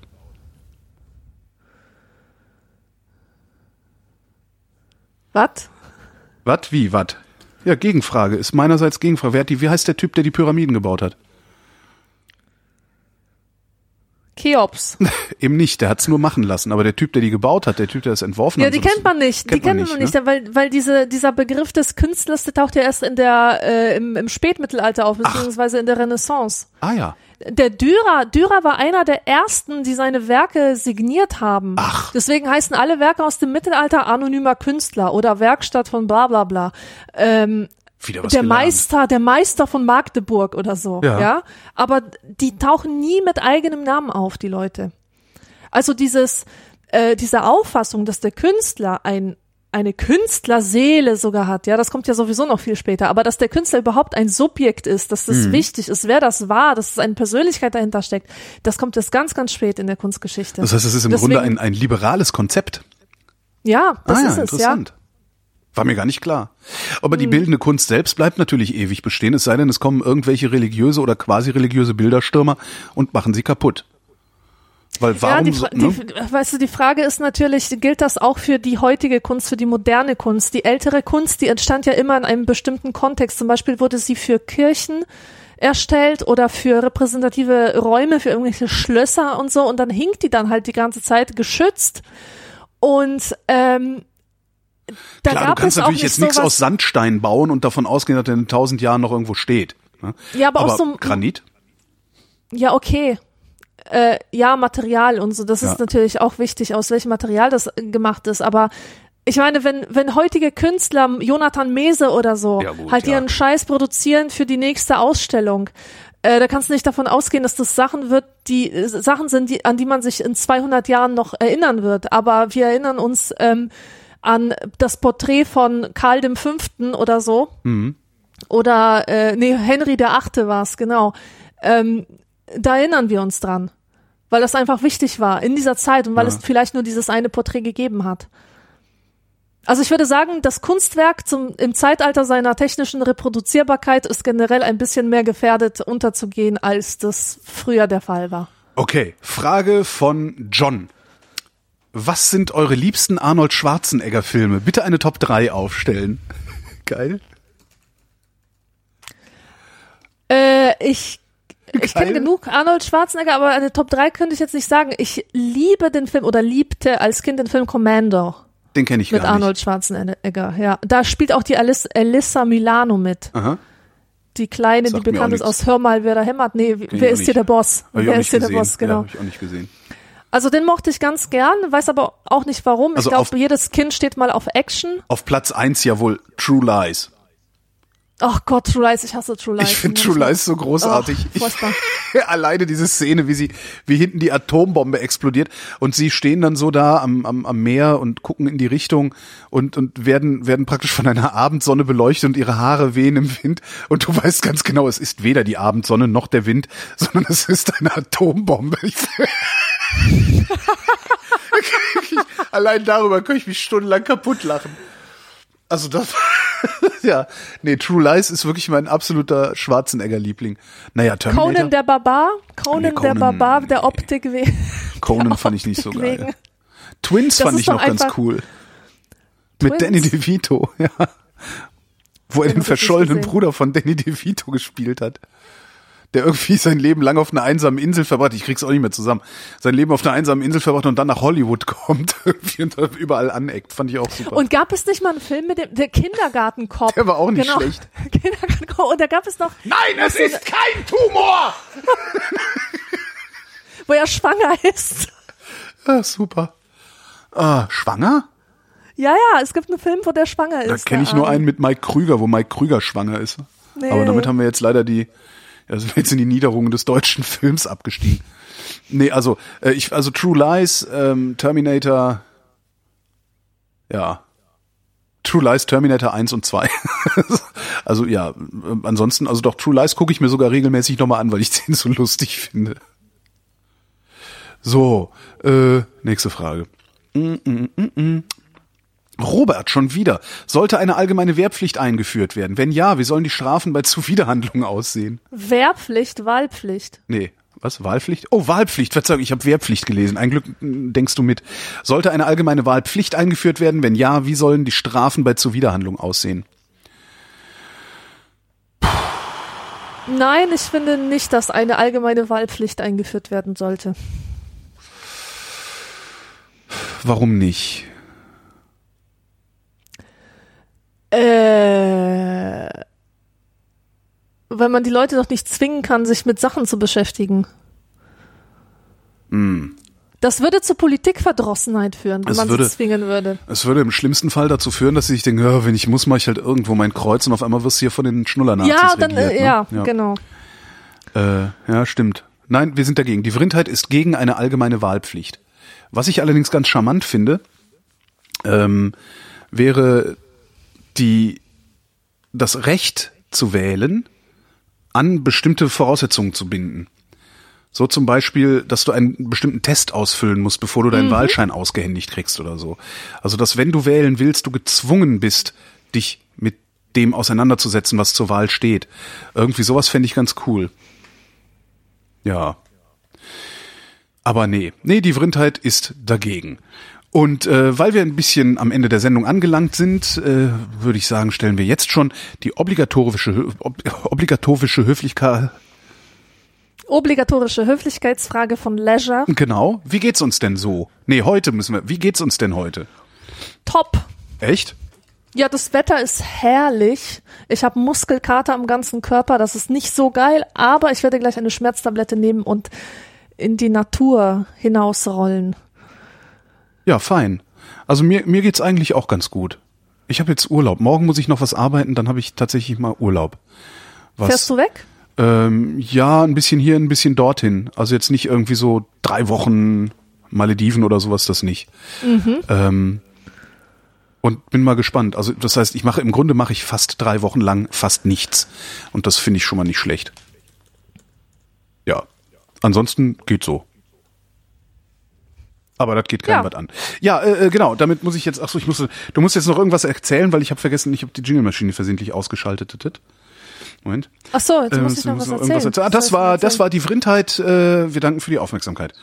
Was? Was? Wie? Was? Ja, Gegenfrage. Ist meinerseits Gegenfrage. Wer hat die, wie heißt der Typ, der die Pyramiden gebaut hat? Cheops. Eben nicht, der hat's nur machen lassen. Aber der Typ, der die gebaut hat, der Typ, der das entworfen Ja, hat. die so, kennt man nicht. kennt die man kennt man nicht, nicht, weil, weil diese, dieser Begriff des Künstlers, der taucht ja erst in der, äh, im, im Spätmittelalter auf, beziehungsweise in der Renaissance. Ah ja. Der Dürer, Dürer war einer der ersten, die seine Werke signiert haben. Ach. Deswegen heißen alle Werke aus dem Mittelalter anonymer Künstler oder Werkstatt von bla bla bla. Ähm, der gelernt. Meister, der Meister von Magdeburg oder so, Ja. ja. Aber die tauchen nie mit eigenem Namen auf, die Leute. Also dieses, äh, diese Auffassung, dass der Künstler ein eine Künstlerseele sogar hat, ja, das kommt ja sowieso noch viel später, aber dass der Künstler überhaupt ein Subjekt ist, dass Mhm. das wichtig ist, wer das war, dass es eine Persönlichkeit dahinter steckt, das kommt erst ganz, ganz spät in der Kunstgeschichte. Das heißt, es ist im Deswegen- Grunde ein, ein liberales Konzept. ja, das ah ja, ist es, ja. interessant. War mir gar nicht klar. Aber die bildende Kunst selbst bleibt natürlich ewig bestehen, es sei denn, es kommen irgendwelche religiöse oder quasi religiöse Bilderstürmer und machen sie kaputt. Weil warum ja, die, so, ne? die, weißt du, die Frage ist natürlich, gilt das auch für die heutige Kunst, für die moderne Kunst? Die ältere Kunst, die entstand ja immer in einem bestimmten Kontext. Zum Beispiel wurde sie für Kirchen erstellt oder für repräsentative Räume, für irgendwelche Schlösser und so. Und dann hinkt die dann halt die ganze Zeit geschützt. Und ähm, da Klar, du kannst natürlich nicht jetzt nichts aus Sandstein bauen und davon ausgehen, dass er in tausend Jahren noch irgendwo steht. ne? Ja, aber, Aber auch so Granit? Ja, okay. Äh, ja, Material und so, das Ja. ist natürlich auch wichtig, aus welchem Material das äh, gemacht ist. Aber ich meine, wenn, wenn heutige Künstler, Jonathan Mese oder so, Ja, gut, halt ja. ihren Scheiß produzieren für die nächste Ausstellung, äh, da kannst du nicht davon ausgehen, dass das Sachen wird, die äh, Sachen sind, die, an die man sich in 200 Jahren noch erinnern wird. Aber wir erinnern uns ähm, an das Porträt von Karl dem Fünften oder so. Oder, äh, nee, Henry der Achte war es, genau. Ähm, da erinnern wir uns dran. Weil das einfach wichtig war in dieser Zeit und weil Ja. es vielleicht nur dieses eine Porträt gegeben hat. Also ich würde sagen, das Kunstwerk zum, im Zeitalter seiner technischen Reproduzierbarkeit ist generell ein bisschen mehr gefährdet unterzugehen, als das früher der Fall war. Okay, Frage von John. Was sind eure liebsten Arnold Schwarzenegger Filme? Bitte eine Top 3 aufstellen. Geil. Äh, ich ich kenne genug Arnold Schwarzenegger, aber eine Top 3 könnte ich jetzt nicht sagen. Ich liebe den Film oder liebte als Kind den Film Commando. Den kenne ich mit gar Arnold Schwarzenegger, ja. Da spielt auch die Alice, Alyssa Milano mit. nicht. Aha. Die Kleine, Sagt die bekannt ist aus Hör mal, wer da hämmert. Nee, ich wer ist hier nicht. der Boss? Wer nicht ist hier der. Boss, genau. Ja, hab ich auch nicht gesehen. Also den mochte ich ganz gern, weiß aber auch nicht warum. Also ich glaube, jedes Kind steht mal auf Action. Auf Platz 1 ja wohl True Lies. Ach Gott, True Lies, ich hasse True Lies. Ich finde True Lies so großartig. Furchtbar. Ich, alleine diese Szene, wie sie, wie hinten die Atombombe explodiert und sie stehen dann so da am, am, am Meer und gucken in die Richtung und, und werden, werden praktisch von einer Abendsonne beleuchtet und ihre Haare wehen im Wind und du weißt ganz genau, es ist weder die Abendsonne noch der Wind, sondern es ist eine Atombombe. Allein darüber könnte ich mich stundenlang kaputt lachen. Also das, ja, nee, True Lies ist wirklich mein absoluter Schwarzenegger-Liebling. Naja, Terminator. Conan der Barbar, Conan, Nee, der Conan, Barbar, der nee. Optik wegen. Conan der fand ich nicht so Optik geil. wegen. Twins Das fand ich noch ganz cool. Mit Twins? Danny DeVito, ja. Wo er Den verschollenen. Bruder von Danny DeVito gespielt hat. Der irgendwie sein Leben lang auf einer einsamen Insel verbracht, ich krieg's auch nicht mehr zusammen, sein Leben auf einer einsamen Insel verbracht und dann nach Hollywood kommt und überall aneckt. Fand ich auch super. Und gab es nicht mal einen Film mit dem der Kindergartenkopf? Der war auch nicht genau. schlecht. Kindergartenkopf. Und da gab es noch, Nein, es ist kein Tumor! wo er schwanger ist. Ah, super. Ah, schwanger? Ja, ja, es gibt einen Film, wo der schwanger ist. Da kenne ich nur einen mit Mike Krüger, wo Mike Krüger schwanger ist. Nee. Aber damit haben wir jetzt leider die, ja, sind wir jetzt in die Niederungen des deutschen Films abgestiegen. Nee, also, äh, ich, also True Lies, ähm, Terminator, ja. True Lies, Terminator 1 und 2. also ja, äh, ansonsten, also doch, True Lies gucke ich mir sogar regelmäßig nochmal an, weil ich den so lustig finde. So, äh, nächste Frage. Mm, mm, mm, mm. Robert, schon wieder. Sollte eine allgemeine Wehrpflicht eingeführt werden? Wenn ja, wie sollen die Strafen bei Zuwiderhandlungen aussehen? Wehrpflicht, Wahlpflicht. Nee, was? Wahlpflicht? Oh, Wahlpflicht. Verzeihung, ich habe Wehrpflicht gelesen. Ein Glück mm, denkst du mit. Sollte eine allgemeine Wahlpflicht eingeführt werden? Wenn ja, wie sollen die Strafen bei Zuwiderhandlungen aussehen? Nein, ich finde nicht, dass eine allgemeine Wahlpflicht eingeführt werden sollte. Warum nicht? Äh, weil man die Leute doch nicht zwingen kann, sich mit Sachen zu beschäftigen. Hm. Das würde zu Politikverdrossenheit führen, wenn Es man würde- sie zwingen würde. Es würde im schlimmsten Fall dazu führen, dass sie sich denken, ja, wenn ich muss, mache ich halt irgendwo mein Kreuz und auf einmal wirst du hier von den Schnullernazis Ja, dann, regiert, äh, ne? ja, ja. genau. Äh, ja, stimmt. Nein, wir sind dagegen. Die Vrindheit ist gegen eine allgemeine Wahlpflicht. Was ich allerdings ganz charmant finde, ähm, wäre die, das Recht zu wählen an bestimmte Voraussetzungen zu binden. So zum Beispiel, dass du einen bestimmten Test ausfüllen musst, bevor du deinen Wahlschein ausgehändigt kriegst oder so. Also, dass wenn du wählen willst, du gezwungen bist, dich mit dem auseinanderzusetzen, was zur Wahl steht. Irgendwie sowas fände ich ganz cool. Ja. Aber nee, nee, die Vrindheit ist dagegen. Und äh, weil wir ein bisschen am Ende der Sendung angelangt sind, äh, würde ich sagen, stellen wir jetzt schon die obligatorische, ob, obligatorische Höflichkeit. Obligatorische Höflichkeitsfrage von Leisure. Genau. Wie geht's uns denn so? Nee, heute müssen wir. Wie geht's uns denn heute? Top. Echt? Ja, das Wetter ist herrlich. Ich habe Muskelkater am ganzen Körper. Das ist nicht so geil, aber ich werde gleich eine Schmerztablette nehmen und in die Natur hinausrollen. Ja, fein. Also mir, mir geht's eigentlich auch ganz gut. Ich habe jetzt Urlaub. Morgen muss ich noch was arbeiten, dann habe ich tatsächlich mal Urlaub. Was, Fährst du weg? Ähm, ja, ein bisschen hier, ein bisschen dorthin. Also jetzt nicht irgendwie so drei Wochen Malediven oder sowas, das nicht. Ähm, und bin mal gespannt. Also das heißt, ich mache im Grunde mache ich fast drei Wochen lang fast nichts. Und das finde ich schon mal nicht schlecht. Ja. Ansonsten geht so. Aber das geht keinem Ja. was an. Ja, äh, äh, genau, damit muss ich jetzt, ach so, ich muss, du musst jetzt noch irgendwas erzählen, weil ich habe vergessen, ich habe die Jingle-Maschine versehentlich ausgeschaltet. Moment. Ach so, jetzt Äh, muss ich noch was noch erzählen. irgendwas erzählen. Ah, das ich war, das war die Vrindheit. Äh, wir danken für die Aufmerksamkeit.